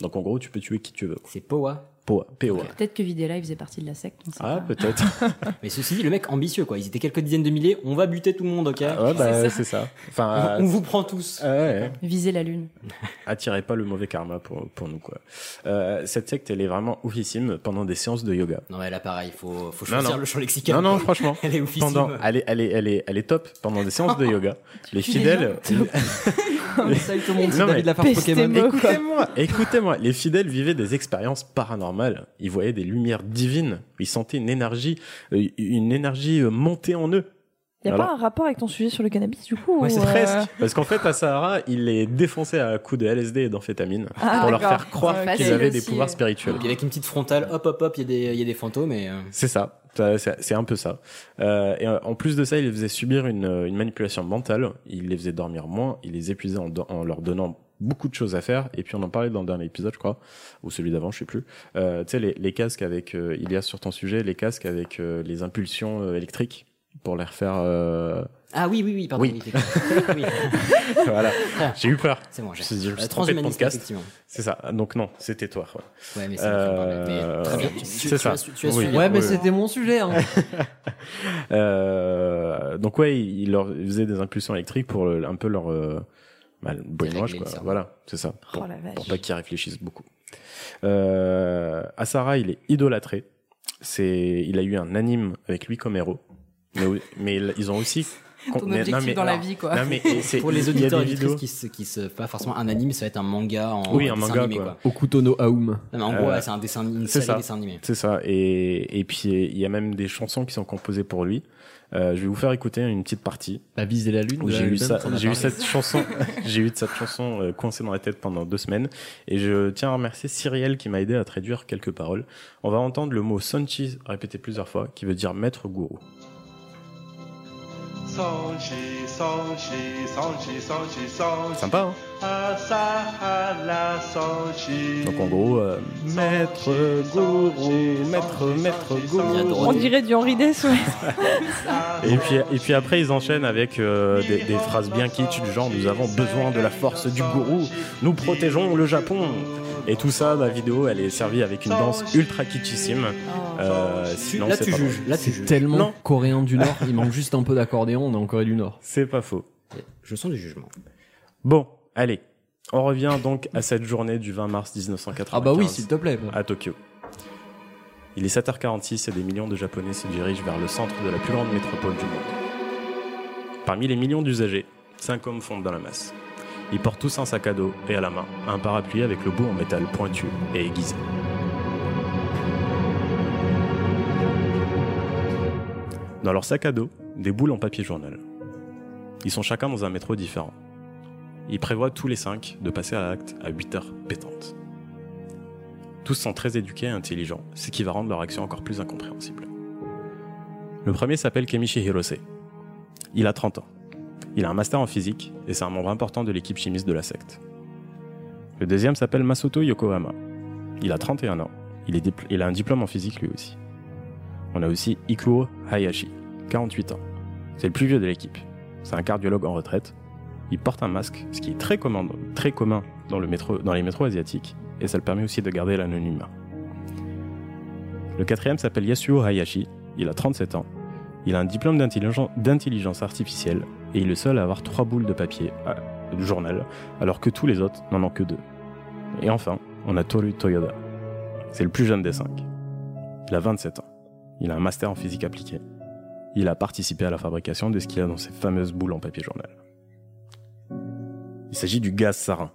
Donc en gros, tu peux tuer qui tu veux. C'est Poa. POA. POA. Peut-être que Videla, il faisait partie de la secte. on sait Ah, peut-être. Mais ceci dit, le mec ambitieux, quoi. Ils étaient quelques dizaines de milliers. On va buter tout le monde, ok Ah ouais, bah, c'est ça. Enfin, on, on vous prend tous. Ah ouais. Viser la lune. attirez pas le mauvais karma pour, pour nous quoi. Euh, cette secte elle est vraiment oufissime pendant des séances de yoga. Non, mais là, pareil, faut, faut Non, choisir non. le champ lexical. Non non franchement. Elle est oufissime. Pendant, elle est elle est elle est elle est top pendant des séances de yoga. Les fidèles. Salut tout le monde, c'est Non, mais- David Pokémon. Écoutez-moi, écoutez-moi. Les fidèles vivaient des expériences paranormales. Ils voyaient des lumières divines. Ils sentaient une énergie, euh, une énergie euh, monter en eux. Y a Alors- pas un rapport avec ton sujet sur le cannabis du coup Ouais, ou, c'est euh, presque. Parce qu'en fait, à Sahara, il les défonçait à coups de LSD et d'amphétamine Ah, pour leur faire croire Ouais, qu'ils avaient des pouvoirs spirituels. Puis avec une petite frontale, hop, hop, hop, il y, a des- il y a des fantômes et. C'est ça. C'est un peu ça. Euh, et en plus de ça, il les faisait subir une, une manipulation mentale. Il les faisait dormir moins. Il les épuisait en leur donnant beaucoup de choses à faire. Et puis on en parlait dans le dernier épisode, je crois, ou celui d'avant, je sais plus. Euh, tu sais, les, les casques avec, euh, il y a sur ton sujet, les casques avec euh, les impulsions euh, électriques pour les refaire. euh, Ah oui, oui, oui, pardon. Oui. oui, voilà. J'ai eu peur. C'est bon, j'ai. me je me Euh, suis trompé de podcast. C'est ça. Donc non, c'était toi. ouais. Ouais, mais c'est très bien. Tu- c'est ça. as su- tu as Oui. suivi. Ouais, mais Oui. c'était mon sujet. Hein. Euh, donc ouais, il leur faisait des impulsions électriques pour le- un peu leur euh, bah, le brainwash, quoi. Voilà, c'est ça. Oh pour pas qu'ils réfléchissent beaucoup. Euh, Asara, il est idolâtré. C'est, il a eu un anime avec lui comme héros. Mais, mais ils ont aussi. Ton mais- objectif dans la vie, quoi. Non, mais c'est- Pour les il y a auditeurs vidéos. qui se, qui se, pas forcément un anime, ça va être un manga en Oui, un dessin manga, animé, quoi. quoi. Okuto no Aum. Non, mais en gros, Euh, c'est un dessin, une C'est série ça. dessin animé. C'est ça. Et, et puis il y a même des chansons qui sont composées pour lui. Euh, je vais vous faire écouter une petite partie. La bise et la lune. j'ai eu ça, j'ai eu cette chanson, j'ai eu cette chanson euh, coincée dans la tête pendant deux semaines. Et je tiens à remercier Cyrielle qui m'a aidé à traduire quelques paroles. On va entendre le mot Sanchi répété plusieurs fois, qui veut dire maître gourou. Sympa, hein. Donc en gros, euh, maître gourou, maître, maître gourou. On dirait du Henri Dess, ouais. Et puis, et puis après, ils enchaînent avec euh, des, des phrases bien kitsch du genre Nous avons besoin de la force du gourou, nous protégeons le Japon. Et tout ça, ma vidéo, elle est servie avec une danse ultra kitschissime. Euh, sinon, Là, c'est tu pas juges. Là, tu juges. tellement Non. coréen du Nord. Il manque juste un peu d'accordéon. On est en Corée du Nord. C'est pas faux. Je sens du jugement. Bon, allez. On revient donc à cette journée du 20 mars 1995. Ah bah oui, s'il te plaît. à Tokyo. Il est 7h46 et des millions de Japonais se dirigent vers le centre de la plus grande métropole du monde. Parmi les millions d'usagers, cinq hommes fondent dans la masse. Ils portent tous un sac à dos et à la main un parapluie avec le bout en métal pointu et aiguisé. Dans leur sac à dos, des boules en papier journal. Ils sont chacun dans un métro différent. Ils prévoient tous les cinq de passer à l'acte à 8 heures pétantes. Tous sont très éduqués et intelligents, ce qui va rendre leur action encore plus incompréhensible. Le premier s'appelle Kemichi Hirose. Il a 30 ans. Il a un master en physique et c'est un membre important de l'équipe chimiste de la secte. Le deuxième s'appelle Masato Yokohama. Il a 31 ans. Il, a un diplôme en physique lui aussi. On a aussi Ikuo Hayashi, 48 ans. C'est le plus vieux de l'équipe. C'est un cardiologue en retraite. Il porte un masque, ce qui est très commun, dans, le métro, dans les métros asiatiques, et ça le permet aussi de garder l'anonymat. Le quatrième s'appelle Yasuo Hayashi, il a 37 ans. Il a un diplôme d'intelligence artificielle et il est le seul à avoir trois boules de papier de journal, alors que tous les autres n'en ont que deux. Et enfin, on a Toru Toyoda. C'est le plus jeune des cinq. Il a 27 ans. Il a un master en physique appliquée. Il a participé à la fabrication de ce qu'il y a dans ces fameuses boules en papier journal. Il s'agit du gaz sarin,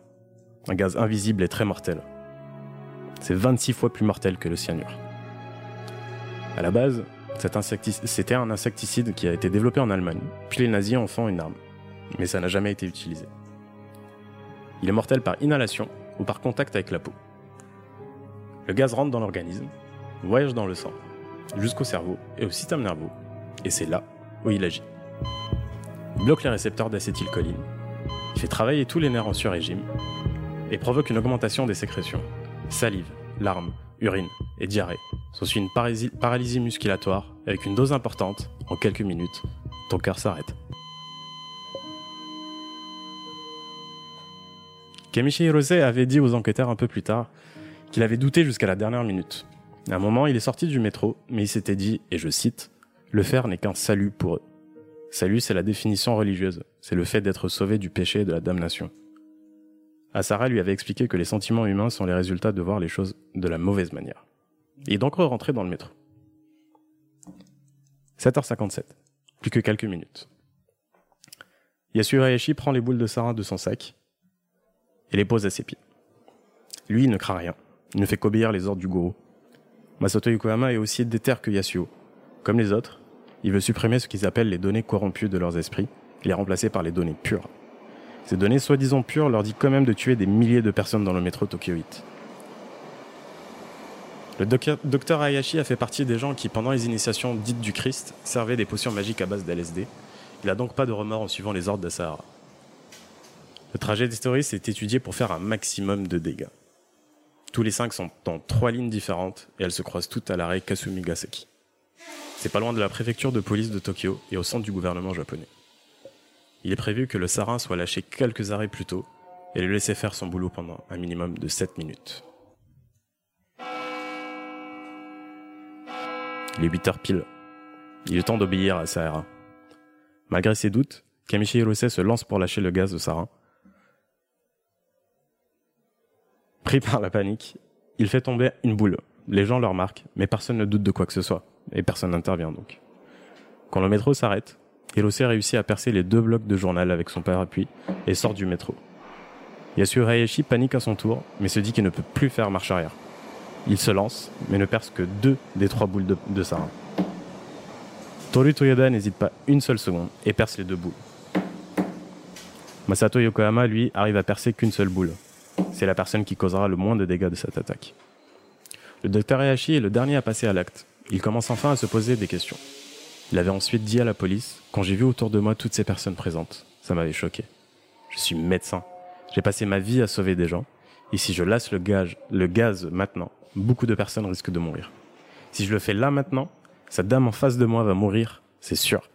un gaz invisible et très mortel. C'est 26 fois plus mortel que le cyanure. À la base, c'était un insecticide qui a été développé en Allemagne, puis les nazis en font une arme. Mais ça n'a jamais été utilisé. Il est mortel par inhalation ou par contact avec la peau. Le gaz rentre dans l'organisme, voyage dans le sang, jusqu'au cerveau et au système nerveux, et c'est là où il agit. Il bloque les récepteurs d'acétylcholine, fait travailler tous les nerfs en sur-régime, et provoque une augmentation des sécrétions. Salive, larmes, urine et diarrhée sont une paralysie, musculatoire avec une dose importante, en quelques minutes, ton cœur s'arrête. Kamichi Hirose avait dit aux enquêteurs un peu plus tard qu'il avait douté jusqu'à la dernière minute. À un moment, il est sorti du métro, mais il s'était dit, et je cite, Le faire n'est qu'un salut pour eux. Salut, c'est la définition religieuse, c'est le fait d'être sauvé du péché et de la damnation. Asara lui avait expliqué que les sentiments humains sont les résultats de voir les choses de la mauvaise manière. Est donc rentré dans le métro. 7h57. Plus que quelques minutes. Yasuo Hayashi prend les boules de sarin de son sac et les pose à ses pieds. Lui, il ne craint rien. Il ne fait qu'obéir les ordres du gourou. Masato Yokohama est aussi déter que Yasuo. Comme les autres, il veut supprimer ce qu'ils appellent les données corrompues de leurs esprits et les remplacer par les données pures. Ces données soi-disant pures leur dit quand même de tuer des milliers de personnes dans le métro tokyoïte. Le doc- docteur Hayashi a fait partie des gens qui, pendant les initiations dites du Christ, servaient des potions magiques à base d'LSD. Il n'a donc pas de remords en suivant les ordres d'Asahara. Le trajet des est étudié pour faire un maximum de dégâts. Tous les cinq sont dans trois lignes différentes et elles se croisent toutes à l'arrêt Kasumigaseki. C'est pas loin de la préfecture de police de Tokyo et au centre du gouvernement japonais. Il est prévu que le sarin soit lâché quelques arrêts plus tôt et le laisser faire son boulot pendant un minimum de 7 minutes. Il est 8 heures pile. Il est temps d'obéir à Sahara. Malgré ses doutes, Kamichi Hirose se lance pour lâcher le gaz de sarin. Pris par la panique, il fait tomber une boule. Les gens le remarquent, mais personne ne doute de quoi que ce soit, et personne n'intervient donc. Quand le métro s'arrête, Hirose réussit à percer les deux blocs de journal avec son parapluie et sort du métro. Yasuo Hayashi panique à son tour, mais se dit qu'il ne peut plus faire marche arrière. Il se lance, mais ne perce que deux des trois boules de, de sarin. Toru Toyoda n'hésite pas une seule seconde et perce les deux boules. Masato Yokohama, lui, arrive à percer qu'une seule boule. C'est la personne qui causera le moins de dégâts de cette attaque. Le docteur Hayashi est le dernier à passer à l'acte. Il commence enfin à se poser des questions. Il avait ensuite dit à la police Quand j'ai vu autour de moi toutes ces personnes présentes, ça m'avait choqué. Je suis médecin. J'ai passé ma vie à sauver des gens. Et si je lasse le gaz maintenant, beaucoup de personnes risquent de mourir. Si je le fais là maintenant, cette dame en face de moi va mourir, c'est sûr.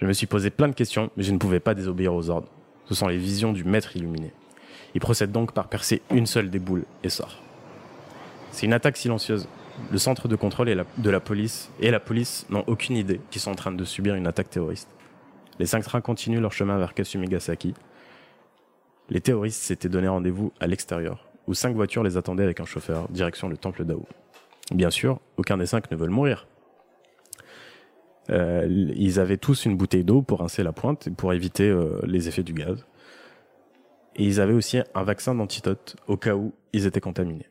Je me suis posé plein de questions, mais je ne pouvais pas désobéir aux ordres. Ce sont les visions du maître illuminé. Il procède donc par percer une seule des boules et sort. C'est une attaque silencieuse. Le centre de contrôle de la police et la police n'ont aucune idée qu'ils sont en train de subir une attaque terroriste. Les cinq trains continuent leur chemin vers Kasumigasaki. Les terroristes s'étaient donné rendez-vous à l'extérieur, où cinq voitures les attendaient avec un chauffeur, direction le temple d'Ao. Bien sûr, aucun des cinq ne veulent mourir. Euh, ils avaient tous une bouteille d'eau pour rincer la pointe et pour éviter euh, les effets du gaz. Et ils avaient aussi un vaccin d'antidote au cas où ils étaient contaminés.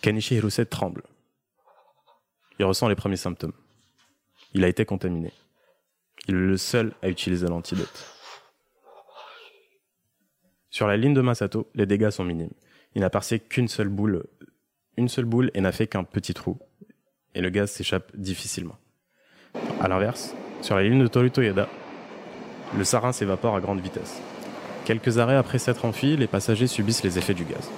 Kanishi Hirose tremble. Il ressent les premiers symptômes. Il a été contaminé. Il est le seul à utiliser l'antidote. Sur la ligne de Masato, les dégâts sont minimes. Il n'a percé qu'une seule boule, une seule boule et n'a fait qu'un petit trou. Et le gaz s'échappe difficilement. À l'inverse, sur la ligne de Toru Toyoda, le sarin s'évapore à grande vitesse. Quelques arrêts après s'être enfui, les passagers subissent les effets du gaz.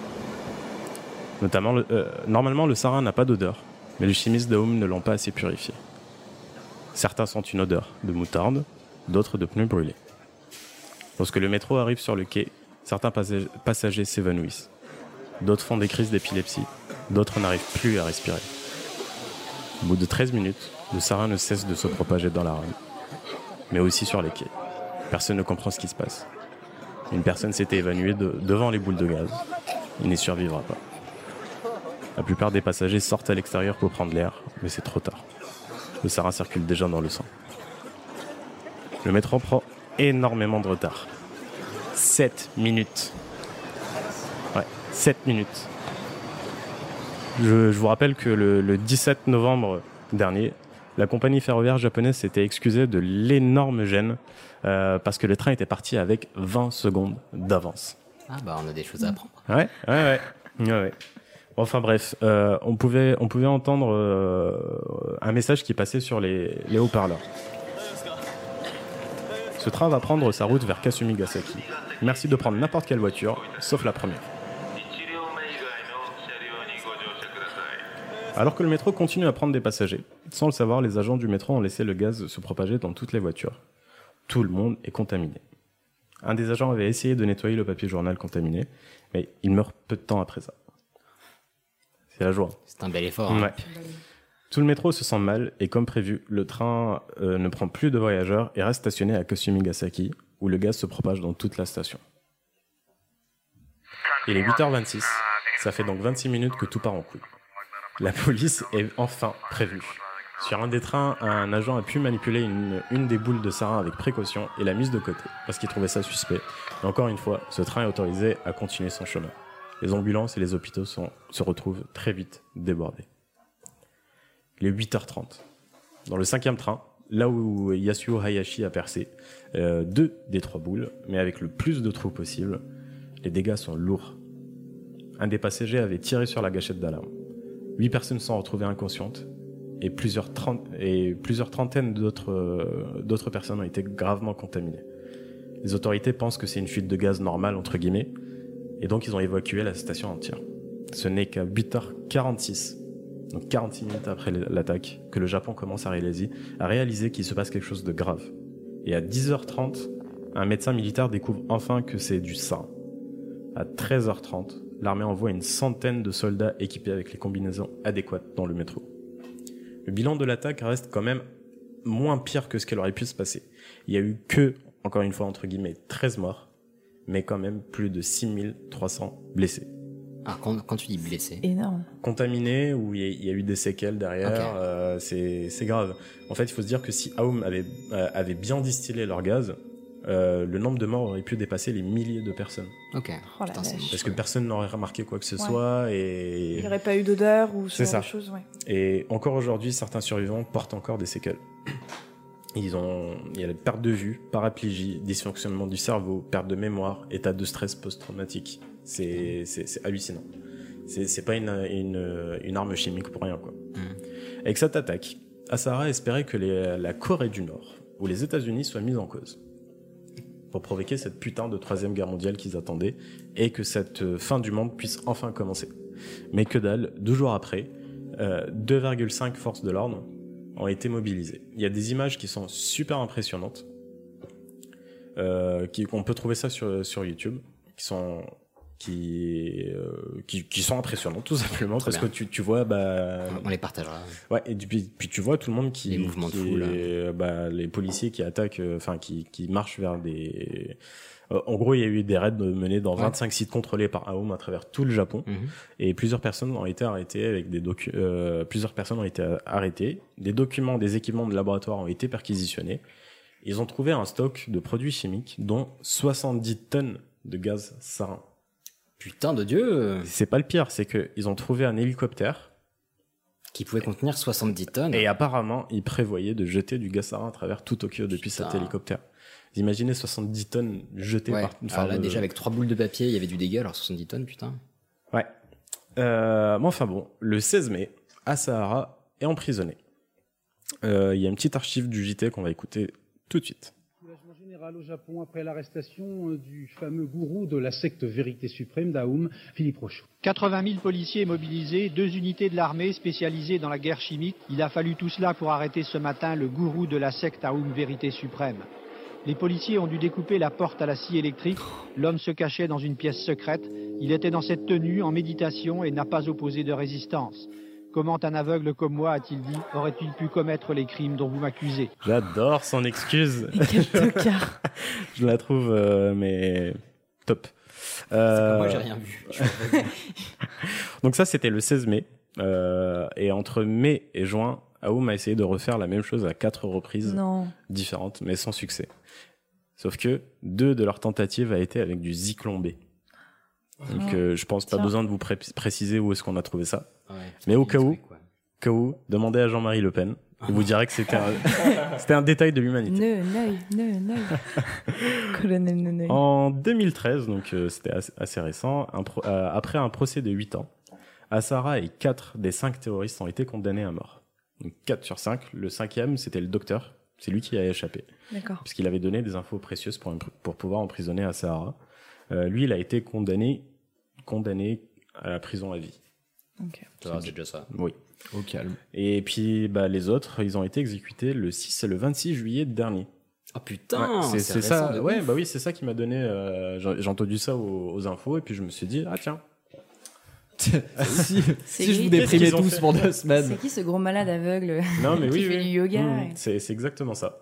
Euh, normalement, le sarin n'a pas d'odeur, mais les chimistes Home ne l'ont pas assez purifié. Certains sentent une odeur de moutarde, d'autres de pneus brûlés. Lorsque le métro arrive sur le quai, certains passag- passagers s'évanouissent. D'autres font des crises d'épilepsie, d'autres n'arrivent plus à respirer. Au bout de 13 minutes, le sarin ne cesse de se propager dans la rame, mais aussi sur les quais. Personne ne comprend ce qui se passe. Une personne s'était évanouie de- devant les boules de gaz. Il n'y survivra pas. La plupart des passagers sortent à l'extérieur pour prendre l'air, mais c'est trop tard. Le sarin circule déjà dans le sang. Le métro prend énormément de retard. 7 minutes. Ouais, 7 minutes. Je, je vous rappelle que le, le 17 novembre dernier, la compagnie ferroviaire japonaise s'était excusée de l'énorme gêne euh, parce que le train était parti avec 20 secondes d'avance. Ah bah on a des choses à apprendre. Ouais, ouais, ouais. ouais, ouais. Enfin bref, euh, on, pouvait, on pouvait entendre euh, un message qui passait sur les, les haut-parleurs. Ce train va prendre sa route vers Kasumigasaki. Merci de prendre n'importe quelle voiture, sauf la première. Alors que le métro continue à prendre des passagers, sans le savoir, les agents du métro ont laissé le gaz se propager dans toutes les voitures. Tout le monde est contaminé. Un des agents avait essayé de nettoyer le papier journal contaminé, mais il meurt peu de temps après ça. C'est la joie. C'est un bel effort. hein. Ouais. Tout le métro se sent mal et comme prévu, le train euh, ne prend plus de voyageurs et reste stationné à Kasumigasaki, où le gaz se propage dans toute la station. Il est 8h26. Ça fait donc 26 minutes que tout part en couille. La police est enfin prévue. Sur un des trains, un agent a pu manipuler une, des boules de sarin avec précaution et l'a mise de côté, parce qu'il trouvait ça suspect. Et encore une fois, ce train est autorisé à continuer son chemin. Les ambulances et les hôpitaux se retrouvent très vite débordés. Il est 8h30. Dans le cinquième train, là où Yasuo Hayashi a percé, euh, deux des trois boules, mais avec le plus de trous possible, les dégâts sont lourds. Un des passagers avait tiré sur la gâchette d'alarme. Huit personnes sont retrouvées inconscientes et plusieurs, et plusieurs trentaines d'autres euh, d'autres personnes ont été gravement contaminées. Les autorités pensent que c'est une fuite de gaz normale, entre guillemets, et donc ils ont évacué la station entière. Ce n'est qu'à 8h46, donc 46 minutes après l'attaque, que le Japon commence à réaliser, à réaliser qu'il se passe quelque chose de grave. Et à 10h30, un médecin militaire découvre enfin que c'est du sang. À 13h30, l'armée envoie une centaine de soldats équipés avec les combinaisons adéquates dans le métro. Le bilan de l'attaque reste quand même moins pire que ce qu'elle aurait pu se passer. Il y a eu que, encore une fois, entre guillemets, 13 morts, mais quand même plus de 6300 blessés. Ah, quand, quand tu dis blessé. Énorme. Contaminés, où il y, a- il y a eu des séquelles derrière, euh, c'est c'est grave. En fait, il faut se dire que si Aoum avait, euh, avait bien distillé leur gaz, euh, le nombre de morts aurait pu dépasser les milliers de personnes. Ok. Oh. Parce que personne n'aurait remarqué quoi que ce Ouais. soit et Il n'y aurait pas eu d'odeur ou ce genre ça. de choses, ouais. Et encore aujourd'hui, certains survivants portent encore des séquelles. Ils ont, il y a la perte de vue, paraplégie, dysfonctionnement du cerveau, perte de mémoire, état de stress post-traumatique. C'est, c'est, c'est hallucinant. C'est, c'est pas une, une, une arme chimique pour rien, quoi. Avec cette attaque, Asahara espérait que les- la Corée du Nord ou les États-Unis soient mis en cause provoquer cette putain de troisième guerre mondiale qu'ils attendaient et que cette euh, fin du monde puisse enfin commencer. Mais que dalle, deux jours après, euh, 2,5 forces de l'ordre ont été mobilisées. Il y a des images qui sont super impressionnantes. Euh, on peut trouver ça sur, sur YouTube, qui sont qui, euh, qui, qui sont impressionnantes tout simplement Très parce bien. que tu, tu vois bah On les partagera. ouais et puis, puis tu vois tout le monde qui Les mouvements de foule. bah, les policiers qui attaquent euh, enfin qui, qui marchent vers des Euh, en gros il y a eu des raids menés dans Ouais. 25 sites contrôlés par AOM à travers tout le Japon Mhm. et plusieurs personnes ont été arrêtées avec des docu euh, plusieurs personnes ont été arrêtées des documents des équipements de laboratoire ont été perquisitionnés ils ont trouvé un stock de produits chimiques dont 70 tonnes de gaz sarin Putain de Dieu c'est pas le pire c'est que ils ont trouvé un hélicoptère Qui pouvait contenir 70 tonnes. Et apparemment, ils prévoyaient de jeter du gaz sarin à travers tout Tokyo depuis cet hélicoptère. Vous imaginez 70 tonnes jetées Ouais. par... Alors là, le- déjà, avec trois boules de papier, il y avait du dégât, alors 70 tonnes, putain. Ouais. Euh, mais enfin bon, le 16 mai, Asahara est emprisonné. Euh, Il y a une petite archive du JT qu'on va écouter tout de suite. Au Japon après l'arrestation euh, du fameux gourou de la secte Vérité Suprême d'Aoum, Philippe Rochaud. 80 000 policiers mobilisés, deux unités de l'armée spécialisées dans la guerre chimique. Il a fallu tout cela pour arrêter ce matin le gourou de la secte Aoum Vérité Suprême. Les policiers ont dû découper la porte à la scie électrique. L'homme se cachait dans une pièce secrète. Il était dans cette tenue, en méditation, et n'a pas opposé de résistance. Comment un aveugle comme moi, a-t-il dit, aurait-il pu commettre les crimes dont vous m'accusez? J'adore son excuse. Je la trouve, euh, mais top. Euh, moi, j'ai rien vu. Donc ça, c'était le 16 mai. Euh, et entre mai et juin, Aoum a essayé de refaire la même chose à quatre reprises Non. différentes, mais sans succès. Sauf que deux de leurs tentatives a été avec du Zyklon B. Donc euh, je pense pas Tiens. besoin de vous pré- préciser où est-ce qu'on a trouvé ça. Mais au cas où, cas où, demandez à Jean-Marie Le Pen. Il vous dirait que c'était un, c'était un détail de l'humanité. Ne, neuil, ne, neuil. Colonel. En 2013, donc euh, c'était assez, assez récent, un pro- euh, après un procès de 8 ans, Assara et 4 des 5 terroristes ont été condamnés à mort. Donc 4 sur 5. Le cinquième, c'était le docteur. C'est lui qui a échappé. D'accord. Puisqu'il avait donné des infos précieuses pour pouvoir emprisonner Assara. Euh, lui, il a été condamné, condamné à la prison à vie. Ok. Ça va, c'est déjà ça. Oui. Au calme. Et puis, bah, les autres, ils ont été exécutés le 6 et le 26 juillet dernier. Oh putain, c'est ça. Ouais, bah oui, c'est ça qui m'a donné. euh, j'ai entendu ça aux, aux infos et puis je me suis dit, ah tiens. si, je vous déprimais tous pour deux semaines. C'est qui ce gros malade aveugle Non, mais qui oui, fait oui. du yoga Mm, et- c'est exactement ça.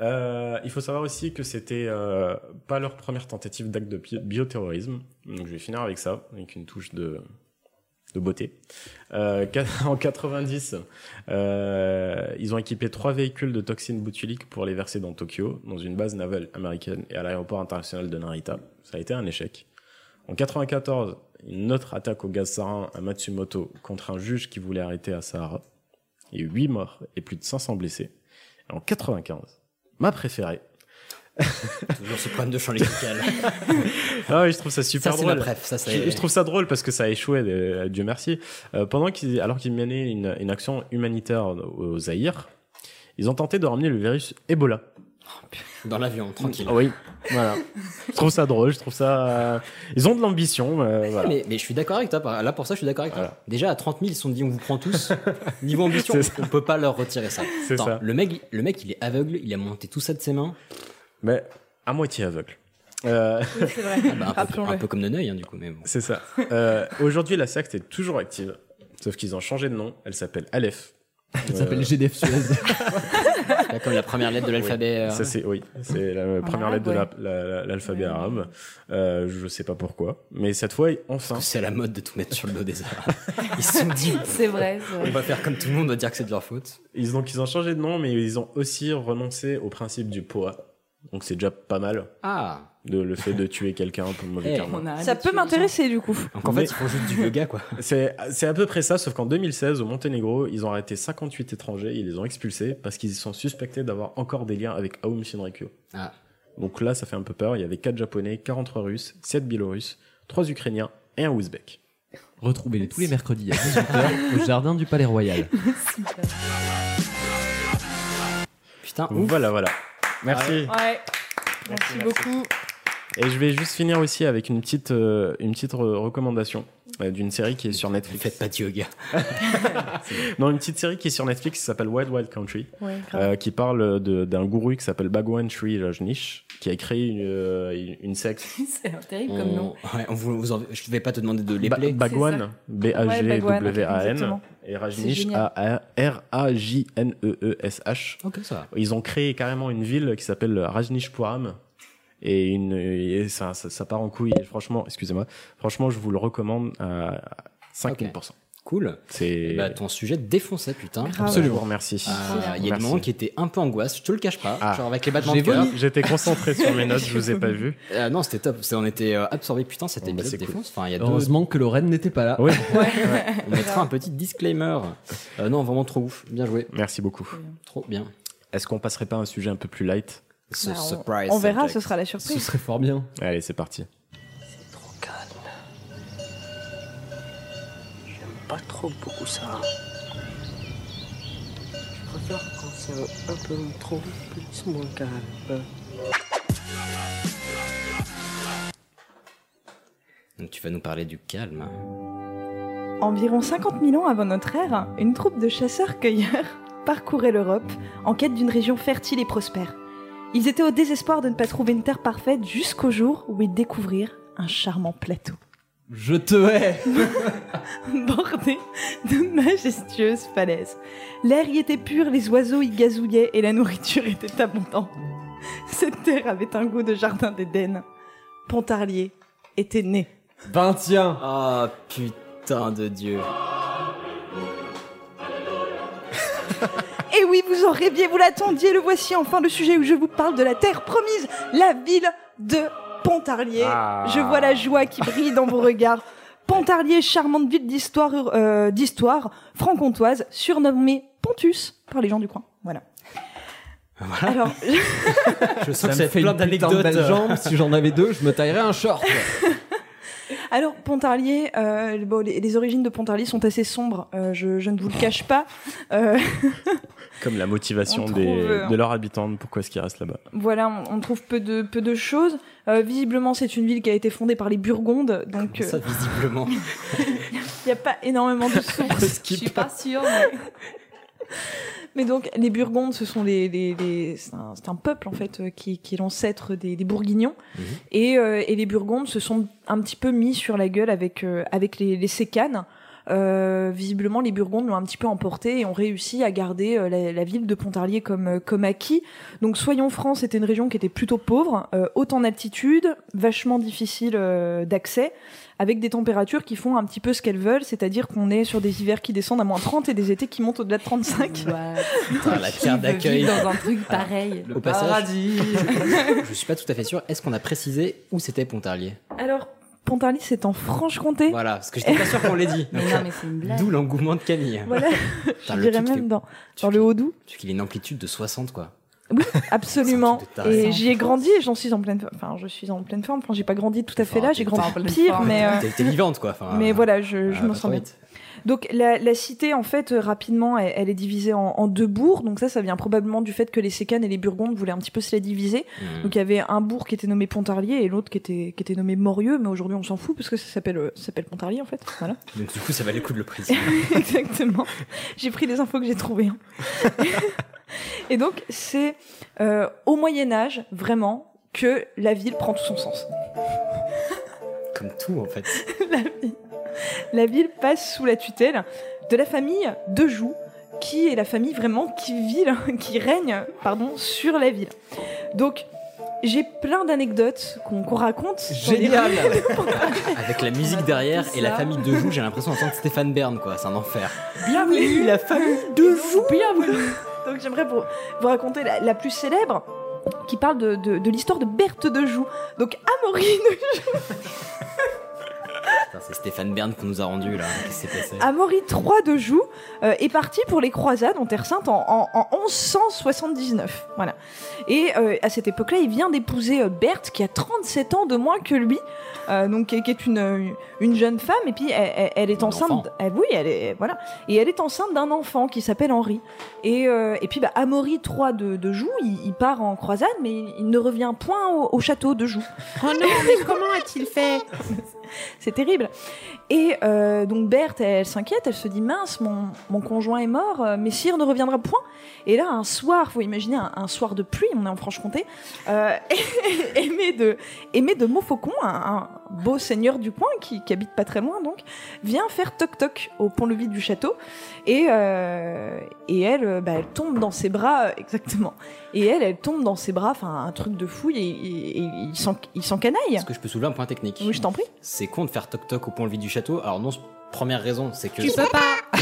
Euh, il faut savoir aussi que c'était euh, pas leur première tentative d'acte de bi- bioterrorisme. Donc je vais finir avec ça, avec une touche de, de beauté. Euh, en 90, euh, ils ont équipé trois véhicules de toxines botuliques pour les verser dans Tokyo, dans une base navale américaine et à l'aéroport international de Narita. Ça a été un échec. En 94, une autre attaque au gaz sarin à Matsumoto contre un juge qui voulait arrêter Asahara. Il y a eu 8 morts et plus de 500 blessés. Et en 95, ma préférée. Toujours ce problème de champ lexical. ah oui, je trouve ça super Ça, drôle. préf, ça, je, je trouve ça drôle parce que ça a échoué, euh, Dieu merci. Euh, pendant qu'ils, alors qu'ils menaient une, une action humanitaire au Zaïre, ils ont tenté de ramener le virus Ebola. Dans l'avion, tranquille. Oui, voilà. je trouve ça drôle, je trouve ça. euh, Ils ont de l'ambition, euh, voilà. Mais, mais je suis d'accord avec toi. Là, pour ça, je suis d'accord avec toi. Déjà, à 30 000, ils se sont dit, on vous prend tous. Niveau ambition, ça. on peut pas leur retirer ça. C'est Attends, ça. Le mec, le mec, il est aveugle. Il a monté tout ça de ses mains. Mais à moitié aveugle. Euh, c'est vrai. Ah bah, un, peu, Rappelons-le. un peu comme Neneuil, hein, du coup. Mais bon. C'est ça. Euh, Aujourd'hui, la secte est toujours active, sauf qu'ils ont changé de nom. Elle s'appelle Aleph. Elle s'appelle GDF Suez. Là, comme la première lettre de l'alphabet. Oui, euh, ça, c'est, oui, c'est la première arabe, lettre de la- ouais. la- la- l'alphabet arabe. Euh, je sais pas pourquoi. Mais cette fois, enfin. C'est à la mode de tout mettre sur le dos des Arabes. Ils se sont dit. C'est vrai, c'est vrai. On va faire comme tout le monde, on va dire que c'est de leur faute. Ils, donc, ils ont changé de nom, mais ils ont aussi renoncé au principe du poids. Donc, c'est déjà pas mal. Ah. De, le fait de tuer quelqu'un pour le mauvais Eh, karma. Ça peut m'intéresser du coup. Donc en fait, ils font juste du yoga, quoi. C'est, c'est à peu près ça, sauf qu'en 2016, au Monténégro, ils ont arrêté 58 étrangers, ils les ont expulsés parce qu'ils sont suspectés d'avoir encore des liens avec Aum Shinrikyo. Ah. Donc là, ça fait un peu peur. Il y avait 4 japonais, 43 russes, 7 biélorusses, 3 ukrainiens et un ouzbek. Retrouvez-les tous les mercredis à 18h au jardin du Palais Royal. Putain, Voilà, voilà. Merci. Ouais. Merci beaucoup. Et je vais juste finir aussi avec une petite, euh, une petite re- recommandation euh, d'une série qui est sur Netflix. Faites pas de yoga. non, une petite série qui est sur Netflix qui s'appelle Wild Wild Country, Ouais, euh, qui parle de- d'un gourou qui s'appelle Bhagwan Sri Rajneesh, qui a créé une, euh, une, secte. C'est terrible comme nom. On- ouais, on vous, vous en- je vais pas te demander de les Ba- B-A-G-W-A-N, exactement. et C'est Rajneesh, génial. A-R-A-J-N-E-E-S-H. Ok, ça va. Ils ont créé carrément une ville qui s'appelle Rajneeshpuram. Et, une, et ça, ça, ça part en couille. Et franchement, excusez-moi, franchement, je vous le recommande à 5000%. Cool. C'est. Bah, ton sujet défonçait, putain. Vous remercie. Ah, Il y a des Merci. moments qui étaient un peu angoisse, je te le cache pas. Ah. Genre avec les battements de cœur. J'étais concentré sur mes notes, je vous ai pas vu. Euh, non, c'était top. C'est- On était euh, absorbés. Putain, cet Bon, bah, cool. défonce. Enfin, il y a deux. Heureusement que Lorraine n'était pas là. Oui. On mettra un petit disclaimer. Euh, non, vraiment trop ouf. Bien joué. Merci beaucoup. Trop bien. Est-ce qu'on passerait pas à un sujet un peu plus light? Ce Bah, on- surprise. on verra, subject. ce sera la Ce surprise. serait fort bien. Allez, c'est parti. Pas trop beaucoup ça. Je préfère quand c'est un peu trop plus moins calme. Donc tu vas nous parler du calme. Environ 50 000 ans avant notre ère, une troupe de chasseurs-cueilleurs parcourait l'Europe en quête d'une région fertile et prospère. Ils étaient au désespoir de ne pas trouver une terre parfaite jusqu'au jour où ils découvrirent un charmant plateau. Je te hais bordé de majestueuses falaises. L'air y était pur, les oiseaux y gazouillaient et la nourriture était abondante. Cette terre avait un goût de jardin d'Éden. Pontarlier était né. Ben tiens Oh putain de Dieu. Et oui, vous en rêviez, vous l'attendiez, le voici enfin le sujet où je vous parle de la terre promise, la ville de Pontarlier. Ah. Je vois la joie qui brille dans vos regards. Pontarlier, charmante ville d'histoire, euh, d'histoire franc-comtoise, surnommée Pontus par les gens du coin. Voilà. Alors, Je sens que ça fait plein d'anecdotes. jambes. Si j'en avais deux, je me taillerais un short. Alors Pontarlier, euh, bon, les, les origines de Pontarlier sont assez sombres. euh, je, je ne vous le cache pas. Euh, Comme la motivation On des, trouve, euh, de leurs habitants, pourquoi est-ce qu'ils restent là-bas voilà, on, on trouve peu de peu de choses. Euh, visiblement, c'est une ville qui a été fondée par les Burgondes, donc Ça, euh, visiblement. il n'y a pas énormément de sources. Je suis pas sûre. mais- Mais donc, les Burgondes, ce sont les, les, les- c'est un, peuple en fait euh, qui, qui est l'ancêtre des, des Bourguignons. Et, euh, et les Burgondes se sont un petit peu mis sur la gueule avec euh, avec les, les Sécanes. Euh, visiblement, les Burgondes l'ont un petit peu emporté et ont réussi à garder euh, la, la ville de Pontarlier comme euh, comme acquis. Donc, soyons francs, c'était une région qui était plutôt pauvre, euh, haute en altitude, vachement difficile euh, d'accès, avec des températures qui font un petit peu ce qu'elles veulent, c'est-à-dire qu'on est sur des hivers qui descendent à moins 30 et des étés qui montent au-delà de 35. Putain, la veut d'accueil. dans un truc pareil Au passage, Paradis. je suis pas tout à fait sûr. Est-ce qu'on a précisé où c'était Pontarlier? Alors, Pontarlier, c'est en Franche-Comté. Voilà, parce que j'étais pas sûr qu'on l'ait dit. Non, mais c'est une blague. D'où l'engouement de Camille. Voilà, Putain, je le dirais même dans, dans le Haut-Doubs. Parce qu'il a une amplitude de 60, quoi. Oui, absolument. Et j'y ai grandi et j'en suis en pleine forme. Enfin, je suis en pleine forme. Enfin, j'ai pas grandi tout à fait là, j'ai grandi pire, mais. euh, T'es vivante, quoi. Enfin, mais voilà, je, je m'en pas sens vite. Donc la, la cité, en fait, euh, rapidement, elle, elle est divisée en, en deux bourgs. Donc ça, ça vient probablement du fait que les Sécanes et les Burgondes voulaient un petit peu se la diviser. Hmm. Donc il y avait un bourg qui était nommé Pontarlier et l'autre qui était, qui était nommé Morieux. Mais aujourd'hui, on s'en fout parce que ça s'appelle euh, ça s'appelle Pontarlier, en fait. Voilà. Donc, du coup, ça valait le coup de le préciser. Exactement. J'ai pris les infos que j'ai trouvées. hein. Et donc, c'est euh, au Moyen Âge, vraiment, que la ville prend tout son sens. Comme tout, en fait. la, ville, la ville passe sous la tutelle de la famille de Joux, qui est la famille vraiment qui vit, qui règne, pardon, sur la ville. Donc, j'ai plein d'anecdotes qu'on raconte. Génial. Avec la musique derrière et la famille de Joux, j'ai l'impression d'entendre Stéphane Bern, quoi. C'est un enfer. Bienvenue La famille de Joux Bienvenue Donc j'aimerais vous, vous raconter la, la plus célèbre qui parle de, de, de l'histoire de Berthe de Joux. Donc Amaury de Putain, C'est Stéphane Bern qu'on nous a rendu, là. Qu'est-ce qui s'est passé Amaury III de Joux euh, est parti pour les croisades en Terre Sainte en, en- en 1179. Voilà. Et euh, à cette époque-là, il vient d'épouser euh, Berthe, qui a 37 ans de moins que lui, euh, donc qui qui est une, une jeune femme. Et puis elle, elle- elle est enceinte. elle- oui, elle est voilà. Et elle est enceinte d'un enfant qui s'appelle Henri. Et, euh, et puis bah, Amaury III de, de Joux, il, il part en croisade, mais il, il ne revient point au, au château de Joux. Oh non, mais comment a-t-il fait? C'est terrible horrible. Et euh, donc Berthe, elle, s'inquiète, elle se dit mince, mon, mon conjoint est mort, euh, Messire ne reviendra point. Et là, un soir, faut imaginer un, un soir de pluie, on est en Franche-Comté, euh, Aimé de Aimé de Montfaucon, un, un beau seigneur du coin qui, qui habite pas très loin donc, vient faire toc toc au pont-levis du château et euh, et elle, euh, bah, elle tombe dans ses bras exactement. Et elle, elle tombe dans ses bras, enfin un truc de fou et, et- et il s'en il s'en canaille. Est-ce que je peux soulever un point technique Oui, je t'en prie. C'est con de faire toc-toc au pont-levis du château. Alors, non, première raison, c'est que. Tu peux pas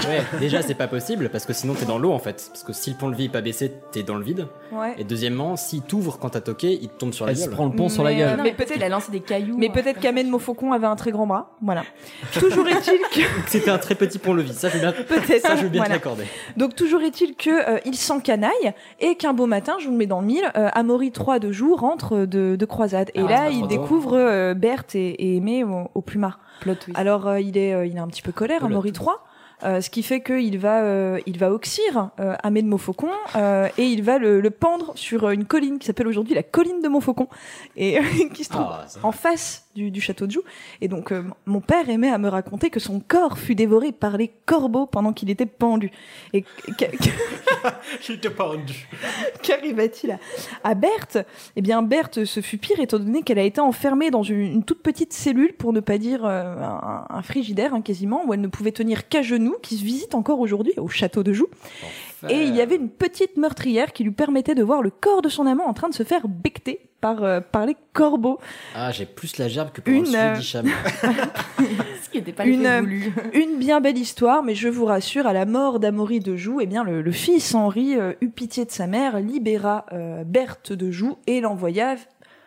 Ouais, déjà, c'est pas possible parce que sinon, t'es dans l'eau en fait. Parce que si le pont-levis est pas baissé, t'es dans le vide. Ouais. Et deuxièmement, s'il t'ouvre quand t'as toqué, il te tombe sur la Elle se gueule. prend le pont sur la gueule. euh, Non, mais peut-être qu'il a lancé des cailloux. Mais un peut-être truc qu'Amène Montfaucon avait un très grand bras. Voilà. Toujours est-il que. C'était un très petit pont-levis. Ça, je veux bien, Peut-être. ça, je veux bien Voilà. te l'accorder. Donc toujours est-il que euh, il s'encanaille et qu'un beau matin, je vous le mets dans le mille, euh, Amaury III de Joux rentre de, de croisade. Et Ah, c'est là, pas il trop tôt. découvre euh, Berthe et, et Aimé au, au plumard. Plot twist. Alors euh, il est, euh, il est un petit peu colère, Plot Amaury III. euh, ce qui fait qu'il va, euh, il va oxyre euh, Amé de Montfaucon euh, et il va le, le pendre sur une colline qui s'appelle aujourd'hui la colline de Montfaucon et qui se trouve Ah, en face du, du château de Joux. Et donc, euh, mon père aimait à me raconter que son corps fut dévoré par les corbeaux pendant qu'il était pendu. Et J'étais pas rendu. qu'arriva-t-il à, à Berthe? Eh bien, Berthe, ce fut pire étant donné qu'elle a été enfermée dans une, une toute petite cellule, pour ne pas dire euh, un, un frigidaire hein, quasiment, où elle ne pouvait tenir qu'à genoux, qui se visite encore aujourd'hui au château de Joux. Et il y avait une petite meurtrière qui lui permettait de voir le corps de son amant en train de se faire becter par, euh, par les corbeaux. Ah, j'ai plus la gerbe que pour Une, un euh. Ce qui n'était pas une, euh, voulu. une bien belle histoire, mais je vous rassure, à la mort d'Amaury de Joux, eh bien le, le fils Henri euh, eut pitié de sa mère, libéra euh, Berthe de Joux et l'envoya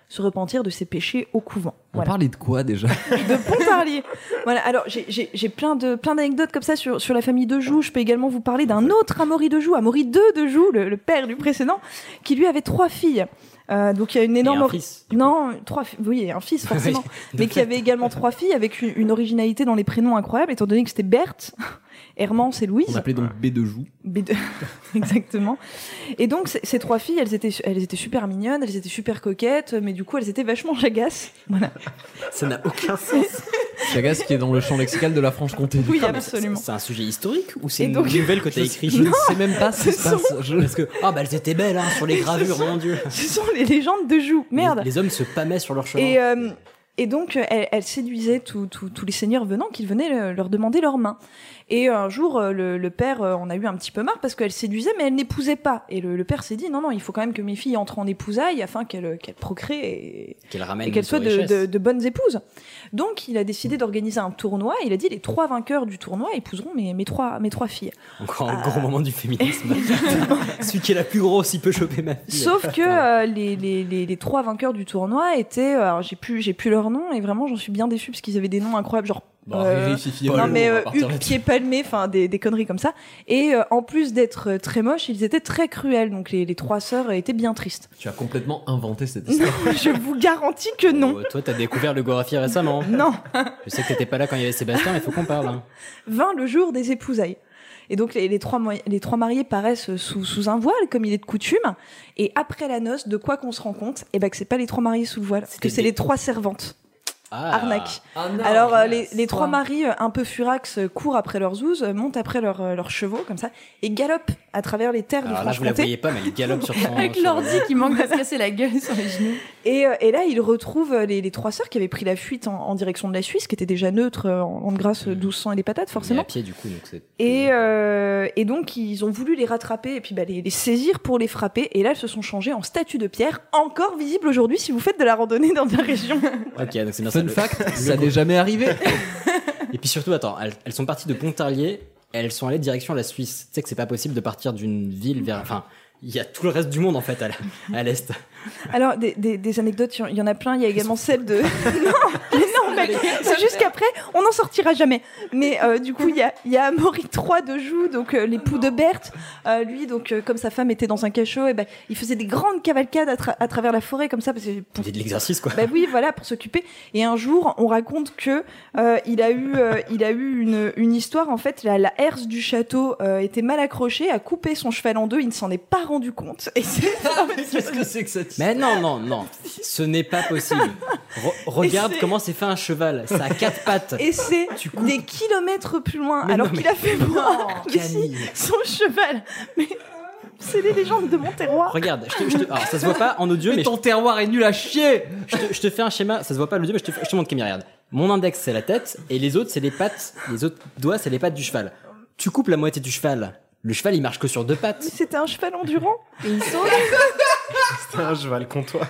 se repentir de ses péchés au couvent. On Voilà. parlait de quoi déjà? De Pontarlier. Voilà, alors j'ai- plein de plein d'anecdotes comme ça sur, sur la famille de Joux. Je peux également vous parler d'un autre Amaury de Joux, Amaury II de Joux, le, le père du précédent, qui lui avait trois filles. Euh, donc il y a une énorme un ori- fils, non trois oui un fils forcément. Mais qui avait également trois filles avec une, une originalité dans les prénoms incroyable étant donné que c'était Berthe Hermance et Louise On appelait donc B de joue. B2. Exactement. Et donc, ces trois filles, elles étaient, elles étaient super mignonnes, elles étaient super coquettes, mais du coup, elles étaient vachement jagasses. Voilà. Ça n'a aucun sens. Chagas qui est dans le champ lexical de la Franche-Comté. Oui, Ah, absolument. C'est un sujet historique ou c'est Et une donc- nouvelle que t'as Je- écrit Je ne sais même pas ce qui se passe. Je- Parce que, ah bah elles étaient belles hein, sur les gravures, mon dieu. Ce sont les légendes de Joux. Merde. Les, les hommes se pâmaient sur leur chemin. Et, euh, et donc, elle, elle séduisait tous les seigneurs venant qu'ils venaient euh, leur demander leur main. Et un jour, euh, le, le père euh, en a eu un petit peu marre parce qu'elle séduisait, mais elle n'épousait pas. Et le, le père s'est dit non, non, il faut quand même que mes filles entrent en épousailles afin qu'elles qu'elles procréent et, qu'elles soient de, de- bonnes épouses. Donc, il a décidé d'organiser un tournoi. Il a dit les trois vainqueurs du tournoi épouseront mes, mes, trois, mes trois filles. Encore un gros moment du féminisme. Celui qui est la plus grosse, il peut choper ma fille. Sauf que euh, les, les, les, les trois vainqueurs du tournoi étaient, euh, alors j'ai plus j'ai plus leur nom et vraiment j'en suis bien déçue parce qu'ils avaient des noms incroyables genre Bon, vérifie, non mais euh, pied palmé, enfin des, des conneries comme ça. Et euh, en plus d'être euh, très moches, ils étaient très cruels. Donc les, les trois sœurs étaient bien tristes. Tu as complètement inventé cette histoire. Je vous garantis que non. Oh, toi, t'as découvert le Gorafi récemment. Non. Je sais que t'étais pas là quand il y avait Sébastien, mais faut qu'on parle. hein. Vint le jour des épousailles. Et donc les, les trois, les trois mariés paraissent sous, sous un voile, comme il est de coutume. Et après la noce, de quoi qu'on se rend compte? Eh ben que c'est pas les trois mariés sous le voile, que c'est des- les trois servantes. Ah. Arnaque. Ah non, Alors euh, les, les trois maris euh, un peu furax euh, courent après leurs zouzes, euh, montent après leurs leurs chevaux comme ça et galopent à travers les terres Alors de là, vous la Franche-Comté. voyez pas, mais elle galope sur son. Avec sur- l'ordi qui manque de se casser la gueule sur les genoux. Et, euh, et là, ils retrouvent euh, les, les trois sœurs qui avaient pris la fuite en, en direction de la Suisse, qui était déjà neutre euh, en, en grâce euh, 1200 et les patates Mais forcément. à pied du coup, donc c'est. Et, euh, et donc, ils ont voulu les rattraper et puis bah, les, les saisir pour les frapper. Et là, elles se sont changées en statues de pierre, encore visibles aujourd'hui si vous faites de la randonnée dans la région. Ok, donc c'est bien Fun ça. fact, le ça n'est jamais arrivé. Et puis surtout, attends, elles, elles sont parties de Pontarlier, elles sont allées direction la Suisse. Tu sais que c'est pas possible de partir d'une ville vers. Enfin, il y a tout le reste du monde en fait à l'est. Alors, des, des, des anecdotes, il y en a plein. Il y a également celle de. non, c'est juste qu'après, on n'en sortira jamais. Mais euh, du coup, il y a, y a Amaury III de Joux, donc euh, l'époux de Berthe. Euh, lui, donc, euh, comme sa femme était dans un cachot, et ben, il faisait des grandes cavalcades à, tra- à travers la forêt, comme ça. Parce que pour- Il y a de l'exercice quoi. bah oui, voilà, pour s'occuper. Et un jour, on raconte que euh, il a eu, euh, il a eu une, une histoire. En fait, la, la herse du château euh, était mal accrochée, a coupé son cheval en deux. Il ne s'en est pas rendu compte. Et c'est Qu'est-ce que c'est que cette Mais non, non, non, ce n'est pas possible. Re- regarde comment c'est fait un cheval. Ça a quatre pattes. Et c'est des kilomètres plus loin, Mais alors qu'il mais- a fait voir mais si, son cheval. Mais c'est les légendes de mon terroir. Regarde, je te, je te- alors ça se voit pas en audio, mais, Mais ton terroir est nul à chier je, te, je te fais un schéma. Ça se voit pas en audio, mais je te, je te montre Camille. Regarde, mon index c'est la tête et les autres c'est les pattes. Les autres doigts c'est les pattes du cheval. Tu coupes la moitié du cheval. Le cheval il marche que sur deux pattes. Mais C'était un cheval endurant. Et ils sont C'était un cheval comptoir.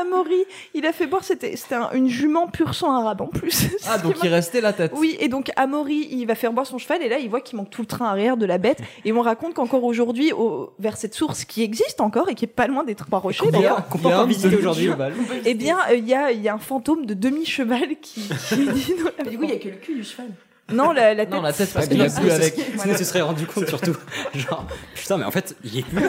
Amaury, il a fait boire, c'était c'était un- une jument pur sang arabe en plus. Ah, donc il restait la tête. Oui, et donc Amaury, il va faire boire son cheval, et là, il voit qu'il manque tout le train arrière de la bête. Et on raconte qu'encore aujourd'hui, au- vers cette source qui existe encore et qui est pas loin des trois rochers d'ailleurs, Qu'on peut encore visiter aujourd'hui. eh bien, euh, il y, a, il y a un fantôme de demi-cheval qui, qui est dit dans la Du coup, il y a que le cul du cheval. Non, la, la tête. Non, la tête, parce qu'il a plus avec. Sinon, tu se serais rendu compte surtout. Genre, putain, mais en fait, il est plus.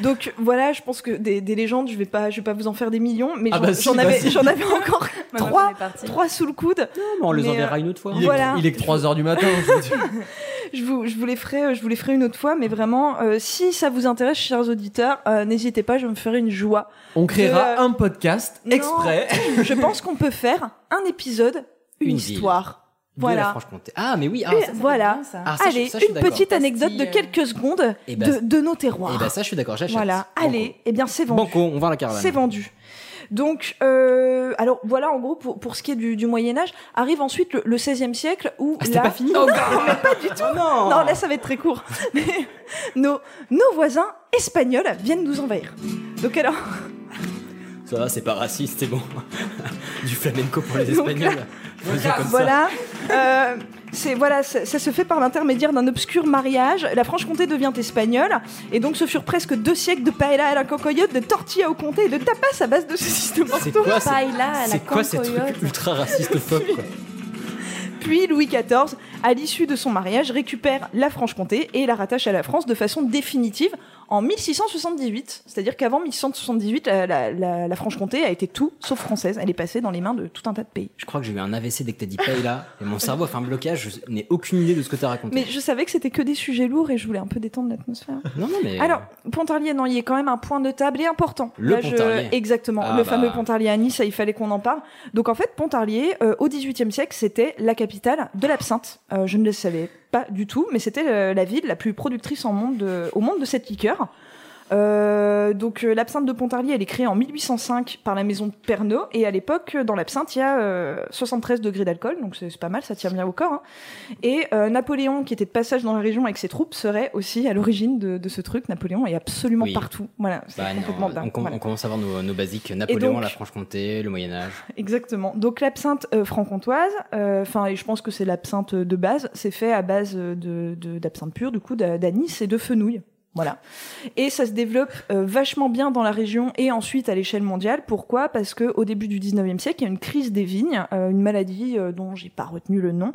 Donc voilà, je pense que des, des légendes, je vais pas, je vais pas vous en faire des millions, mais Ah j'en bah si, j'en avais, encore trois, est trois sous le coude. Non, mais on les Mais, enverra euh, une autre fois. Il est, Voilà. il est que 3h du matin. je vous, je vous les ferai, je vous les ferai une autre fois, mais vraiment, euh, si ça vous intéresse, chers auditeurs, euh, n'hésitez pas, je me ferai une joie. On créera De- un podcast Non. exprès. Je pense qu'on peut faire un épisode, une, Une ville. Histoire. De la Voilà. Franche-Comté. Ah, mais oui. Ah, Et ça- voilà. Ah, ça, je- Allez, ça, je une petite anecdote de quelques secondes Eh ben, de, de nos terroirs. Et bah ça, je suis d'accord. J'achète. voilà. Banco. Allez, eh bien c'est vendu. Banco, on va à la caravane. C'est vendu. Donc, euh, alors voilà, en gros, pour, pour ce qui est du, du Moyen Âge, arrive ensuite le, le 16e siècle où Ah, c'était là, pas fini Non, mais pas du tout. non. Non, là, ça va être très court. Mais nos, nos voisins espagnols viennent nous envahir. Donc alors, Ça va, c'est pas raciste, c'est bon. du flamenco pour les Donc, Espagnols. Faisons comme ça. voilà. Euh, c'est voilà, ça, ça se fait par l'intermédiaire d'un obscur mariage. La Franche-Comté devient espagnole, et donc ce furent presque deux siècles de paella à la cocoyote, de tortilla au comté et de tapas à base de saucisses de C'est morteau. quoi, c'est- ces trucs ultra racistophobe quoi? Puis Louis XIV, à l'issue de son mariage, récupère la Franche-Comté et la rattache à la France de façon définitive en 1678. C'est-à-dire qu'avant 1678, la, la- la- la Franche-Comté a été tout sauf française. Elle est passée dans les mains de tout un tas de pays. Je crois que j'ai eu un AVC dès que t'as dit paye là, et mon cerveau a fait un blocage, je n'ai aucune idée de ce que t'as raconté. Mais je savais que c'était que des sujets lourds et je voulais un peu détendre l'atmosphère. Non, non, mais. Alors, Pontarlier, non, il y a quand même un point notable et important. Le Pontarlier. Exactement, Ah le bah. fameux Pontarlier à Nice, il fallait qu'on en parle. Donc en fait, Pontarlier, euh, au XVIIIe siècle, c'était la capitale de l'absinthe. Euh, je ne le savais pas du tout, mais c'était euh, la ville la plus productrice au monde de cette liqueur. Euh, donc euh, l'absinthe de Pontarlier, elle est créée en 1805 par la maison de Pernod et à l'époque, euh, dans l'absinthe, il y a euh, 73 degrés d'alcool, donc c'est pas mal, ça tient bien au corps. hein. Et euh, Napoléon, qui était de passage dans la région avec ses troupes, serait aussi à l'origine de, de ce truc. Napoléon est absolument Oui. partout. Voilà, c'est Bah, complètement on, dingue. com- Voilà. on commence à voir nos, nos basiques. Napoléon, donc- la Franche-Comté, le Moyen-Âge. Exactement. Donc l'absinthe franc-comtoise, euh, enfin et je pense que c'est l'absinthe de base, c'est fait à base de de- d'absinthe pure, du coup d'a- d'anis et de fenouil. Voilà. Et ça se développe euh, vachement bien dans la région et ensuite à l'échelle mondiale. Pourquoi? Parce que au début du 19e siècle, il y a une crise des vignes, euh, une maladie euh, dont j'ai pas retenu le nom,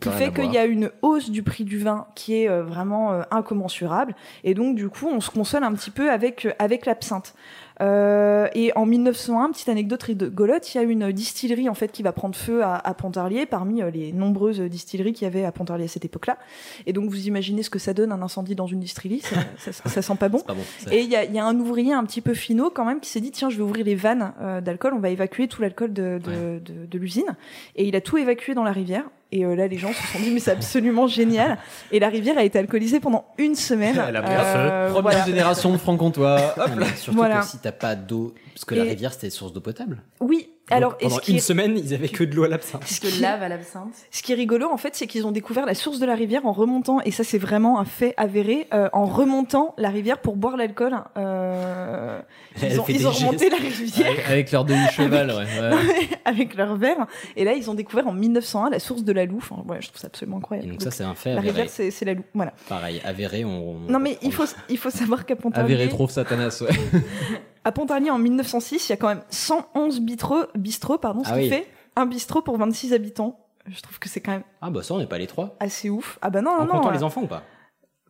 qui fait qu'il y a une hausse du prix du vin qui est euh, vraiment incommensurable. Et donc, du coup, on se console un petit peu avec, avec l'absinthe. Euh, et en 1901, petite anecdote rigolote, il y a une distillerie en fait qui va prendre feu à, à Pontarlier parmi euh, les nombreuses distilleries qu'il y avait à Pontarlier à cette époque-là. Et donc vous imaginez ce que ça donne un incendie dans une distillerie, ça, ça, ça sent pas bon. Pas bon. ça. Et il y a, il y a un ouvrier un petit peu finot quand même qui s'est dit tiens je vais ouvrir les vannes euh, d'alcool, on va évacuer tout l'alcool de, de, de, de l'usine. Et il a tout évacué dans la rivière. Et euh, là les gens se sont dit mais c'est absolument génial. Et la rivière a été alcoolisée pendant une semaine. Elle a pris un feu. Euh, Première voilà. génération de franc-comtois. Surtout Voilà. que si t'as pas d'eau, parce que la rivière c'était source d'eau potable. Oui. Alors et Pendant une est- semaine, ils avaient que de l'eau à l'absinthe. Ce qui- lave à l'absinthe. Ce qui est rigolo, en fait, c'est qu'ils ont découvert la source de la rivière en remontant, et ça, c'est vraiment un fait avéré, euh, en remontant la rivière pour boire l'alcool. Euh, Elle ils ont, ils ont remonté la rivière Avec, avec leur demi-cheval, ouais. ouais. avec leur verre, et là, ils ont découvert en 1901 la source de la Loue. Enfin, ouais, je trouve ça absolument incroyable. Et donc ça, c'est un fait La avéré. rivière, c'est la Loue. Voilà. Pareil, avéré, on. Non, mais il faut, il faut savoir qu'à Pontarlier, Avéré trop Satanas, ouais. à Pontarlier en 1906, il y a quand même 111 bistrots, bistrots pardon, ce Ah qui oui. fait un bistrot pour 26 habitants. Je trouve que c'est quand même Ah bah ça, on n'est pas les trois. assez ouf. Ah bah non, En non, non. comptant euh, les enfants ou pas?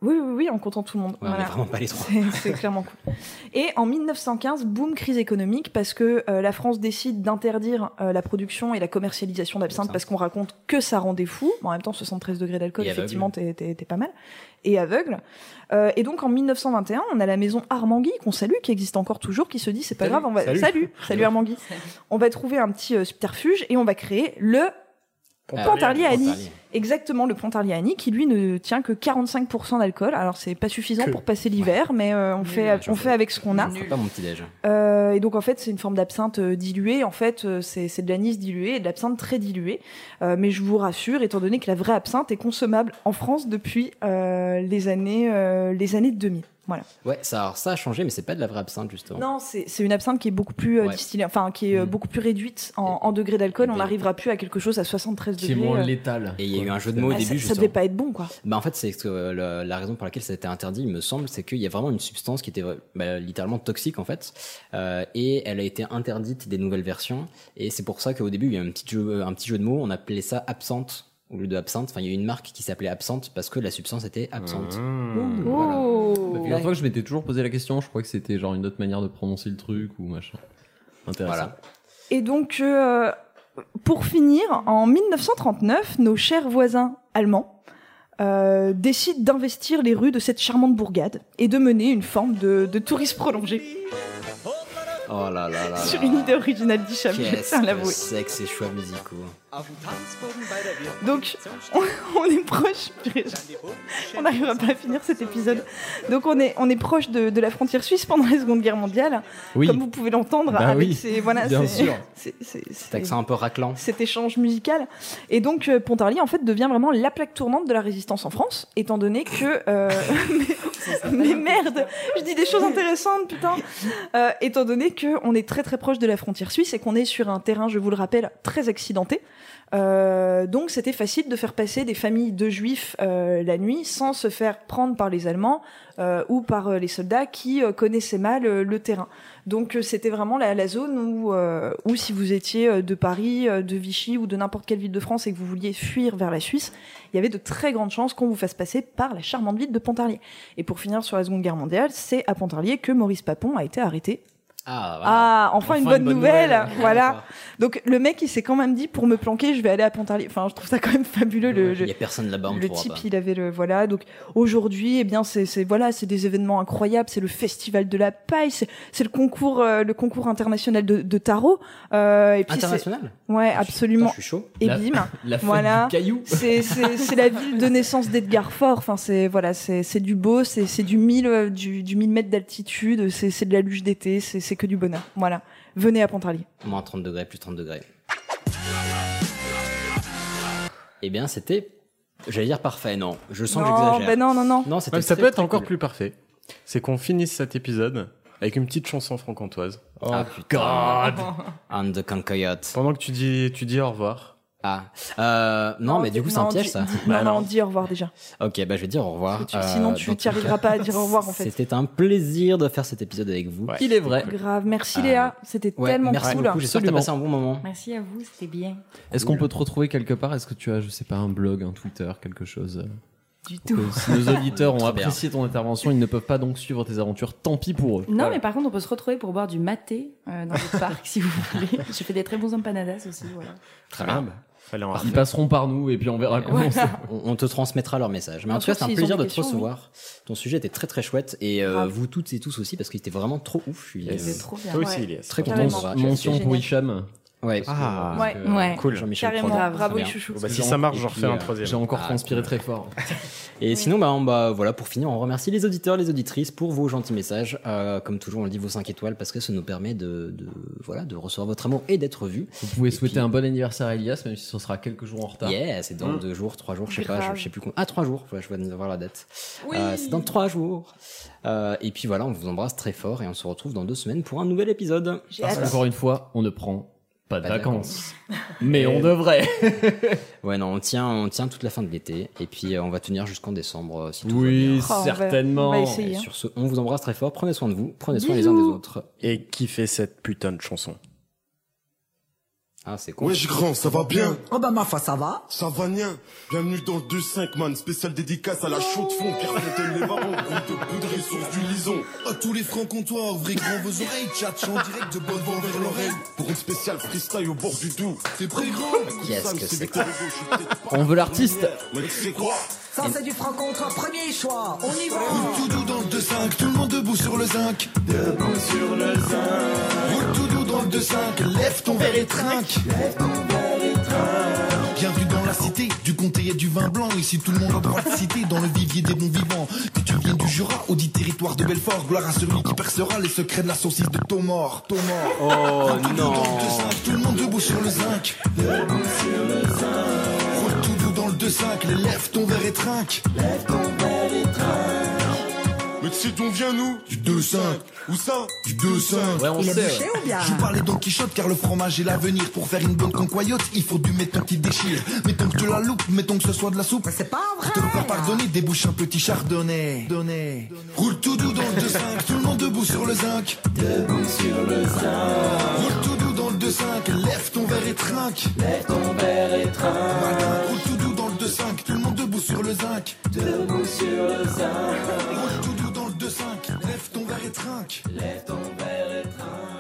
Oui, oui, oui, en comptant tout le monde. Ouais, on est vraiment pas les trois. C'est- clairement cool. Et en 1915, boom, crise économique, parce que euh, la France décide d'interdire euh, la production et la commercialisation d'absinthe, parce qu'on raconte que ça rendait fou. Mais en même temps, 73 degrés d'alcool, effectivement, t'es t'es- t'es pas mal. Et aveugle. Euh, et donc en 1921, on a la maison Armangui, qu'on salue, qui existe encore toujours, qui se dit, c'est pas Salut. grave, on va... Salut. salut, salut Armangui. On va trouver un petit euh, subterfuge et on va créer le Pontarlier à Annie. Pontarlier. Exactement, le Pontarlier à Annie, qui lui ne tient que 45% d'alcool. Alors c'est pas suffisant Que. pour passer l'hiver, mais euh, on, fait, on fait avec ce qu'on a. C'est pas mon petit déj. Euh, et donc en fait c'est une forme d'absinthe euh, diluée. En fait euh, c'est c'est de l'anis dilué et de l'absinthe très diluée. Euh, mais je vous rassure, étant donné que la vraie absinthe est consommable en France depuis euh, les années euh, les années 2000. Voilà. Ouais, ça, alors, ça a changé, mais c'est pas de la vraie absinthe justement. Non, c'est c'est une absinthe qui est beaucoup plus euh, Ouais. distillée, enfin qui est euh, beaucoup plus réduite en, en degrés d'alcool. On n'arrivera plus à quelque chose à 73 Qui est degrés. moins euh. létal. Et il y a eu un jeu de mots au ça, début. ça justement. devait pas être bon quoi. Bah en fait, c'est que euh, la, la raison pour laquelle ça a été interdit, il me semble, c'est qu'il y a vraiment une substance qui était bah, littéralement toxique en fait, euh, et elle a été interdite des nouvelles versions. Et c'est pour ça qu'au début, il y a eu un petit jeu, un petit jeu de mots. On appelait ça absinthe au lieu de absinthe. Enfin, il y a une marque qui s'appelait absinthe parce que la substance était absente. Mmh. Voilà. Oh. Une fois que je m'étais toujours posé la question, je crois que c'était genre une autre manière de prononcer le truc ou machin. Intéressant. Voilà. Et donc, euh, pour finir, en 1939, nos chers voisins allemands euh, décident d'investir les rues de cette charmante bourgade et de mener une forme de, de tourisme prolongé Oh là là là. sur une idée originale à que l'avouer. c'est que ces choix musicaux Donc, on, on est proche. On n'arrivera pas à finir cet épisode. Donc, on est, on est proche de, de la frontière suisse pendant la Seconde Guerre mondiale. Oui. Comme vous pouvez l'entendre Bah avec oui, ces, voilà, bien ces- sûr. ces- ces- ces- Cet accent un peu raclant. cet échange musical. Et donc, euh, Pontarlier, en fait, devient vraiment la plaque tournante de la résistance en France, étant donné que... euh, mais, mais merde, je dis des choses intéressantes, putain. Euh, étant donné qu'on est très très proche de la frontière suisse et qu'on est sur un terrain, je vous le rappelle, très accidenté. Euh, donc c'était facile de faire passer des familles de juifs euh, la nuit sans se faire prendre par les Allemands euh, ou par euh, les soldats qui euh, connaissaient mal euh, le terrain. Donc c'était vraiment la, la zone où, où si vous étiez de Paris, de Vichy ou de n'importe quelle ville de France et que vous vouliez fuir vers la Suisse, il y avait de très grandes chances qu'on vous fasse passer par la charmante ville de Pontarlier. Et pour finir sur la Seconde Guerre mondiale, c'est à Pontarlier que Maurice Papon a été arrêté Ah, voilà. ah, enfin, une bonne nouvelle, nouvelle. voilà. Donc le mec, il s'est quand même dit pour me planquer, je vais aller à Pontarlier. Enfin, je trouve ça quand même fabuleux. Le, Il y a personne là-bas, le type, pas. il avait le voilà. Donc aujourd'hui, eh bien, c'est voilà, c'est des événements incroyables. C'est le festival de la paille, c'est le concours, euh, le concours international de, de tarot. Euh, et puis International? Ouais, absolument. je suis chaud. Et La- bim, la voilà. du caillou. C'est la ville de naissance d'Edgar Faure. Enfin, c'est voilà, c'est c'est du beau, c'est c'est du 1000 euh, du du 1000 mètres d'altitude. C'est c'est de la luge d'été. C'est c'est que du bonheur. Voilà. Venez à Pontarlier. Moins 30 degrés, plus 30 degrés. Eh bien, c'était, j'allais dire parfait, non. Je sens que Non, j'exagère. ben non, non, non. Non, c'était Ouais, ça très, peut être très encore cool. plus parfait. C'est qu'on finisse cet épisode avec une petite chanson franc-comtoise. Oh Ah, putain. And the Concoyote. Pendant que tu dis, tu dis au revoir. Ah, euh, non, mais du coup, c'est un piège, ça. dis- non, non, dis au revoir déjà. Ok, bah je vais dire au revoir. Tu- sinon, Euh, tu tout- arriveras pas à dire au revoir, en fait. C'était un plaisir de faire cet épisode avec vous. Il est vrai. Grave. Merci Euh, Léa. C'était ouais, tellement merci cool. beaucoup. J'espère que t'as passé un bon moment. Merci à vous, c'était bien. Est-ce qu'on peut te retrouver quelque part? Est-ce que tu as, je sais pas, un blog, un Twitter, quelque chose? Euh, Du tout. que Si nos auditeurs ont apprécié ton intervention, ils ne peuvent pas donc suivre tes aventures. Tant pis pour eux. Non, Voilà. mais par contre, on peut se retrouver pour boire du maté euh, dans le parc si vous voulez. J'ai fait des très bons empanadas aussi, voilà. Très bien. Fallait en Ils passeront par nous et puis on verra comment Ouais. c'est. On, on te transmettra leur message. Mais en tout cas, c'est un plaisir de te recevoir. Ton sujet était très très chouette et euh, vous toutes et tous aussi parce qu'il était vraiment trop ouf. Je suis euh, trop bien. Toi aussi, Ouais. Très content. Carrément. de voir. Mention pour. Hicham. Ouais. Ah. Ouais. Euh, Ouais. Cool, Jean-Michel Carrément. Bravo, bien. chouchou. Bah, si ça marche, Et j'en refais un euh, troisième. J'ai encore Ah, transpiré cool. très fort. Et sinon, bah, on, bah, voilà, pour finir, on remercie les auditeurs, les auditrices pour vos gentils messages. Euh, comme toujours, on le dit, vos 5 étoiles parce que ça nous permet de, de, voilà, de recevoir votre amour et d'être vus. Vous pouvez Et souhaiter puis- un bon anniversaire à Elias, même si ce sera quelques jours en retard. Yeah, c'est dans Mm. deux jours, trois jours, je sais pas, je, sais plus combien. Ah, trois jours, ouais, je viens de voir la date. Oui. Euh, c'est dans trois jours. Euh, et puis voilà, on vous embrasse très fort et on se retrouve dans deux semaines pour un nouvel épisode. Parce qu'encore une fois, on ne prend pas de Pas de vacances. Mais on devrait. Ouais, non, on tient, on tient toute la fin de l'été et puis euh, on va tenir jusqu'en décembre euh, si tout va Oui, bien. Oh, on va- certainement. on va essayer. hein. sur ce, on vous embrasse très fort. Prenez soin de vous, prenez soin les uns des autres. Et qui fait cette putain de chanson? Ah, c'est con. Wesh grand, ça va bien? Oh bah ma foi, ça va Ça va bien Bienvenue dans le 2-5 man, spécial dédicace à la chaude de fond, Pierre Fontaine les marrons, groupe de poudre source du lison. À tous les francs comptoirs, ouvrez grand vos oreilles, chat en direct de bonne voix vers l'oreille. Pour une spéciale freestyle au bord du Doubs. T'es prêt grand Qu'est-ce que c'est pas On veut l'artiste. Mais tu sais quoi? Ça c'est du franc contre premier choix. On y va Roule tout doux dans le 2-5, tout le monde debout sur le zinc. Debout sur le zinc. Roule tout doux dans le 2-5, lève ton verre et trinque. Lève ton verre et trinque. Bienvenue dans la cité du comté et du vin blanc. Ici tout le monde a droit de citer dans le vivier des bons vivants. Que tu viennes du Jura au dit territoire de Belfort. Gloire à celui qui percera les secrets de la saucisse de Tomor. Tomor. Oh doux non. dans le 2-5, tout le monde debout sur le zinc. Debout sur le zinc. Roule tout doux dans le 2-5, lève ton verre et trinque. Lève ton verre et trinque. Mais tu sais d'où on vient nous? Du 2-5. Où ça? Du 2-5. Ouais, on Il est sait. bouché ou bien? Je parlais Don Quichotte car le fromage est l'avenir. Pour faire une bonne concoyote, il faut du méton qui déchire. Mettons que tu la loupes, mettons que ce soit de la soupe. Mais c'est pas vrai Pour te faire pardonner, débouche un petit chardonnay. Donné. Roule tout doux dans le 2-5, tout le monde debout sur le zinc. Debout sur le zinc. Roule tout doux dans le 2-5, lève ton verre et trinque. Lève ton verre et trinque. Roule tout doux dans le 2-5, tout le monde debout sur le zinc. Debout sur le zinc. Roule tout doux dans le 2-5, lève ton verre et trinque. Lève ton verre et trinque.